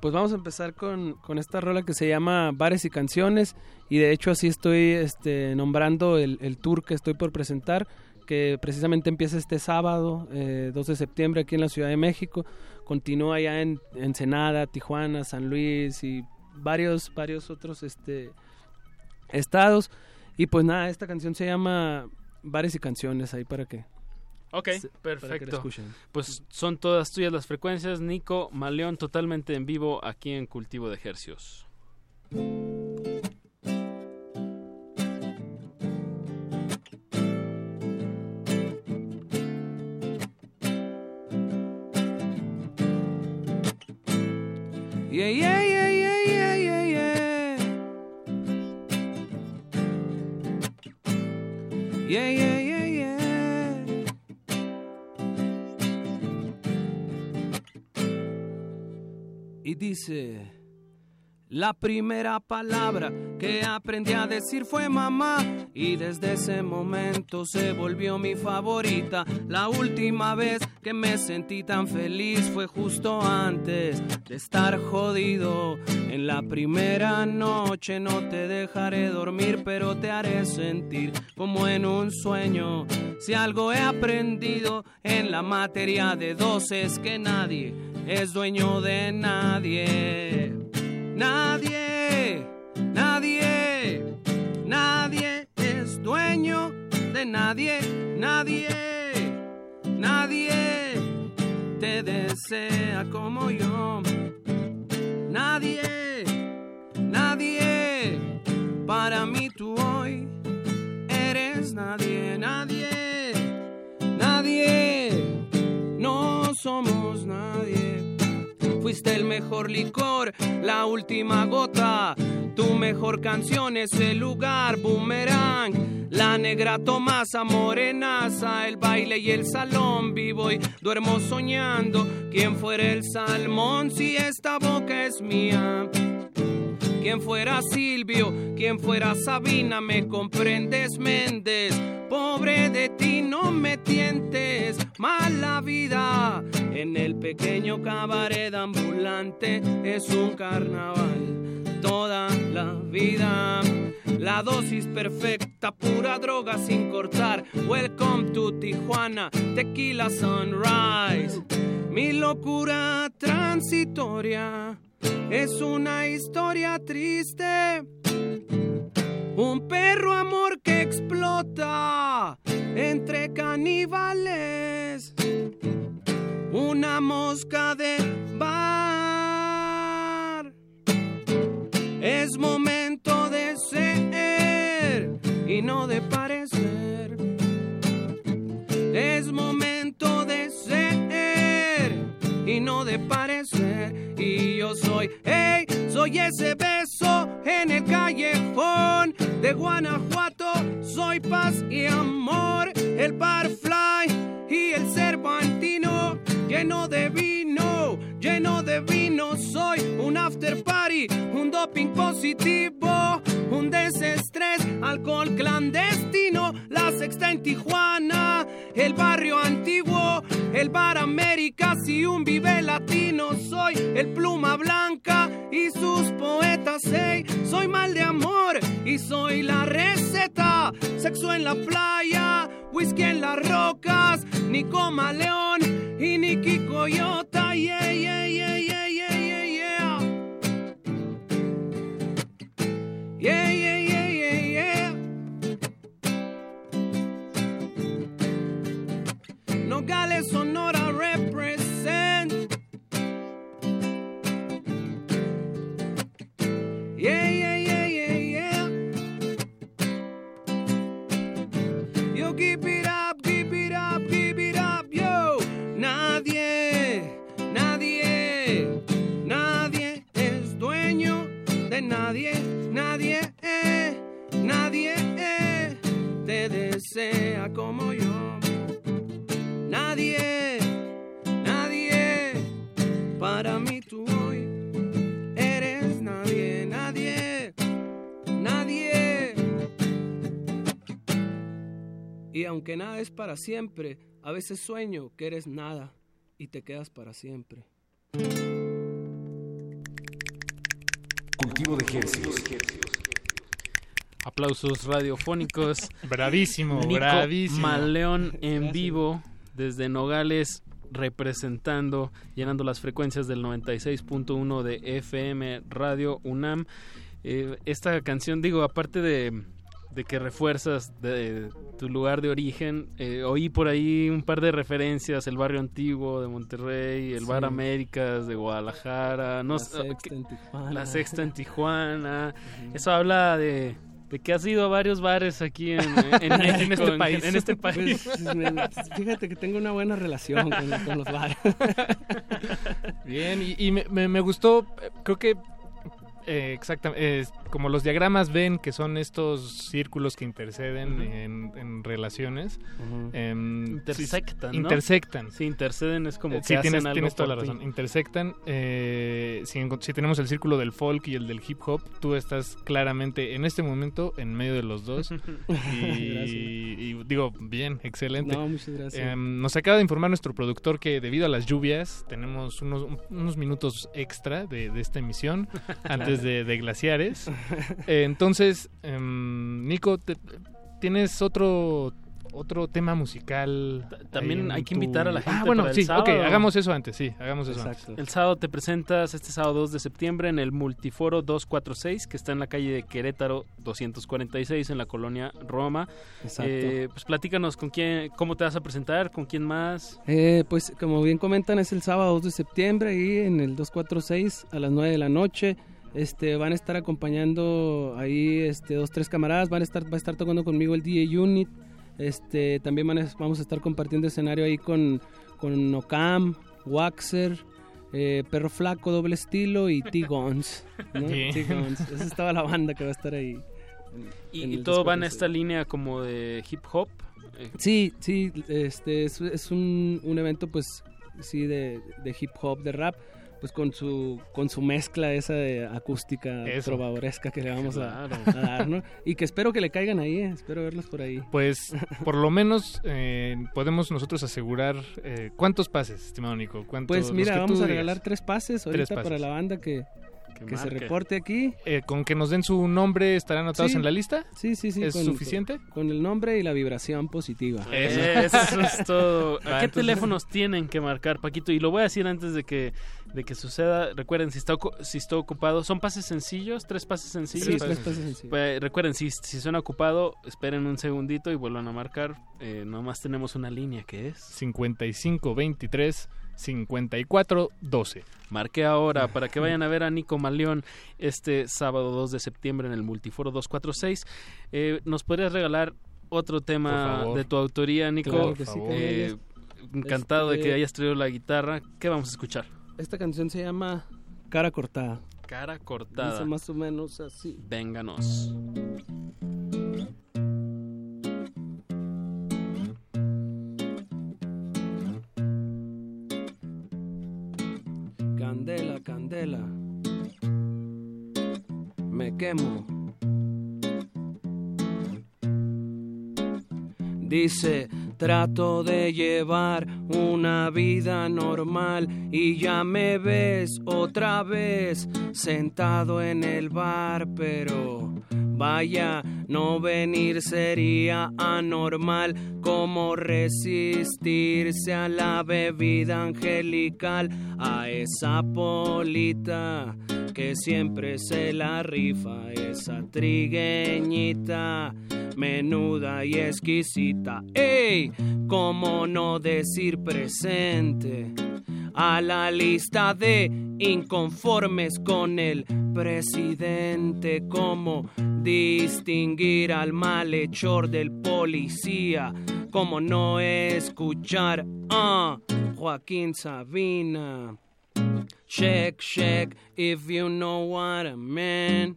[SPEAKER 38] Pues vamos a empezar con, con esta rola que se llama Bares y Canciones y de hecho así estoy este, nombrando el, el tour que estoy por presentar que precisamente empieza este sábado, eh, 2 de septiembre aquí en la Ciudad de México, continúa ya en Ensenada, Tijuana, San Luis y varios, varios otros este, estados y pues nada, esta canción se llama Bares y Canciones ahí para que
[SPEAKER 31] Ok,
[SPEAKER 38] se-
[SPEAKER 31] perfecto.
[SPEAKER 38] escuchen.
[SPEAKER 31] Pues son todas tuyas las frecuencias. Nico Maleón, totalmente en vivo aquí en Cultivo de
[SPEAKER 38] yeah, yeah, yeah, dice, la primera palabra que aprendí a decir fue mamá y desde ese momento se volvió mi favorita. La última vez que me sentí tan feliz fue justo antes de estar jodido. En la primera noche no te dejaré dormir, pero te haré sentir como en un sueño. Si algo he aprendido en la materia de dos es que nadie es dueño de nadie. Nadie, nadie, nadie es dueño de nadie, nadie, nadie te desea como yo. Nadie, nadie, para mí tú hoy eres nadie, nadie, nadie, no somos nadie. Fuiste el mejor licor, la última gota. Tu mejor canción es el lugar, boomerang. La negra Tomasa morenaza, el baile y el salón. Vivo y duermo soñando. ¿Quién fuera el salmón si esta boca es mía? Quien fuera Silvio, quien fuera Sabina, me comprendes, Méndez. Pobre de ti, no me tientes. Mala vida en el pequeño cabaret ambulante es un carnaval. Toda la vida, la dosis perfecta, pura droga sin cortar. Welcome to Tijuana, tequila sunrise. Mi locura transitoria es una historia triste. Un perro amor que explota entre caníbales. Una mosca de bar. Es momento de ser y no de parecer. Es momento de ser y no de parecer. Y yo soy, hey, soy ese beso en el callejón de Guanajuato. Soy paz y amor, el barfly y el cervantino lleno de vino, lleno de vino. Soy un after party, un doping positivo, un desestrés, alcohol clandestino. La sexta en Tijuana, el barrio antiguo, el bar Américas y un vive latino. Soy el pluma blanca y sus poetas. Hey, soy mal de amor y soy la receta. Sexo en la playa, whisky en las rocas, Nico Maleón y Nicky Coyota. Yeah, yeah, yeah, yeah, yeah, yeah, yeah. Yeah, yeah, yeah, yeah, yeah. Nogales, Sonora represent. Nadie, nadie, eh, nadie eh, te desea como yo. Nadie, nadie, para mí tú hoy eres nadie, nadie, nadie. Y aunque nada es para siempre, a veces sueño que eres nada y te quedas para siempre.
[SPEAKER 39] Cultivo de ejercicios.
[SPEAKER 28] Aplausos radiofónicos.
[SPEAKER 29] Bravísimo,
[SPEAKER 28] Nico
[SPEAKER 29] bravísimo.
[SPEAKER 28] Maleón en vivo desde Nogales representando, llenando las frecuencias del 96.1 de FM Radio UNAM. Eh, esta canción, digo, aparte de, de que refuerzas de, tu lugar de origen, eh, oí por ahí un par de referencias, el barrio antiguo de Monterrey, el Bar. Américas de Guadalajara, no
[SPEAKER 38] La Sexta en Tijuana.
[SPEAKER 28] la Sexta en Tijuana. Eso habla de, de que has ido a varios bares aquí en, en, <laughs>
[SPEAKER 38] En
[SPEAKER 28] México,
[SPEAKER 38] este país.
[SPEAKER 28] en este país.
[SPEAKER 38] Pues, me- fíjate que tengo una buena relación con, con los bares.
[SPEAKER 29] Bien, y, y me, me- me gustó, eh, creo que exactamente, como los diagramas ven que son estos círculos que interceden en, en relaciones. Em,
[SPEAKER 28] Intersectan, ¿no?
[SPEAKER 29] Intersectan.
[SPEAKER 28] Sí, interceden es como
[SPEAKER 29] Eh,
[SPEAKER 28] que
[SPEAKER 29] sí,
[SPEAKER 28] hacen
[SPEAKER 29] tienes,
[SPEAKER 28] algo
[SPEAKER 29] tienes toda la
[SPEAKER 28] ti.
[SPEAKER 29] razón. Intersectan. eh, si, si tenemos el círculo del folk y el del hip hop, tú estás claramente en este momento en medio de los dos. <laughs> y digo, bien, excelente.
[SPEAKER 38] No, muchas gracias.
[SPEAKER 29] Em, nos acaba de informar nuestro productor que debido a las lluvias tenemos unos, unos minutos extra de, de esta emisión <laughs> antes de, de glaciares. Eh, entonces, em, Nico, te- ¿tienes otro otro tema musical?
[SPEAKER 28] También hay que
[SPEAKER 29] tu-
[SPEAKER 28] invitar a la gente
[SPEAKER 29] Ah, bueno,
[SPEAKER 28] para el
[SPEAKER 29] sí,
[SPEAKER 28] sábado.
[SPEAKER 29] ok, hagamos eso antes, sí, hagamos eso
[SPEAKER 38] Exacto.
[SPEAKER 28] El sábado te presentas este sábado 2 de septiembre en el Multiforo 246, que está en la calle de Querétaro 246 en la colonia Roma.
[SPEAKER 38] Exacto.
[SPEAKER 28] Eh, pues platícanos con quién, cómo te vas a presentar, con quién más.
[SPEAKER 38] Eh, pues como bien comentan, es el sábado 2 de septiembre ahí en el 246 a las 9 de la noche. Este, van a estar acompañando ahí este, dos, tres camaradas, van a estar, va a estar tocando conmigo el DJ Unit. Este, también van a- vamos a estar compartiendo escenario ahí con, con Ocam, Waxer, eh, Perro Flaco, Doble Estilo y T-Guns. ¿no? T-Guns. Esa estaba la banda que va a estar ahí. en-
[SPEAKER 28] Y,
[SPEAKER 38] en
[SPEAKER 28] y
[SPEAKER 38] el
[SPEAKER 28] todo va en
[SPEAKER 38] 246.
[SPEAKER 28] esta línea como de hip hop. eh,
[SPEAKER 38] Sí, sí, este es, es un, un evento pues sí de, de hip hop, de rap, pues con su con su mezcla esa de acústica
[SPEAKER 29] Eso.
[SPEAKER 38] trovadoresca que le vamos a-
[SPEAKER 28] Claro.
[SPEAKER 38] a, dar, ¿no? Y que espero que le caigan ahí, eh, espero verlos por ahí.
[SPEAKER 29] Pues <laughs> por lo menos eh, podemos nosotros asegurar eh, cuántos pases, estimado Nico. ¿Cuántos-
[SPEAKER 38] Pues mira, vamos a
[SPEAKER 29] digas?
[SPEAKER 38] regalar tres pases
[SPEAKER 29] Tres
[SPEAKER 38] ahorita
[SPEAKER 29] pases.
[SPEAKER 38] para la banda que, que se reporte aquí.
[SPEAKER 29] Eh, con que nos den su nombre, ¿estarán anotados
[SPEAKER 38] Sí.
[SPEAKER 29] en la lista?
[SPEAKER 38] Sí, sí, sí.
[SPEAKER 29] ¿Es
[SPEAKER 38] con-
[SPEAKER 29] suficiente?
[SPEAKER 38] Con el nombre y la vibración positiva.
[SPEAKER 28] Eso es todo. ¿A
[SPEAKER 38] Va,
[SPEAKER 28] qué
[SPEAKER 38] entonces-
[SPEAKER 28] teléfonos tienen que marcar, Paquito? Y lo voy a decir antes de que, de que suceda. Recuerden, si está, si está ocupado, ¿son pases sencillos? ¿Tres pases sencillos?
[SPEAKER 38] Sí, tres pases sencillos.
[SPEAKER 28] Pues, recuerden, si, si suena ocupado, esperen un segundito y vuelvan a marcar. Eh, nomás tenemos una línea que es...
[SPEAKER 29] 55 23 54 12.
[SPEAKER 28] Marque ahora <laughs> para que vayan a ver a Nico Maleón este sábado 2 de septiembre en el Multiforo 246. Eh, ¿Nos podrías regalar otro tema de tu autoría, Nico?
[SPEAKER 38] Claro que sí,
[SPEAKER 28] Eh, encantado de
[SPEAKER 38] Este-
[SPEAKER 28] que hayas traído la guitarra. ¿Qué vamos a escuchar?
[SPEAKER 38] Esta canción se llama Cara Cortada.
[SPEAKER 28] Cara cortada.
[SPEAKER 38] Dice más o menos así.
[SPEAKER 28] Vénganos.
[SPEAKER 38] Candela. Me quemo. Dice, trato de llevar una vida normal y ya me ves otra vez sentado en el bar, pero vaya, no venir sería anormal como resistirse a la bebida angelical, a esa polita que siempre se la rifa, esa trigueñita menuda y exquisita. ¡Ey! ¿Cómo no decir presente? A la lista de inconformes con el presidente, cómo distinguir al malhechor del policía, cómo no escuchar a Joaquín Sabina. Check, check, if you know what I mean.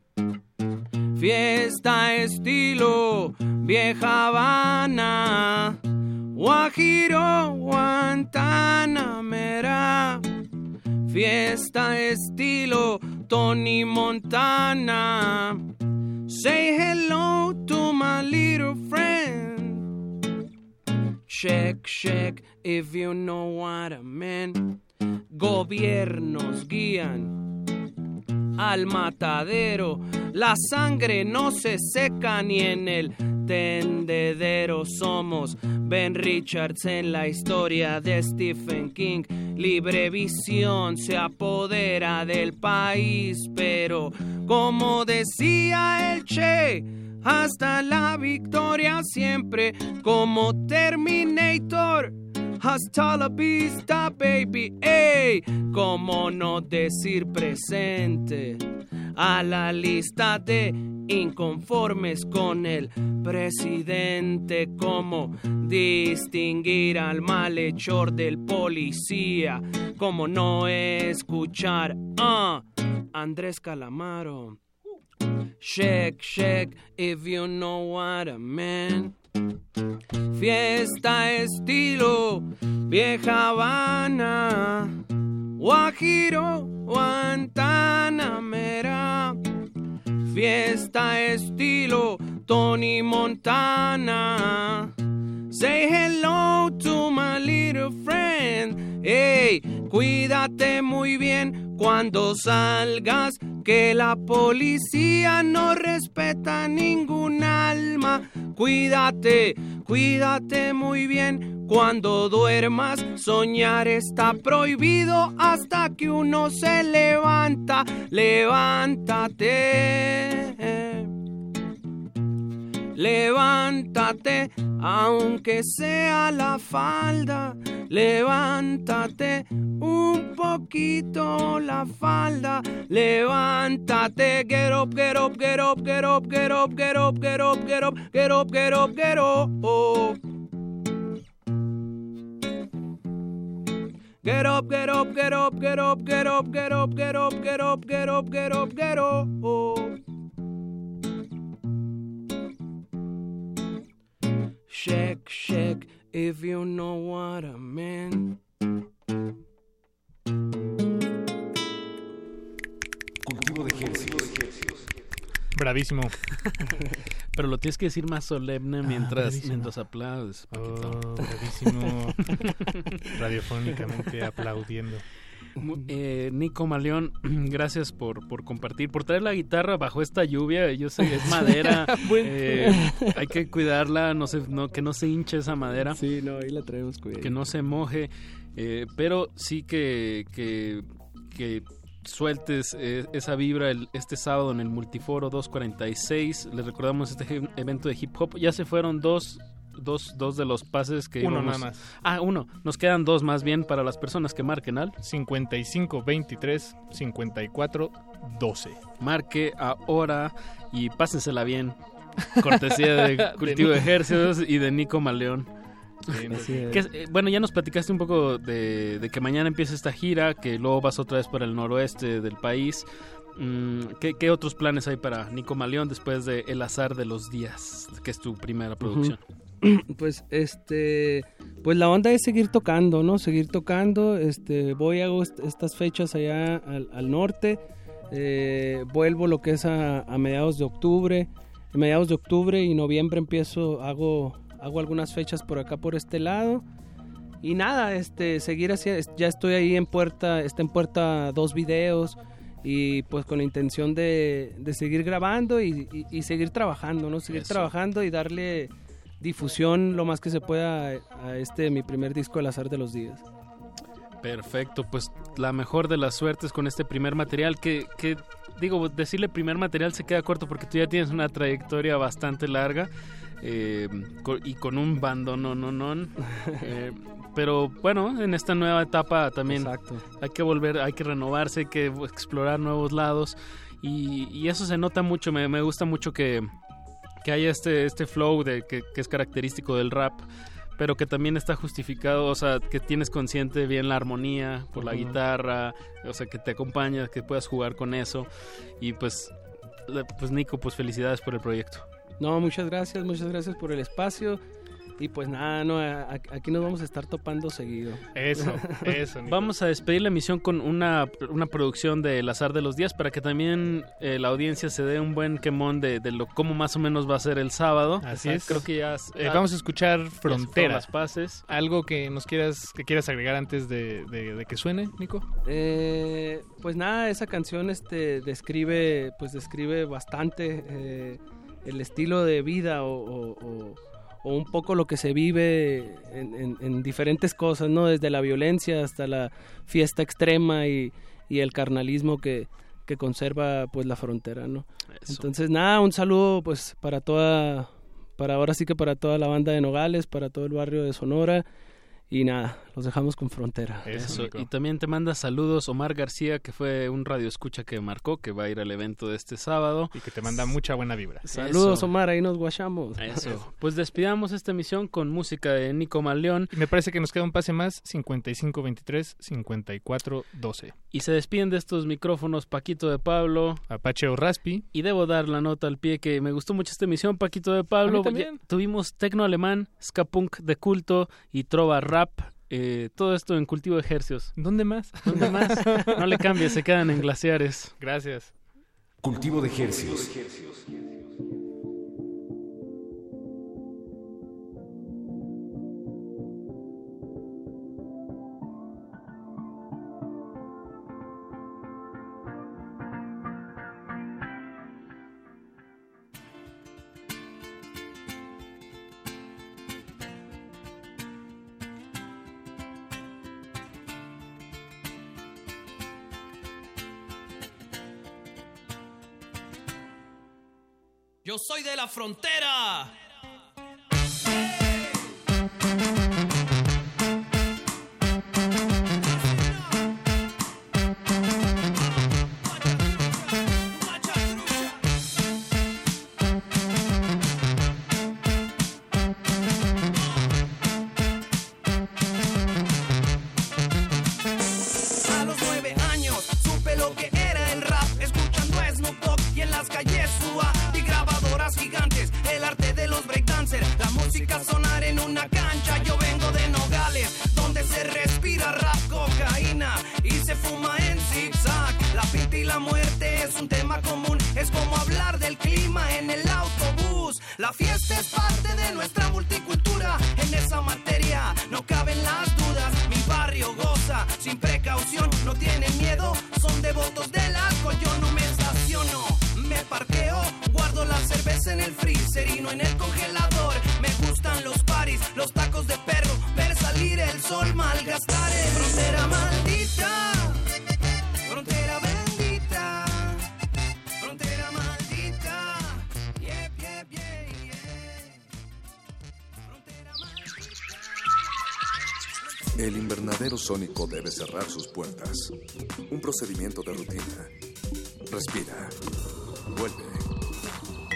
[SPEAKER 38] Fiesta estilo vieja Habana, Guajiro, Guantanamera. Fiesta estilo Tony Montana. Say hello to my little friend. Check, check, if you know what I mean. Gobiernos guían al matadero. La sangre no se seca ni en el tendedero. Somos Ben Richards en la historia de Stephen King. Libre visión se apodera del país, pero como decía el Che, hasta la victoria siempre como Terminator. Hasta la vista, baby, ey, como no decir presente a la lista de inconformes con el presidente, como distinguir al malhechor del policía, como no escuchar a Andrés Calamaro. Shake, shake, if you know what I mean. Fiesta estilo vieja Habana, Guajiro, Guantanamera. Fiesta estilo Tony Montana. Say hello to my little friend. Hey, cuídate muy bien cuando salgas, que la policía no respeta ningún alma. Cuídate, cuídate muy bien cuando duermas. Soñar está prohibido hasta que uno se levanta. Levántate. Levántate, aunque sea la falda. Levántate un poquito la falda. Levántate, get up, get up, get up, get up, get up, get up, get up, get up, get up, get up, get up. Get up, get up, get up, get up, get up, get up, get up, get up, get up, get up, get up. Shake, shake, if you know what I mean.
[SPEAKER 39] Cultivo de ejercicios.
[SPEAKER 29] Bravísimo. <laughs>
[SPEAKER 28] Pero lo tienes que decir más solemne mientras,
[SPEAKER 29] bravísimo.
[SPEAKER 28] mientras aplaudes. Paquito.
[SPEAKER 29] Oh, bravísimo. <laughs> Radiofónicamente aplaudiendo.
[SPEAKER 28] Eh, Nico Maleón, <clears throat> gracias por, por compartir, por traer la guitarra bajo esta lluvia. Yo sé, es <laughs> madera, <laughs> eh, hay que cuidarla, no se, no, que no se hinche esa madera.
[SPEAKER 38] Sí, no, ahí la traemos cuidado.
[SPEAKER 28] que no se moje, eh, pero sí que, que, que sueltes eh, esa vibra el- este sábado en el Multiforo 246. Les recordamos este evento de hip hop. Ya se fueron dos, dos, dos de los pases que
[SPEAKER 29] Uno
[SPEAKER 28] íbamos-
[SPEAKER 29] nada más.
[SPEAKER 28] Ah, uno. Nos quedan dos más bien para las personas que marquen al
[SPEAKER 29] 55 23 54 12.
[SPEAKER 28] Marque ahora y pásensela bien. <laughs> Cortesía de Cultivo de Ejercicios y de Nico Maleón.
[SPEAKER 38] Es.
[SPEAKER 28] Que eh, bueno, ya nos platicaste un poco de, de que mañana empieza esta gira, que luego vas otra vez para el noroeste del país. Mm, ¿qué, qué otros planes hay para Nico Maleón después de El Azar de los Días, que es tu primera producción? <clears throat>
[SPEAKER 38] Pues este, pues la onda es seguir tocando, ¿no? Seguir tocando. Este, voy hago est- estas fechas allá al, al norte. eh, vuelvo lo que es a, a mediados de octubre. Mediados de octubre y noviembre empiezo hago hago algunas fechas por acá por este lado. Y nada, este, seguir así, es- ya estoy ahí en puerta, está en puerta dos videos y pues con la intención de, de seguir grabando y, y- y seguir trabajando, ¿no? Seguir
[SPEAKER 28] Eso.
[SPEAKER 38] trabajando y darle difusión lo más que se pueda a, este mi primer disco El azar de los días.
[SPEAKER 28] Perfecto, pues la mejor de las suertes con este primer material que, que digo, decirle primer material se queda corto porque tú ya tienes una trayectoria bastante larga eh, y con un bando no no no <laughs> eh, pero bueno en esta nueva etapa también hay que volver hay que renovarse hay que explorar nuevos lados y, y eso se nota mucho me, me gusta mucho que, que haya este este flow de que, que es característico del rap pero que también está justificado, o sea, que tienes consciente bien la armonía por la
[SPEAKER 40] Ujú.
[SPEAKER 28] guitarra, o sea, que te acompaña, que puedas jugar con eso. Y pues, pues Nico, pues felicidades por el proyecto.
[SPEAKER 40] No, muchas gracias, muchas gracias por el espacio. Y pues nada, no, aquí nos vamos a estar topando seguido.
[SPEAKER 29] Eso, <laughs> eso. Nico.
[SPEAKER 28] Vamos a despedir la emisión con una, una producción de El Azar de los Días para que también eh, la audiencia se dé un buen quemón de, de lo cómo más o menos va a ser el sábado.
[SPEAKER 29] Así
[SPEAKER 28] O sea,
[SPEAKER 29] es.
[SPEAKER 28] Creo que ya...
[SPEAKER 29] Eh, vamos a escuchar Frontera.
[SPEAKER 28] las pases.
[SPEAKER 29] Algo que nos quieras que quieras agregar antes de, de- de que suene, Nico.
[SPEAKER 40] Eh, pues nada, esa canción este describe, pues describe bastante eh, el estilo de vida o, o- o- o un poco lo que se vive en, en- en diferentes cosas, ¿no? Desde la violencia hasta la fiesta extrema y, y el carnalismo que, que conserva pues la frontera, ¿no? Entonces nada, un saludo pues para toda, para ahora sí que para toda la banda de Nogales, para todo el barrio de Sonora y nada, los dejamos con frontera.
[SPEAKER 28] Eso, y también te manda saludos Omar García, que fue un radio escucha que marcó, que va a ir al evento de este sábado.
[SPEAKER 29] Y que te manda mucha buena vibra.
[SPEAKER 40] Saludos
[SPEAKER 28] Eso.
[SPEAKER 40] Omar, ahí nos guachamos.
[SPEAKER 28] Eso. Pues despidamos esta emisión con música de Nico Maleón.
[SPEAKER 29] Y me parece que nos queda un pase más, 5523-5412.
[SPEAKER 28] Y se despiden de estos micrófonos Paquito de Pablo.
[SPEAKER 29] Apache o Raspi.
[SPEAKER 28] Y debo dar la nota al pie que me gustó mucho esta emisión, Paquito de Pablo.
[SPEAKER 29] A mí también.
[SPEAKER 28] Ya tuvimos tecno alemán, ska punk de culto y trova rap. Eh, todo esto en cultivo de ejercios.
[SPEAKER 29] ¿Dónde más?
[SPEAKER 28] ¿Dónde más? <laughs> No le cambies, se quedan en glaciares.
[SPEAKER 29] Gracias.
[SPEAKER 39] Cultivo de Hercios.
[SPEAKER 38] Frontera.
[SPEAKER 4] Invernadero sónico debe cerrar sus puertas. Un procedimiento de rutina. Respira. Vuelve.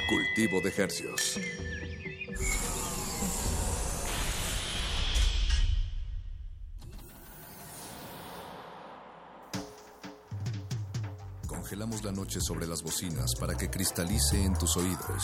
[SPEAKER 4] Cultivo de hercios. Congelamos la noche sobre las bocinas para que cristalice en tus oídos.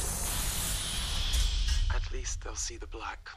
[SPEAKER 41] Least they'll see the black.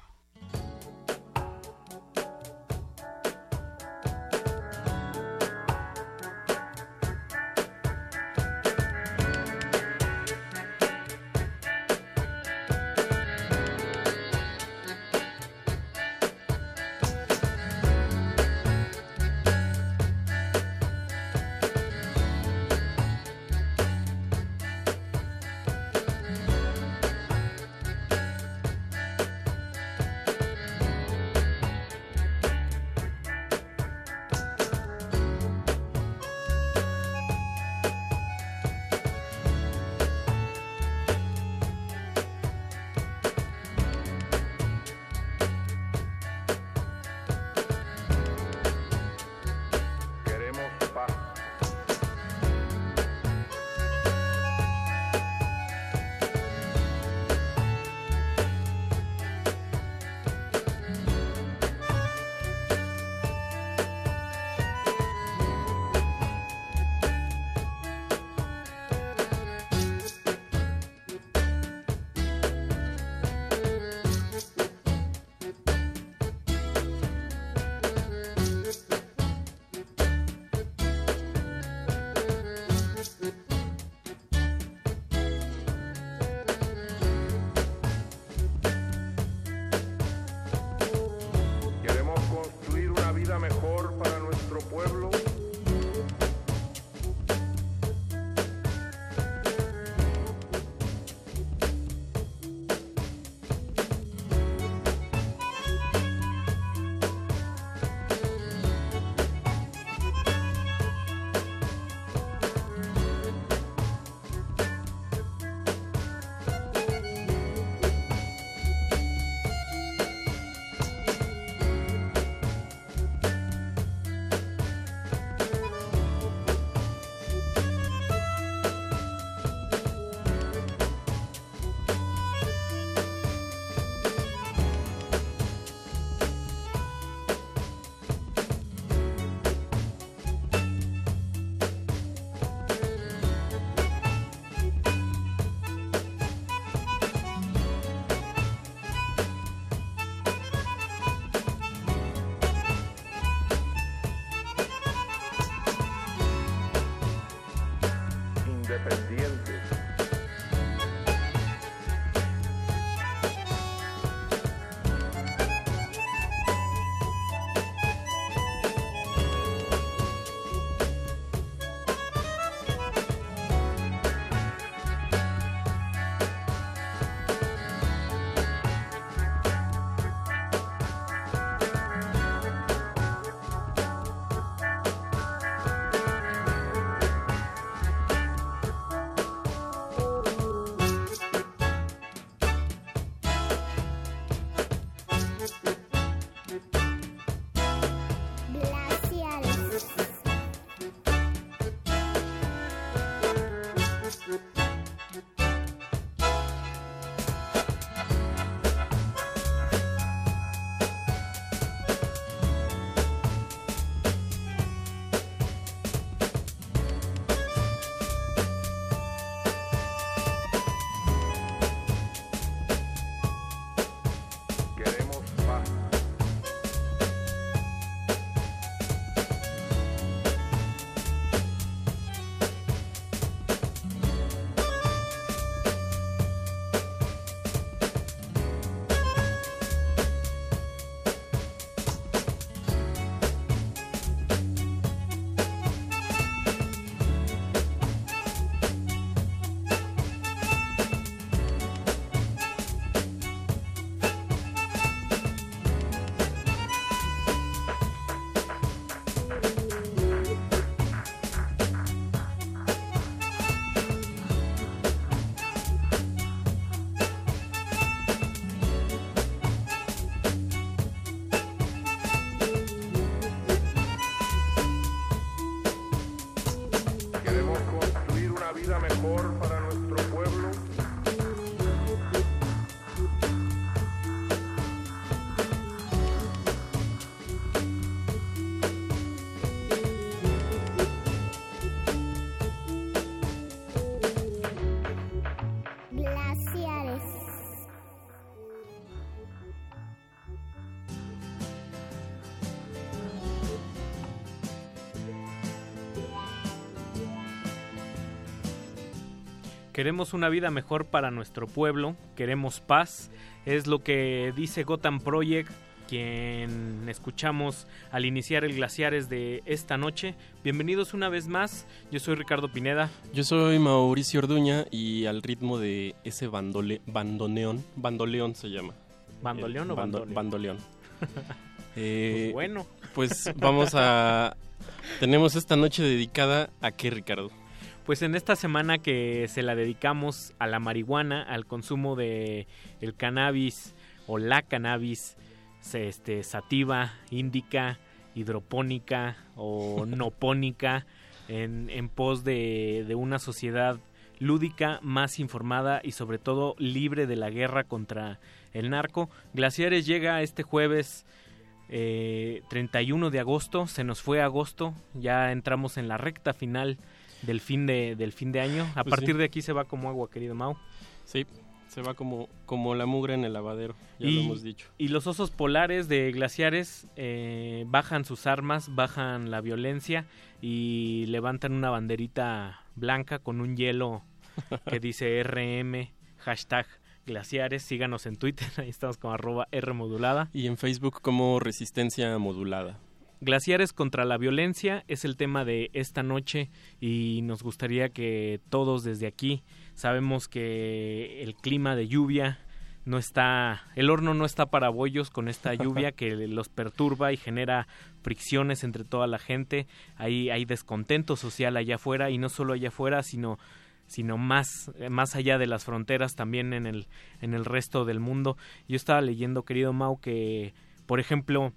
[SPEAKER 31] Queremos una vida mejor para nuestro pueblo, queremos paz, es lo que dice Gotham Project, quien escuchamos al iniciar el Glaciares de esta noche. Bienvenidos una vez más, yo soy Ricardo Pineda.
[SPEAKER 42] Yo soy Mauricio Orduña y al ritmo de ese bandole, bandoneón, bandoleón se llama.
[SPEAKER 31] ¿Bandoleón
[SPEAKER 42] El
[SPEAKER 31] o
[SPEAKER 42] bando-
[SPEAKER 31] bandoleón? <laughs>
[SPEAKER 42] Eh,
[SPEAKER 31] bueno.
[SPEAKER 42] Pues vamos a... Tenemos esta noche dedicada a qué, Ricardo?
[SPEAKER 31] Pues en esta semana que se la dedicamos a la marihuana, al consumo de el cannabis o la cannabis se- este, sativa, índica, hidropónica o <laughs> nopónica, en, en pos de, de una sociedad lúdica, más informada y sobre todo libre de la guerra contra el narco. Glaciares llega este jueves eh, 31 de agosto, se nos fue agosto, ya entramos en la recta final del fin de, del fin de año. A
[SPEAKER 42] Pues
[SPEAKER 31] partir
[SPEAKER 42] sí.
[SPEAKER 31] de aquí se va como agua, querido Mau.
[SPEAKER 42] Sí, se va como, como la mugre en el lavadero, ya lo hemos dicho.
[SPEAKER 31] y los osos polares de glaciares eh, bajan sus armas, bajan la violencia y levantan una banderita blanca con un hielo que <laughs> dice RM, hashtag glaciares. Síganos en Twitter, ahí estamos como arroba R modulada.
[SPEAKER 42] Y en Facebook como Resistencia Modulada.
[SPEAKER 31] Glaciares contra la violencia es el tema de esta noche y nos gustaría que todos desde aquí sabemos que el clima de lluvia no está, el horno no está para bollos con esta <laughs> lluvia que los perturba y genera fricciones entre toda la gente. Hay, hay descontento social allá afuera y no solo allá afuera, sino sino más, más allá de las fronteras también en el, en el resto del mundo. Yo estaba leyendo, querido Mau, que, por ejemplo,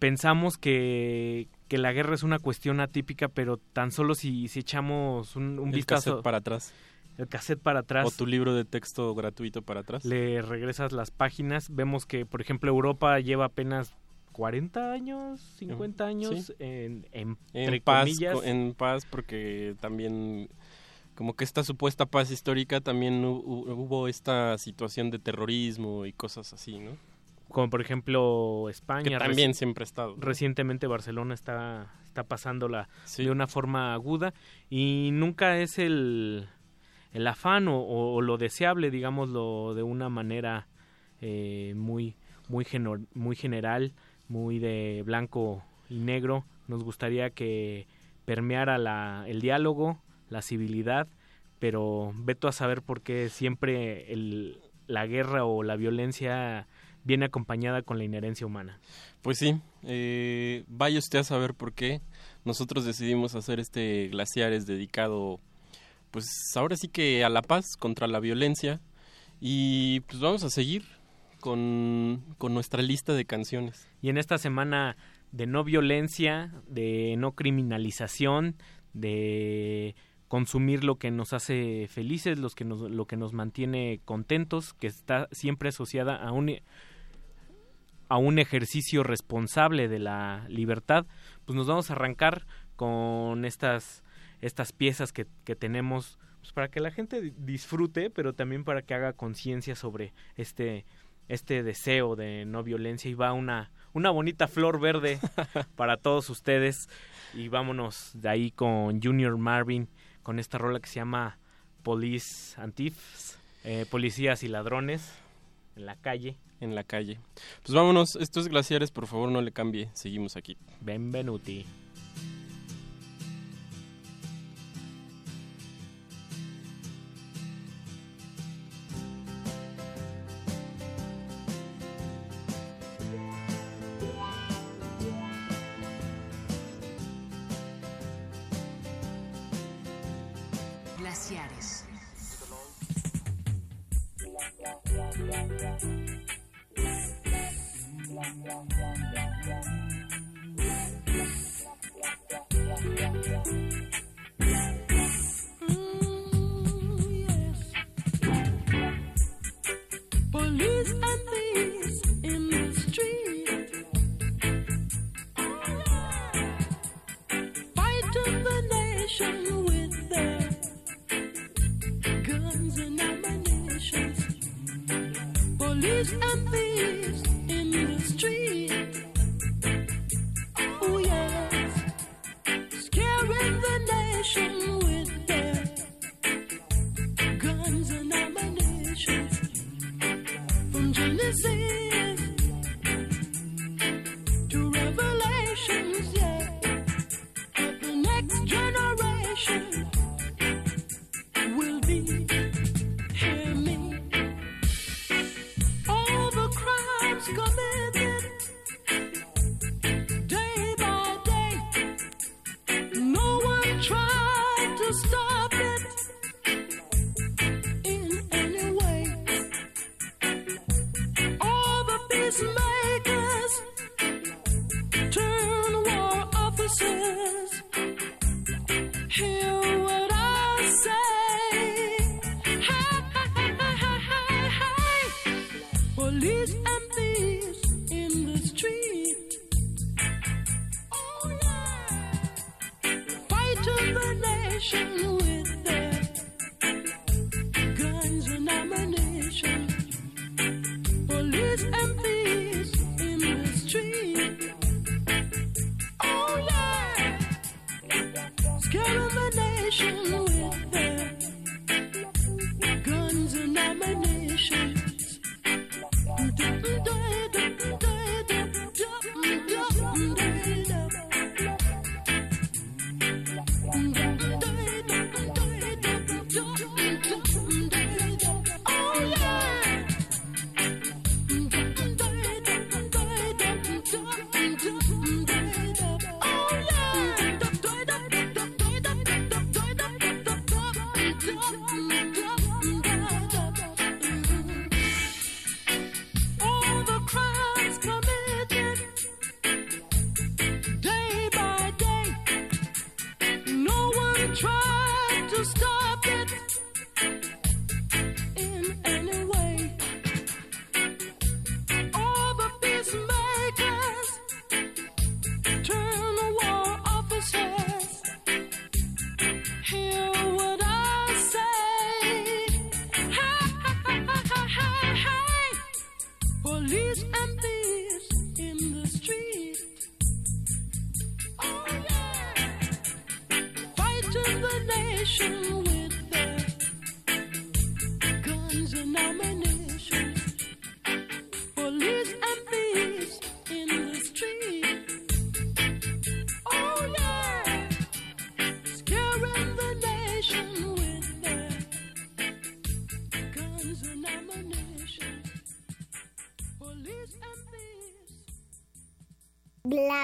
[SPEAKER 31] pensamos que, que la guerra es una cuestión atípica, pero tan solo si, si echamos un, un
[SPEAKER 42] El
[SPEAKER 31] vistazo...
[SPEAKER 42] cassette para atrás.
[SPEAKER 31] El cassette para atrás.
[SPEAKER 42] O tu libro de texto gratuito para atrás.
[SPEAKER 31] Le regresas las páginas, vemos que, por ejemplo, Europa lleva apenas 40 años, 50 años
[SPEAKER 42] Sí.
[SPEAKER 31] en, en,
[SPEAKER 42] paz,
[SPEAKER 31] comillas.
[SPEAKER 42] en paz porque también como que esta supuesta paz histórica también hu- hu- hubo esta situación de terrorismo y cosas así, ¿no?
[SPEAKER 31] Como por ejemplo España.
[SPEAKER 42] Que también siempre ha estado.
[SPEAKER 31] Recientemente Barcelona está, está pasándola
[SPEAKER 42] Sí.
[SPEAKER 31] de una forma aguda y nunca es el, el afán o, o lo deseable, digámoslo, de una manera eh, muy, muy, geno- muy general, muy de blanco y negro. Nos gustaría que permeara la, el diálogo, la civilidad, pero veto a saber por qué siempre el, la guerra o la violencia viene acompañada con la inherencia humana.
[SPEAKER 42] Pues sí, eh, vaya usted a saber por qué. Nosotros decidimos hacer este Glaciares dedicado, pues ahora sí que a la paz, contra la violencia. Y pues vamos a seguir con, con nuestra lista de canciones.
[SPEAKER 31] Y en esta semana de no violencia, de no criminalización, de consumir lo que nos hace felices, los que nos, lo que nos mantiene contentos, que está siempre asociada a un a un ejercicio responsable de la libertad, pues nos vamos a arrancar con estas estas piezas que, que tenemos pues para que la gente di- disfrute, pero también para que haga conciencia sobre este este deseo de no violencia y va una una bonita flor verde <laughs> para todos ustedes y vámonos de ahí con Junior Marvin con esta rola que se llama Police and Thieves, eh, policías y ladrones en la calle.
[SPEAKER 42] En la calle. Pues vámonos, estos glaciares, por favor, no le cambie. Seguimos aquí.
[SPEAKER 31] Benvenuti.
[SPEAKER 43] Police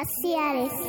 [SPEAKER 44] Glaciares.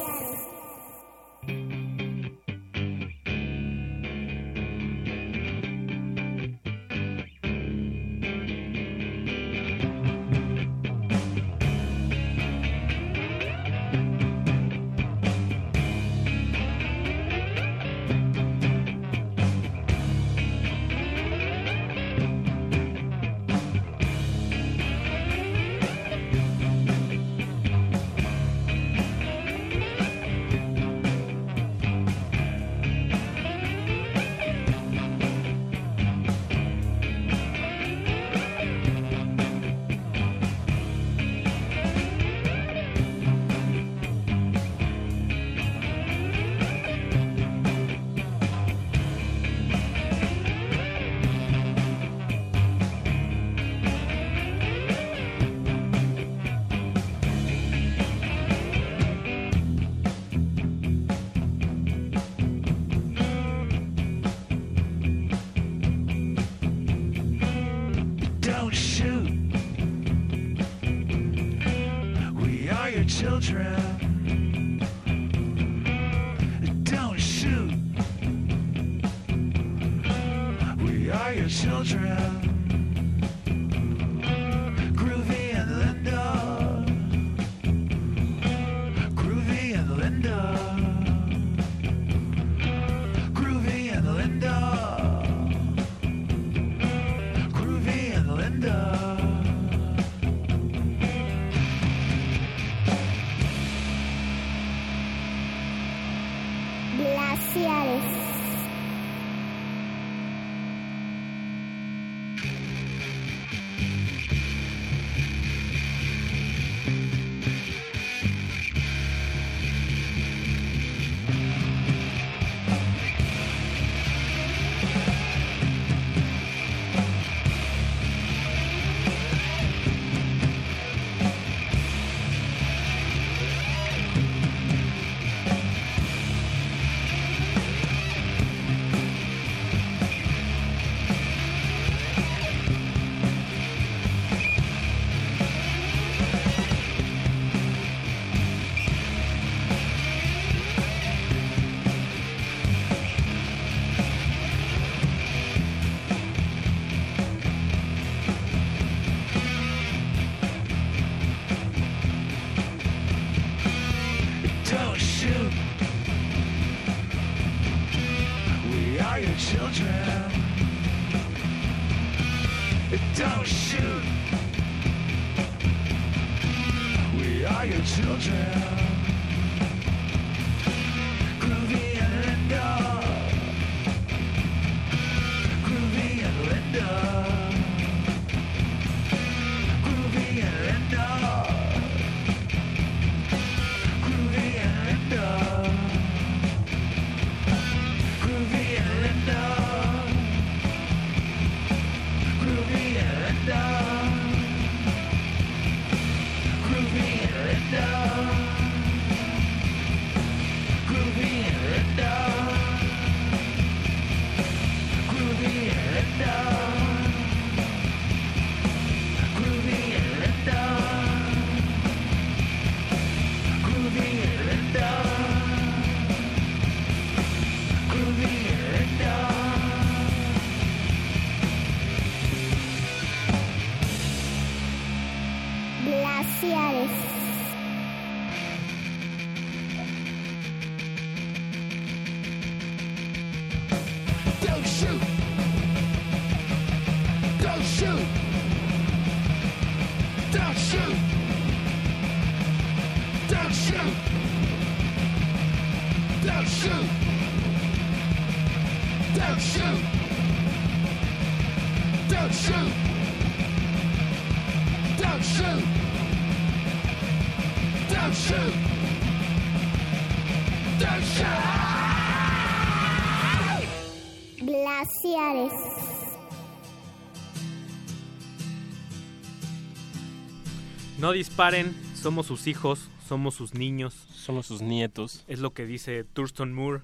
[SPEAKER 31] No disparen, somos sus hijos, somos sus niños.
[SPEAKER 42] Somos sus nietos.
[SPEAKER 31] Es lo que dice Thurston Moore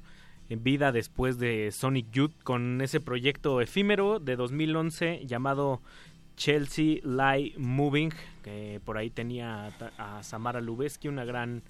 [SPEAKER 31] en vida después de Sonic Youth con ese proyecto efímero de 2011 llamado Chelsea Light Moving, que por ahí tenía a, a Samara Lubeski, una gran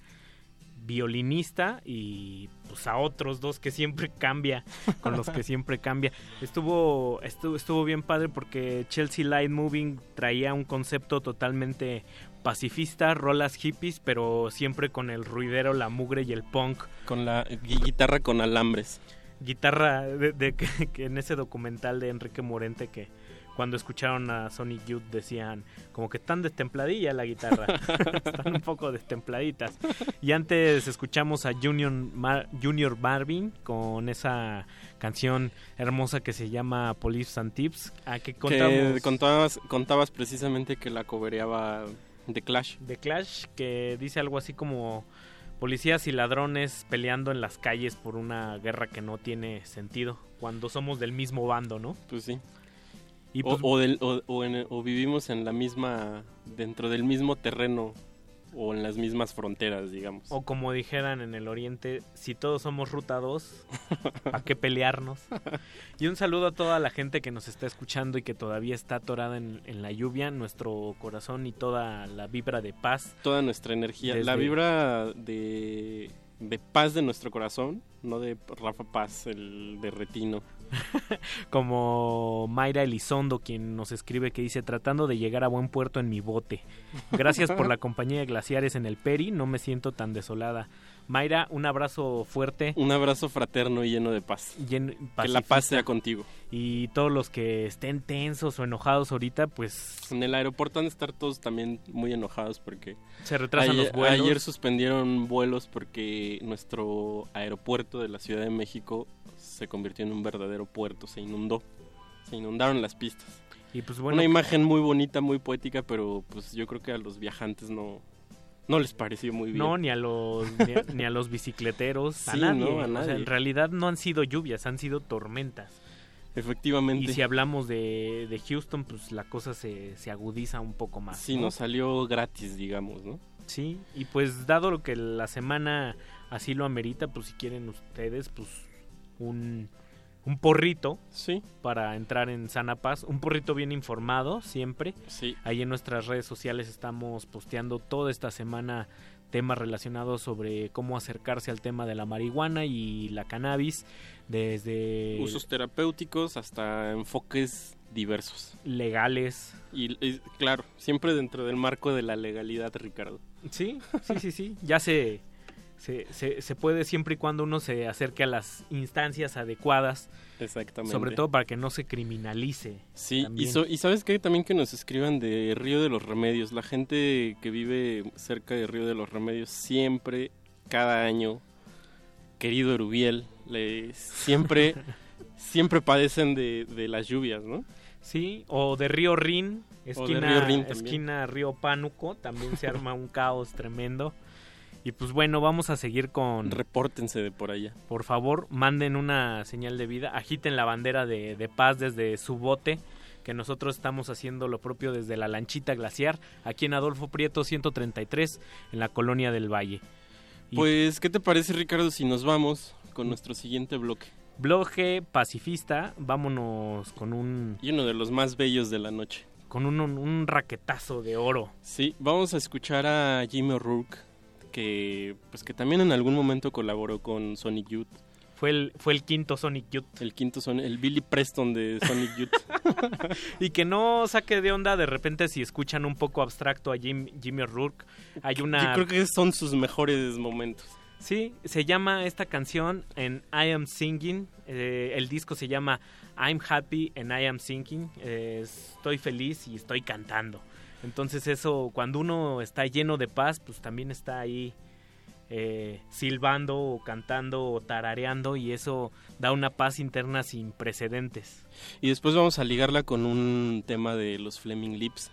[SPEAKER 31] violinista y pues a otros dos que siempre cambia, con los que siempre cambia. Estuvo, estuvo, estuvo bien padre porque Chelsea Light Moving traía un concepto totalmente pacifista, rolas hippies, pero siempre con el ruidero, la mugre y el punk.
[SPEAKER 42] Con la gui- guitarra con alambres.
[SPEAKER 31] Guitarra de, de que, <laughs> que en ese documental de Enrique Morente que cuando escucharon a Sonic Youth decían como que están destempladilla la guitarra, <laughs> están un poco destempladitas. Y antes escuchamos a Junior, Mar- Junior Marvin con esa canción hermosa que se llama Police and Tips. ¿A qué
[SPEAKER 42] contabas, contabas precisamente que la cobereaba The Clash.
[SPEAKER 31] The Clash que dice algo así como policías y ladrones peleando en las calles por una guerra que no tiene sentido cuando somos del mismo bando, ¿no?
[SPEAKER 42] Pues sí.
[SPEAKER 31] Y
[SPEAKER 42] o,
[SPEAKER 31] pues-
[SPEAKER 42] o del- o- o en- o vivimos en la misma, dentro del mismo terreno o en las mismas fronteras, digamos.
[SPEAKER 31] O como dijeran en el oriente, si todos somos ruta 2, <laughs> ¿para qué pelearnos? Y un saludo a toda la gente que nos está escuchando y que todavía está atorada en, en la lluvia, nuestro corazón y toda la vibra de paz.
[SPEAKER 42] Toda nuestra energía, la vibra de, de paz de nuestro corazón, no de Rafa Paz, el de Retino. <laughs>
[SPEAKER 31] Como Mayra Elizondo, quien nos escribe que dice, tratando de llegar a buen puerto en mi bote. Gracias por la compañía de glaciares en el Peri, no me siento tan desolada. Mayra, un abrazo fuerte.
[SPEAKER 42] Un abrazo fraterno y lleno de paz. Que la paz sea contigo.
[SPEAKER 31] Y todos los que estén tensos o enojados ahorita, pues
[SPEAKER 42] En el aeropuerto han de estar todos también muy enojados porque
[SPEAKER 31] Se retrasan
[SPEAKER 42] ayer,
[SPEAKER 31] los vuelos.
[SPEAKER 42] Ayer suspendieron vuelos porque nuestro aeropuerto de la Ciudad de México se convirtió en un verdadero puerto, se inundó, se inundaron las pistas.
[SPEAKER 31] Y pues bueno,
[SPEAKER 42] Una imagen muy bonita, muy poética, pero pues yo creo que a los viajantes no, no les pareció muy bien.
[SPEAKER 31] no, ni a los ni a, ni a los bicicleteros, a
[SPEAKER 42] Sí,
[SPEAKER 31] nadie.
[SPEAKER 42] no, a
[SPEAKER 31] O sea,
[SPEAKER 42] nadie.
[SPEAKER 31] en realidad no han sido lluvias, han sido tormentas.
[SPEAKER 42] Efectivamente.
[SPEAKER 31] Y si hablamos de, de Houston, pues la cosa se, se agudiza un poco más.
[SPEAKER 42] Sí,
[SPEAKER 31] ¿no?
[SPEAKER 42] nos salió gratis, digamos, ¿no?
[SPEAKER 31] Sí, y pues dado lo que la semana así lo amerita, pues si quieren ustedes, pues un, un porrito
[SPEAKER 42] sí.
[SPEAKER 31] para entrar en sana paz, un porrito bien informado siempre.
[SPEAKER 42] Sí.
[SPEAKER 31] Ahí en nuestras redes sociales estamos posteando toda esta semana temas relacionados sobre cómo acercarse al tema de la marihuana y la cannabis desde
[SPEAKER 42] Usos terapéuticos hasta enfoques diversos.
[SPEAKER 31] legales.
[SPEAKER 42] Y, y, claro, siempre dentro del marco de la legalidad, Ricardo.
[SPEAKER 31] Sí, sí, sí, sí. Ya se, se, se, se puede siempre y cuando uno se acerque a las instancias adecuadas.
[SPEAKER 42] Exactamente.
[SPEAKER 31] Sobre todo para que no se criminalice.
[SPEAKER 42] Sí, y, so- y sabes que también que nos escriban de Río de los Remedios. La gente que vive cerca de Río de los Remedios siempre, cada año, querido Erubiel, le, siempre, <laughs> siempre padecen de, de las lluvias, ¿no?
[SPEAKER 31] Sí, o de Río Rin,
[SPEAKER 42] de Río
[SPEAKER 31] esquina Río Pánuco, también se arma un caos tremendo. Y pues bueno, vamos a seguir con...
[SPEAKER 42] Repórtense de por allá.
[SPEAKER 31] Por favor, manden una señal de vida, agiten la bandera de, de paz desde su bote, que nosotros estamos haciendo lo propio desde la lanchita glaciar, aquí en Adolfo Prieto 133, en la colonia del Valle. Y
[SPEAKER 42] Pues, ¿qué te parece, Ricardo, si nos vamos con nuestro siguiente bloque?
[SPEAKER 31] bloque pacifista, vámonos con un...
[SPEAKER 42] Y uno de los más bellos de la noche.
[SPEAKER 31] Con un, un raquetazo de oro.
[SPEAKER 42] Sí, vamos a escuchar a Jimmy O'Rourke, que, pues, que también en algún momento colaboró con Sonic Youth.
[SPEAKER 31] Fue el, fue el quinto Sonic Youth.
[SPEAKER 42] El quinto son el Billy Preston de Sonic Youth. <laughs>
[SPEAKER 31] y que no saque de onda de repente si escuchan un poco abstracto a Jim- Jimmy O'Rourke. Hay una...
[SPEAKER 42] Yo creo que son sus mejores momentos.
[SPEAKER 31] Sí, se llama esta canción en I Am Singing. eh, el disco se llama I'm Happy and I Am Singing. eh, estoy feliz y estoy cantando. Entonces eso, cuando uno está lleno de paz, pues también está ahí eh, silbando o cantando o tarareando y eso da una paz interna sin precedentes.
[SPEAKER 42] Y después vamos a ligarla con un tema de los Fleming Lips,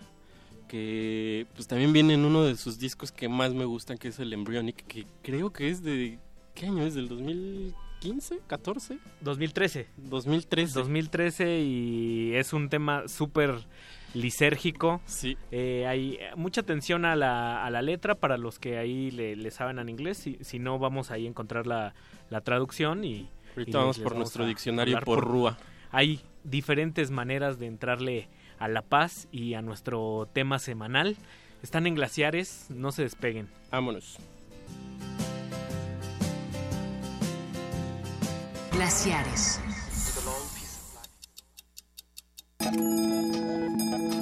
[SPEAKER 42] que pues también viene en uno de sus discos que más me gustan, que es el Embryonic, que creo que es de... ¿Qué año es? ¿Del 2015? ¿14?
[SPEAKER 31] 2013.
[SPEAKER 42] 2013.
[SPEAKER 31] 2013 y es un tema súper lisérgico.
[SPEAKER 42] Sí.
[SPEAKER 31] Eh, hay mucha atención a la, a la letra para los que ahí le, le saben en inglés. Si, si no, vamos ahí a encontrar la, la traducción y...
[SPEAKER 42] Ahorita
[SPEAKER 31] y
[SPEAKER 42] vamos por nuestro diccionario
[SPEAKER 31] hablar
[SPEAKER 42] por Rúa.
[SPEAKER 31] Hay diferentes maneras de entrarle a la paz y a nuestro tema semanal. Están en glaciares, no se despeguen.
[SPEAKER 42] Vámonos.
[SPEAKER 45] Glaciares.
[SPEAKER 44] ハ
[SPEAKER 42] ハハハ!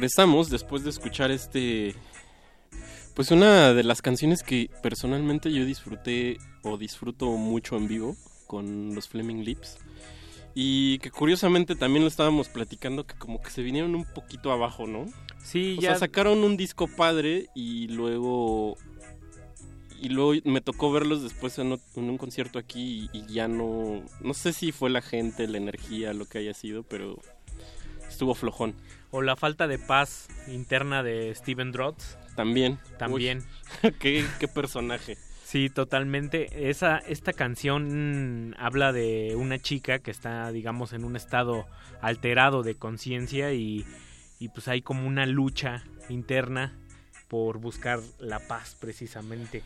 [SPEAKER 42] Regresamos después de escuchar este... Pues una de las canciones que personalmente yo disfruté o disfruto mucho en vivo con los Fleming Lips. Y que curiosamente también lo estábamos platicando que como que se vinieron un poquito abajo, ¿no?
[SPEAKER 31] Sí,
[SPEAKER 42] o
[SPEAKER 31] ya-
[SPEAKER 42] sea, sacaron un disco padre y luego y luego me tocó verlos después en, un concierto aquí y, y ya no no sé si fue la gente, la energía, lo que haya sido, pero estuvo flojón.
[SPEAKER 31] O la falta de paz interna de Steven Drotz.
[SPEAKER 42] También.
[SPEAKER 31] También.
[SPEAKER 42] Uy, <laughs> qué, qué personaje.
[SPEAKER 31] Sí, totalmente. Esa, esta canción mm, habla de una chica que está, digamos, en un estado alterado de conciencia y, y pues hay como una lucha interna por buscar la paz precisamente.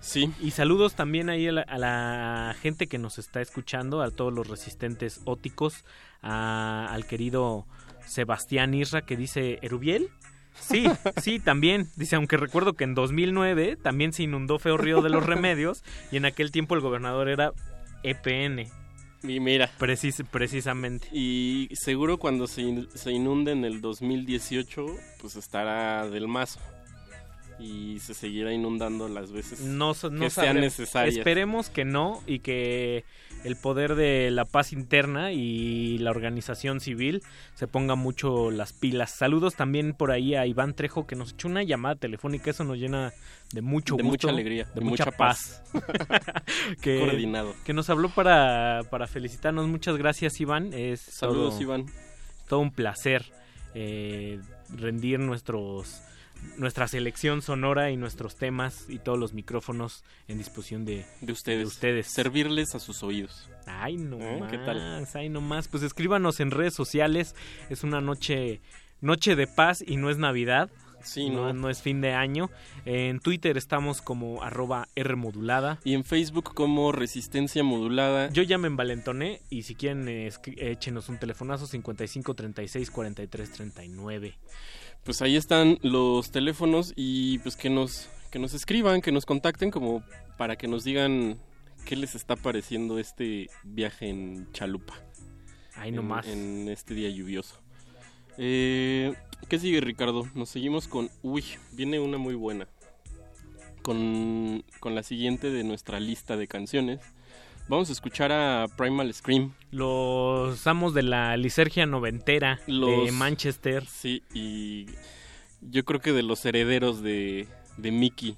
[SPEAKER 42] Sí.
[SPEAKER 31] Y saludos también ahí a la, a la gente que nos está escuchando, a todos los resistentes óticos, a- al querido Sebastián Isra que dice, ¿Erubiel? Sí, <laughs> sí, también. Dice, aunque recuerdo que en 2009 también se inundó Feo Río de los <laughs> Remedios y en aquel tiempo el gobernador era EPN.
[SPEAKER 42] Y mira.
[SPEAKER 31] Precis- precisamente.
[SPEAKER 42] Y seguro cuando se, in- se inunde en el 2018, pues estará del mazo. Y se seguirá inundando las veces
[SPEAKER 31] No, no
[SPEAKER 42] que sean
[SPEAKER 31] sabremos.
[SPEAKER 42] necesarias.
[SPEAKER 31] Esperemos que no y que el poder de la paz interna y la organización civil se ponga mucho las pilas. Saludos también por ahí a Iván Trejo que nos echó una llamada telefónica. Eso nos llena de mucho
[SPEAKER 42] De
[SPEAKER 31] gusto,
[SPEAKER 42] mucha alegría,
[SPEAKER 31] de,
[SPEAKER 42] de
[SPEAKER 31] mucha,
[SPEAKER 42] mucha
[SPEAKER 31] paz. <laughs> <laughs> que,
[SPEAKER 42] Coordinado.
[SPEAKER 31] Que nos habló para, para felicitarnos. Muchas gracias, Iván. Es
[SPEAKER 42] Saludos,
[SPEAKER 31] todo-
[SPEAKER 42] Iván.
[SPEAKER 31] Todo un placer eh, rendir nuestros nuestra selección sonora y nuestros temas y todos los micrófonos en disposición de,
[SPEAKER 42] de ustedes.
[SPEAKER 31] ustedes.
[SPEAKER 42] Servirles a sus oídos.
[SPEAKER 31] Ay, no
[SPEAKER 42] ¿Eh?
[SPEAKER 31] más,
[SPEAKER 42] ¿Qué tal?
[SPEAKER 31] ay, no más. Pues escríbanos en redes sociales. Es una noche, noche de paz y no es Navidad.
[SPEAKER 42] Sí,
[SPEAKER 31] no,
[SPEAKER 42] no.
[SPEAKER 31] no es fin de año. En Twitter estamos como arroba Rmodulada.
[SPEAKER 42] Y en Facebook como Resistencia Modulada.
[SPEAKER 31] Yo ya me envalentoné y si quieren eh, échenos un telefonazo 55 36 43 39.
[SPEAKER 42] Pues ahí están los teléfonos y pues que nos que nos escriban, que nos contacten como para que nos digan qué les está pareciendo este viaje en Chalupa.
[SPEAKER 31] Ahí
[SPEAKER 42] en-
[SPEAKER 31] nomás.
[SPEAKER 42] En, este día lluvioso. Eh, ¿Qué sigue Ricardo? Nos seguimos con... Uy, viene una muy buena. con, con la siguiente de nuestra lista de canciones. Vamos a escuchar a Primal Scream.
[SPEAKER 31] Los amos de la lisergia noventera de
[SPEAKER 42] Los-
[SPEAKER 31] Manchester.
[SPEAKER 42] Sí, y yo creo que de los herederos de, de Mickey.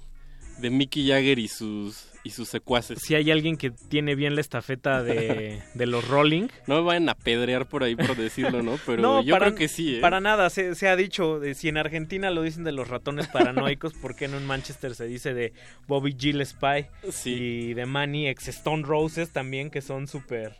[SPEAKER 42] De Mickey Jagger y sus, y sus secuaces.
[SPEAKER 31] Si hay alguien que tiene bien la estafeta de, <laughs> de los Rolling.
[SPEAKER 42] No me vayan a pedrear por ahí por decirlo, ¿no? <laughs> Pero
[SPEAKER 31] No,
[SPEAKER 42] yo
[SPEAKER 31] para-
[SPEAKER 42] creo que sí, ¿eh?
[SPEAKER 31] Para nada, se, se ha dicho, de, si en Argentina lo dicen de los ratones paranoicos, ¿por qué no en Manchester se dice de Bobby Gill Spy? Y de Manny, ex Stone Roses también, que son súper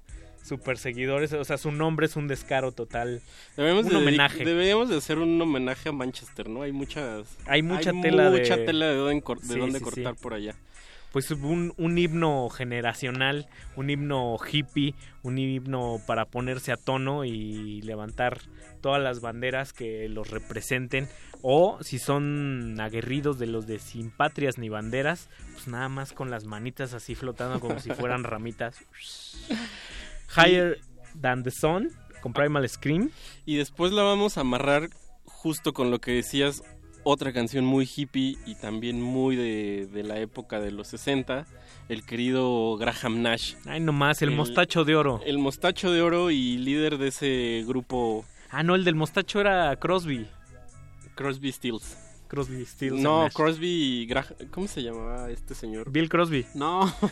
[SPEAKER 31] súper seguidores, o sea, su nombre es un descaro total.
[SPEAKER 42] Debemos
[SPEAKER 31] un
[SPEAKER 42] de
[SPEAKER 31] homenaje.
[SPEAKER 42] Deberíamos de hacer un homenaje a Manchester, ¿no? Hay muchas...
[SPEAKER 31] Hay mucha tela de-
[SPEAKER 42] tela de dónde, cor- de
[SPEAKER 31] Sí,
[SPEAKER 42] dónde
[SPEAKER 31] sí,
[SPEAKER 42] cortar
[SPEAKER 31] sí.
[SPEAKER 42] por allá.
[SPEAKER 31] Pues un, un himno generacional, un himno hippie, un himno para ponerse a tono y levantar todas las banderas que los representen. O si son aguerridos de los de sin patrias ni banderas, pues nada más con las manitas así flotando como si fueran <laughs> ramitas. Higher Than the Sun con Primal Scream.
[SPEAKER 42] Y después la vamos a amarrar justo con lo que decías, otra canción muy hippie y también muy de, de la época de los 60, el querido Graham Nash.
[SPEAKER 31] Ay, nomás, el mostacho de oro.
[SPEAKER 42] El mostacho de oro y líder de ese grupo
[SPEAKER 31] Ah, no, el del mostacho era Crosby.
[SPEAKER 42] Crosby, Stills.
[SPEAKER 31] Crosby, Stills.
[SPEAKER 42] No. Crosby y Graham... ¿Cómo se llamaba este señor?
[SPEAKER 31] Bill Crosby.
[SPEAKER 42] No. <laughs>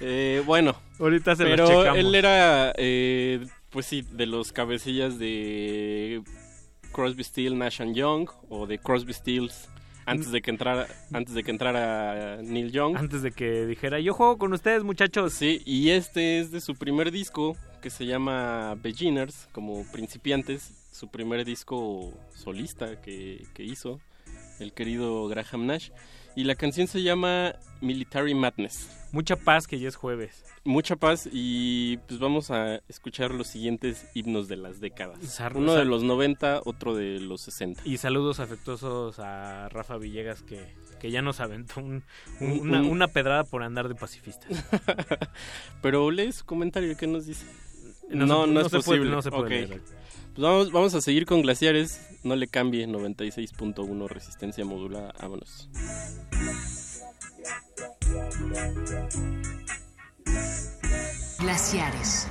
[SPEAKER 42] Eh, bueno.
[SPEAKER 31] Ahorita se los
[SPEAKER 42] Pero
[SPEAKER 31] checamos.
[SPEAKER 42] él era, eh, pues sí, de los cabecillas de Crosby, Stills, Nash and Young o de Crosby, Stills antes de que entrara, antes de que entrara Neil Young.
[SPEAKER 31] Antes de que dijera, yo juego con ustedes, muchachos.
[SPEAKER 42] Sí, y este es de su primer disco que se llama Beginners, como principiantes, su primer disco solista que, que hizo el querido Graham Nash. Y la canción se llama Military Madness.
[SPEAKER 31] Mucha paz que ya es jueves.
[SPEAKER 42] Mucha paz y pues vamos a escuchar los siguientes himnos de las décadas. Uno de los 90, otro de los 60.
[SPEAKER 31] Y saludos afectuosos a Rafa Villegas que, que ya nos aventó un- un-
[SPEAKER 42] Un-
[SPEAKER 31] una,
[SPEAKER 42] un-
[SPEAKER 31] una pedrada por andar de pacifista. <laughs>
[SPEAKER 42] Pero lee su comentario, ¿qué nos dice?
[SPEAKER 31] No
[SPEAKER 42] No,
[SPEAKER 31] se-
[SPEAKER 42] no,
[SPEAKER 31] no
[SPEAKER 42] es
[SPEAKER 31] se puede-
[SPEAKER 42] posible.
[SPEAKER 31] no se puede leer.
[SPEAKER 42] Pues vamos, vamos a seguir con Glaciares. No le cambie, 96.1 resistencia modulada. Vámonos.
[SPEAKER 45] Glaciares.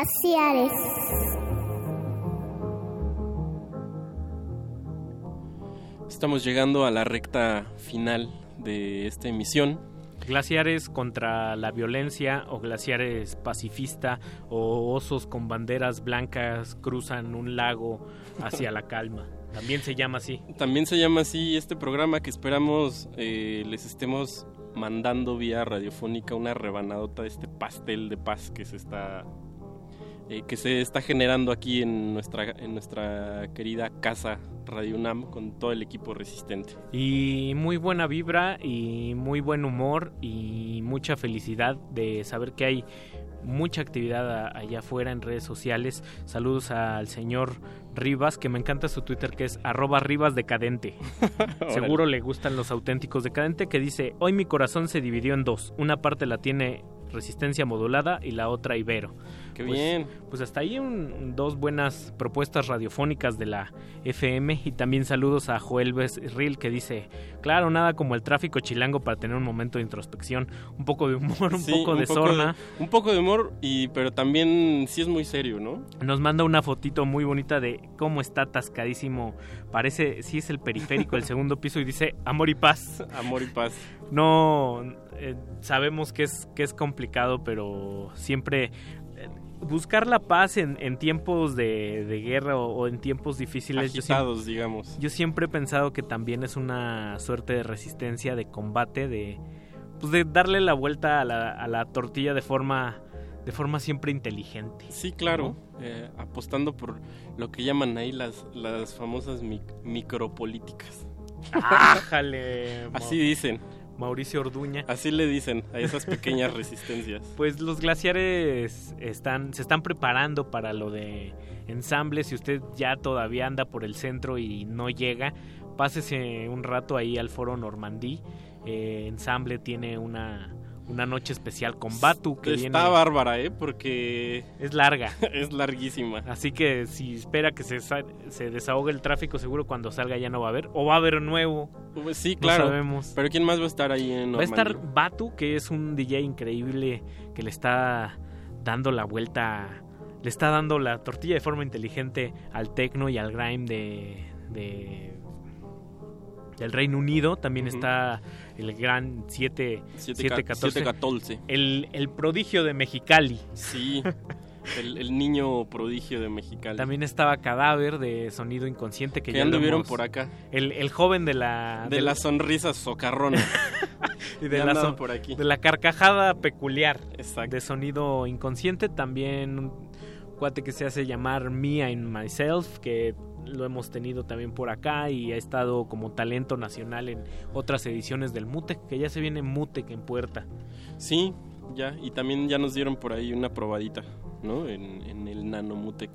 [SPEAKER 44] Glaciares.
[SPEAKER 42] Estamos llegando a la recta final de esta emisión.
[SPEAKER 31] Glaciares contra la violencia o glaciares pacifista o osos con banderas blancas cruzan un lago hacia la calma. También se llama así.
[SPEAKER 42] También se llama así este programa que esperamos eh, les estemos mandando vía radiofónica una rebanadota de este pastel de paz que se está eh, que se está generando aquí en nuestra en nuestra querida casa Radio UNAM con todo el equipo resistente.
[SPEAKER 31] Y muy buena vibra y muy buen humor y mucha felicidad de saber que hay mucha actividad allá afuera en redes sociales. Saludos al señor Rivas, que me encanta su Twitter que es arroba Rivas Decadente. <laughs> Seguro le gustan los auténticos Decadente, que dice, hoy mi corazón se dividió en dos. Una parte la tiene resistencia modulada y la otra Ibero.
[SPEAKER 42] Qué
[SPEAKER 31] Pues-
[SPEAKER 42] bien.
[SPEAKER 31] Pues hasta ahí un- dos buenas propuestas radiofónicas de la FM y también saludos a Joel Becerril que dice, claro, nada como el tráfico chilango para tener un momento de introspección, un poco de humor, un
[SPEAKER 42] Sí,
[SPEAKER 31] poco de sorna.
[SPEAKER 42] un poco de humor y pero también sí es muy serio, ¿no?
[SPEAKER 31] Nos manda una fotito muy bonita de cómo está atascadísimo. Parece, sí es el periférico, el <laughs> segundo piso y dice amor y paz.
[SPEAKER 42] Amor y paz.
[SPEAKER 31] No, eh, sabemos que es, que es complicado, pero siempre buscar la paz en, en tiempos de, de guerra o, o en tiempos difíciles. yo siempre-
[SPEAKER 42] Agitados, digamos.
[SPEAKER 31] Yo siempre he pensado que también es una suerte de resistencia, de combate, de pues de darle la vuelta a la, a la tortilla de forma de forma siempre inteligente.
[SPEAKER 42] Sí, claro, eh, apostando por lo que llaman ahí las, las famosas mic- micropolíticas. <laughs>
[SPEAKER 31] ¡Ájale!
[SPEAKER 42] Así dicen.
[SPEAKER 31] Mauricio Orduña.
[SPEAKER 42] Así le dicen a esas pequeñas resistencias. <laughs>
[SPEAKER 31] Pues los glaciares están, se están preparando para lo de ensamble. Si usted ya todavía anda por el centro y no llega, pásese un rato ahí al foro Normandí. Eh, ensamble tiene una, una noche especial con Batu que
[SPEAKER 42] Está
[SPEAKER 31] viene
[SPEAKER 42] bárbara, ¿eh? Porque
[SPEAKER 31] es larga. <laughs>
[SPEAKER 42] es larguísima.
[SPEAKER 31] Así que si espera que se, se desahogue el tráfico, seguro cuando salga ya no va a haber. O va a haber nuevo.
[SPEAKER 42] Pues sí,
[SPEAKER 31] No
[SPEAKER 42] claro.
[SPEAKER 31] sabemos.
[SPEAKER 42] Pero ¿quién más va a estar ahí en
[SPEAKER 31] Va a estar
[SPEAKER 42] Normandía?
[SPEAKER 31] Batu, que es un DJ increíble que le está dando la vuelta, le está dando la tortilla de forma inteligente al techno y al grime de, de- del Reino Unido. También está el gran 7
[SPEAKER 42] Siete ca- siete catorce.
[SPEAKER 31] El, el prodigio de Mexicali.
[SPEAKER 42] Sí, el, el niño prodigio de Mexicali.
[SPEAKER 31] También estaba Cadáver de Sonido Inconsciente que, ya
[SPEAKER 42] anduvieron por acá.
[SPEAKER 31] El, el joven de la
[SPEAKER 42] De la sonrisa socarrona. <laughs>
[SPEAKER 31] y de la, son-
[SPEAKER 42] por aquí.
[SPEAKER 31] de la carcajada peculiar
[SPEAKER 42] Exacto.
[SPEAKER 31] de sonido inconsciente también un cuate que se hace llamar Me and Myself que lo hemos tenido también por acá y ha estado como talento nacional en otras ediciones del Mutec que ya se viene Mutec en puerta
[SPEAKER 42] Sí, ya. Y también ya nos dieron por ahí una probadita, ¿no? En, en el Nano Mutec.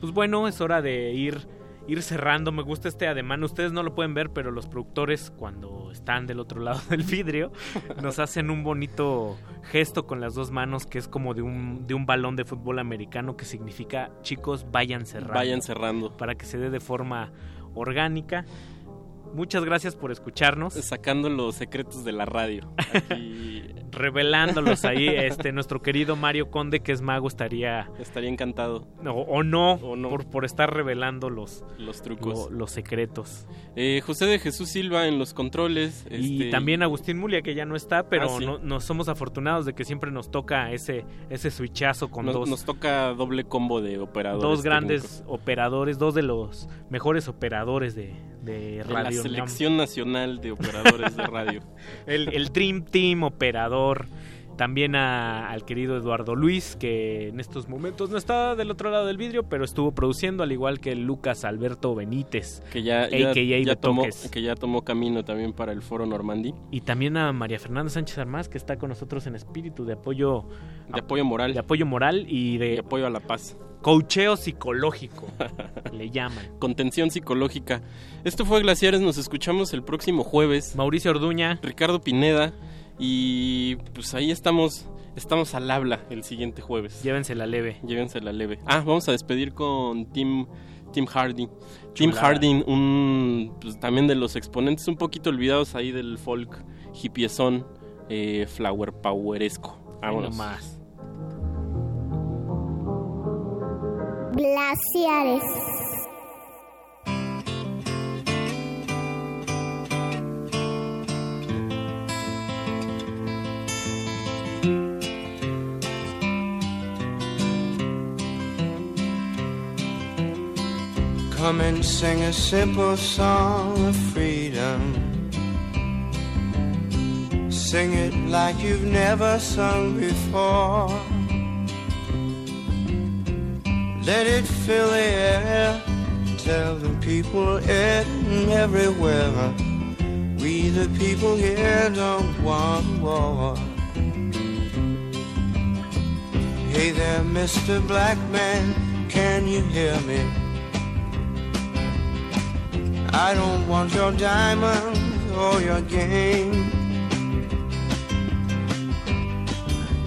[SPEAKER 31] pues bueno es hora de ir ir cerrando me gusta este ademán ustedes no lo pueden ver pero los productores cuando están del otro lado <laughs> del vidrio nos hacen un bonito gesto con las dos manos que es como de un, de un balón de fútbol americano que significa chicos vayan cerrando.
[SPEAKER 42] Vayan cerrando.
[SPEAKER 31] Para que se dé de forma orgánica. Muchas gracias por escucharnos.
[SPEAKER 42] Sacando los secretos de la radio. Aquí <laughs>
[SPEAKER 31] Revelándolos ahí, este nuestro querido Mario Conde, que es mago, estaría
[SPEAKER 42] estaría encantado.
[SPEAKER 31] o, o no,
[SPEAKER 42] O no.
[SPEAKER 31] Por, por estar revelando los,
[SPEAKER 42] Los trucos.
[SPEAKER 31] lo- los secretos.
[SPEAKER 42] Eh, José de Jesús Silva en los controles.
[SPEAKER 31] Y
[SPEAKER 42] este,
[SPEAKER 31] también Agustín Mulia, que ya no está, pero
[SPEAKER 42] Ah, sí.
[SPEAKER 31] no, no somos afortunados de que siempre nos toca ese, ese switchazo con
[SPEAKER 42] nos,
[SPEAKER 31] dos,
[SPEAKER 42] nos toca doble combo de operadores.
[SPEAKER 31] dos grandes
[SPEAKER 42] técnicos.
[SPEAKER 31] operadores, dos de los mejores operadores de, de
[SPEAKER 42] De
[SPEAKER 31] UNAM.
[SPEAKER 42] selección nacional de operadores de radio. <laughs>
[SPEAKER 31] El, el Dream Team operador. También a- al querido Eduardo Luis, que en estos momentos no está del otro lado del vidrio, pero estuvo produciendo, al igual que Lucas Alberto Benítez,
[SPEAKER 42] Que ya, ya, ya tomó, que ya tomó camino también para el foro Normandí.
[SPEAKER 31] Y también a María Fernanda Sánchez Armás, que está con nosotros en espíritu de apoyo,
[SPEAKER 42] De apoyo moral.
[SPEAKER 31] de apoyo moral y
[SPEAKER 42] De
[SPEAKER 31] de
[SPEAKER 42] apoyo a la paz.
[SPEAKER 31] Coacheo psicológico, <laughs> le llaman.
[SPEAKER 42] Contención psicológica. Esto fue Glaciares. Nos escuchamos el próximo jueves.
[SPEAKER 31] Mauricio Orduña,
[SPEAKER 42] Ricardo Pineda. Y pues ahí estamos. Estamos al habla el siguiente jueves.
[SPEAKER 31] llévensela leve.
[SPEAKER 42] Llévense la leve. Ah, vamos a despedir con Tim, Tim Harding. Tim. Harding, un pues, también de los exponentes un poquito olvidados ahí del folk hippiezón, eh, flower poweresco. Vámonos.
[SPEAKER 31] nomás.
[SPEAKER 44] Glaciares.
[SPEAKER 45] Come and sing a simple song of freedom. Sing it like you've never sung before. Let it fill the air. Tell the people in everywhere. We the people here don't want war. Hey there, Mr. Black Man, can you hear me? I don't want your diamonds or your game.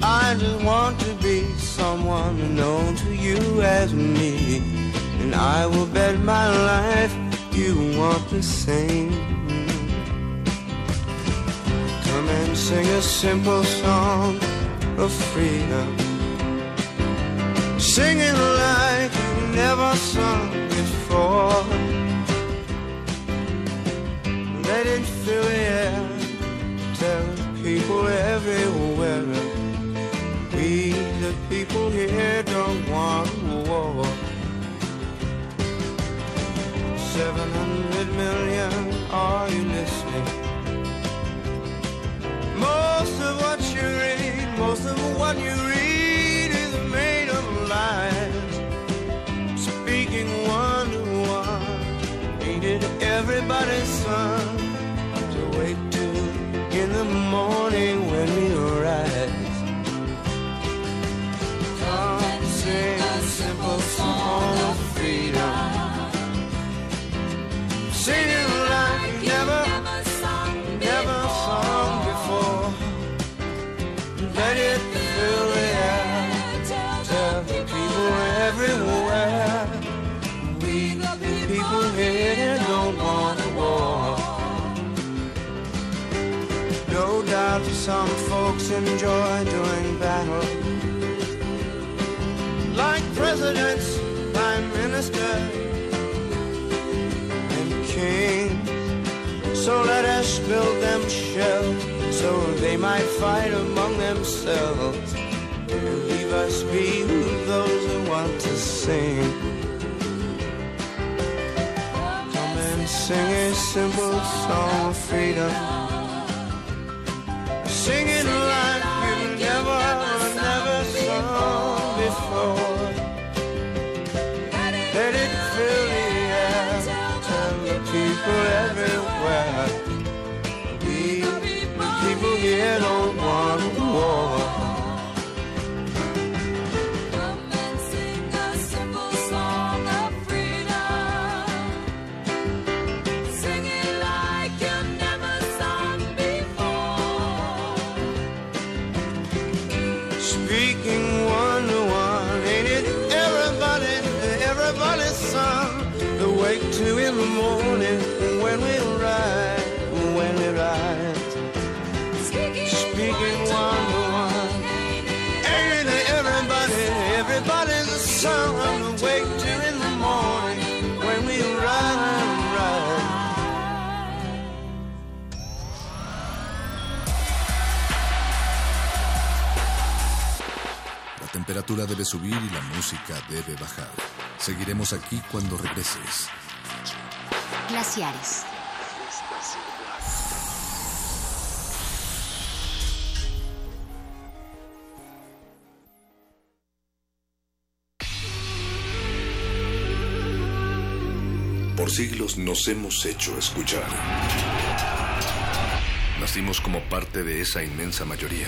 [SPEAKER 45] I just want to be someone known to you as me. And I will bet my life you want the same. Come and sing a simple song of freedom. Sing it like you never sung before. Let it fill the air. Tell people everywhere. We, the people here, don't want war. 700 million, are you listening? Most of what you read, most of what you read is made of lies. Speaking one to one, it everybody's son? To wait till in the morning when we rise. sing a simple song of freedom. Sing it like never, never sung before. Let it fill the air. Tell the people everywhere. We the people here don't want a war. No doubt some folks enjoy doing battle. Like presidents, prime ministers, and kings. So let us build them shells so they might fight among themselves. And leave us be with those who want to sing. Come and sing a simple song of freedom. Sing it like
[SPEAKER 4] temperatura debe subir y la música debe bajar. Seguiremos aquí cuando regreses.
[SPEAKER 1] Glaciares.
[SPEAKER 4] Por siglos nos hemos hecho escuchar. Nacimos como parte de esa inmensa mayoría.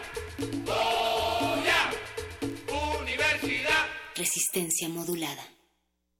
[SPEAKER 1] Resistencia modulada.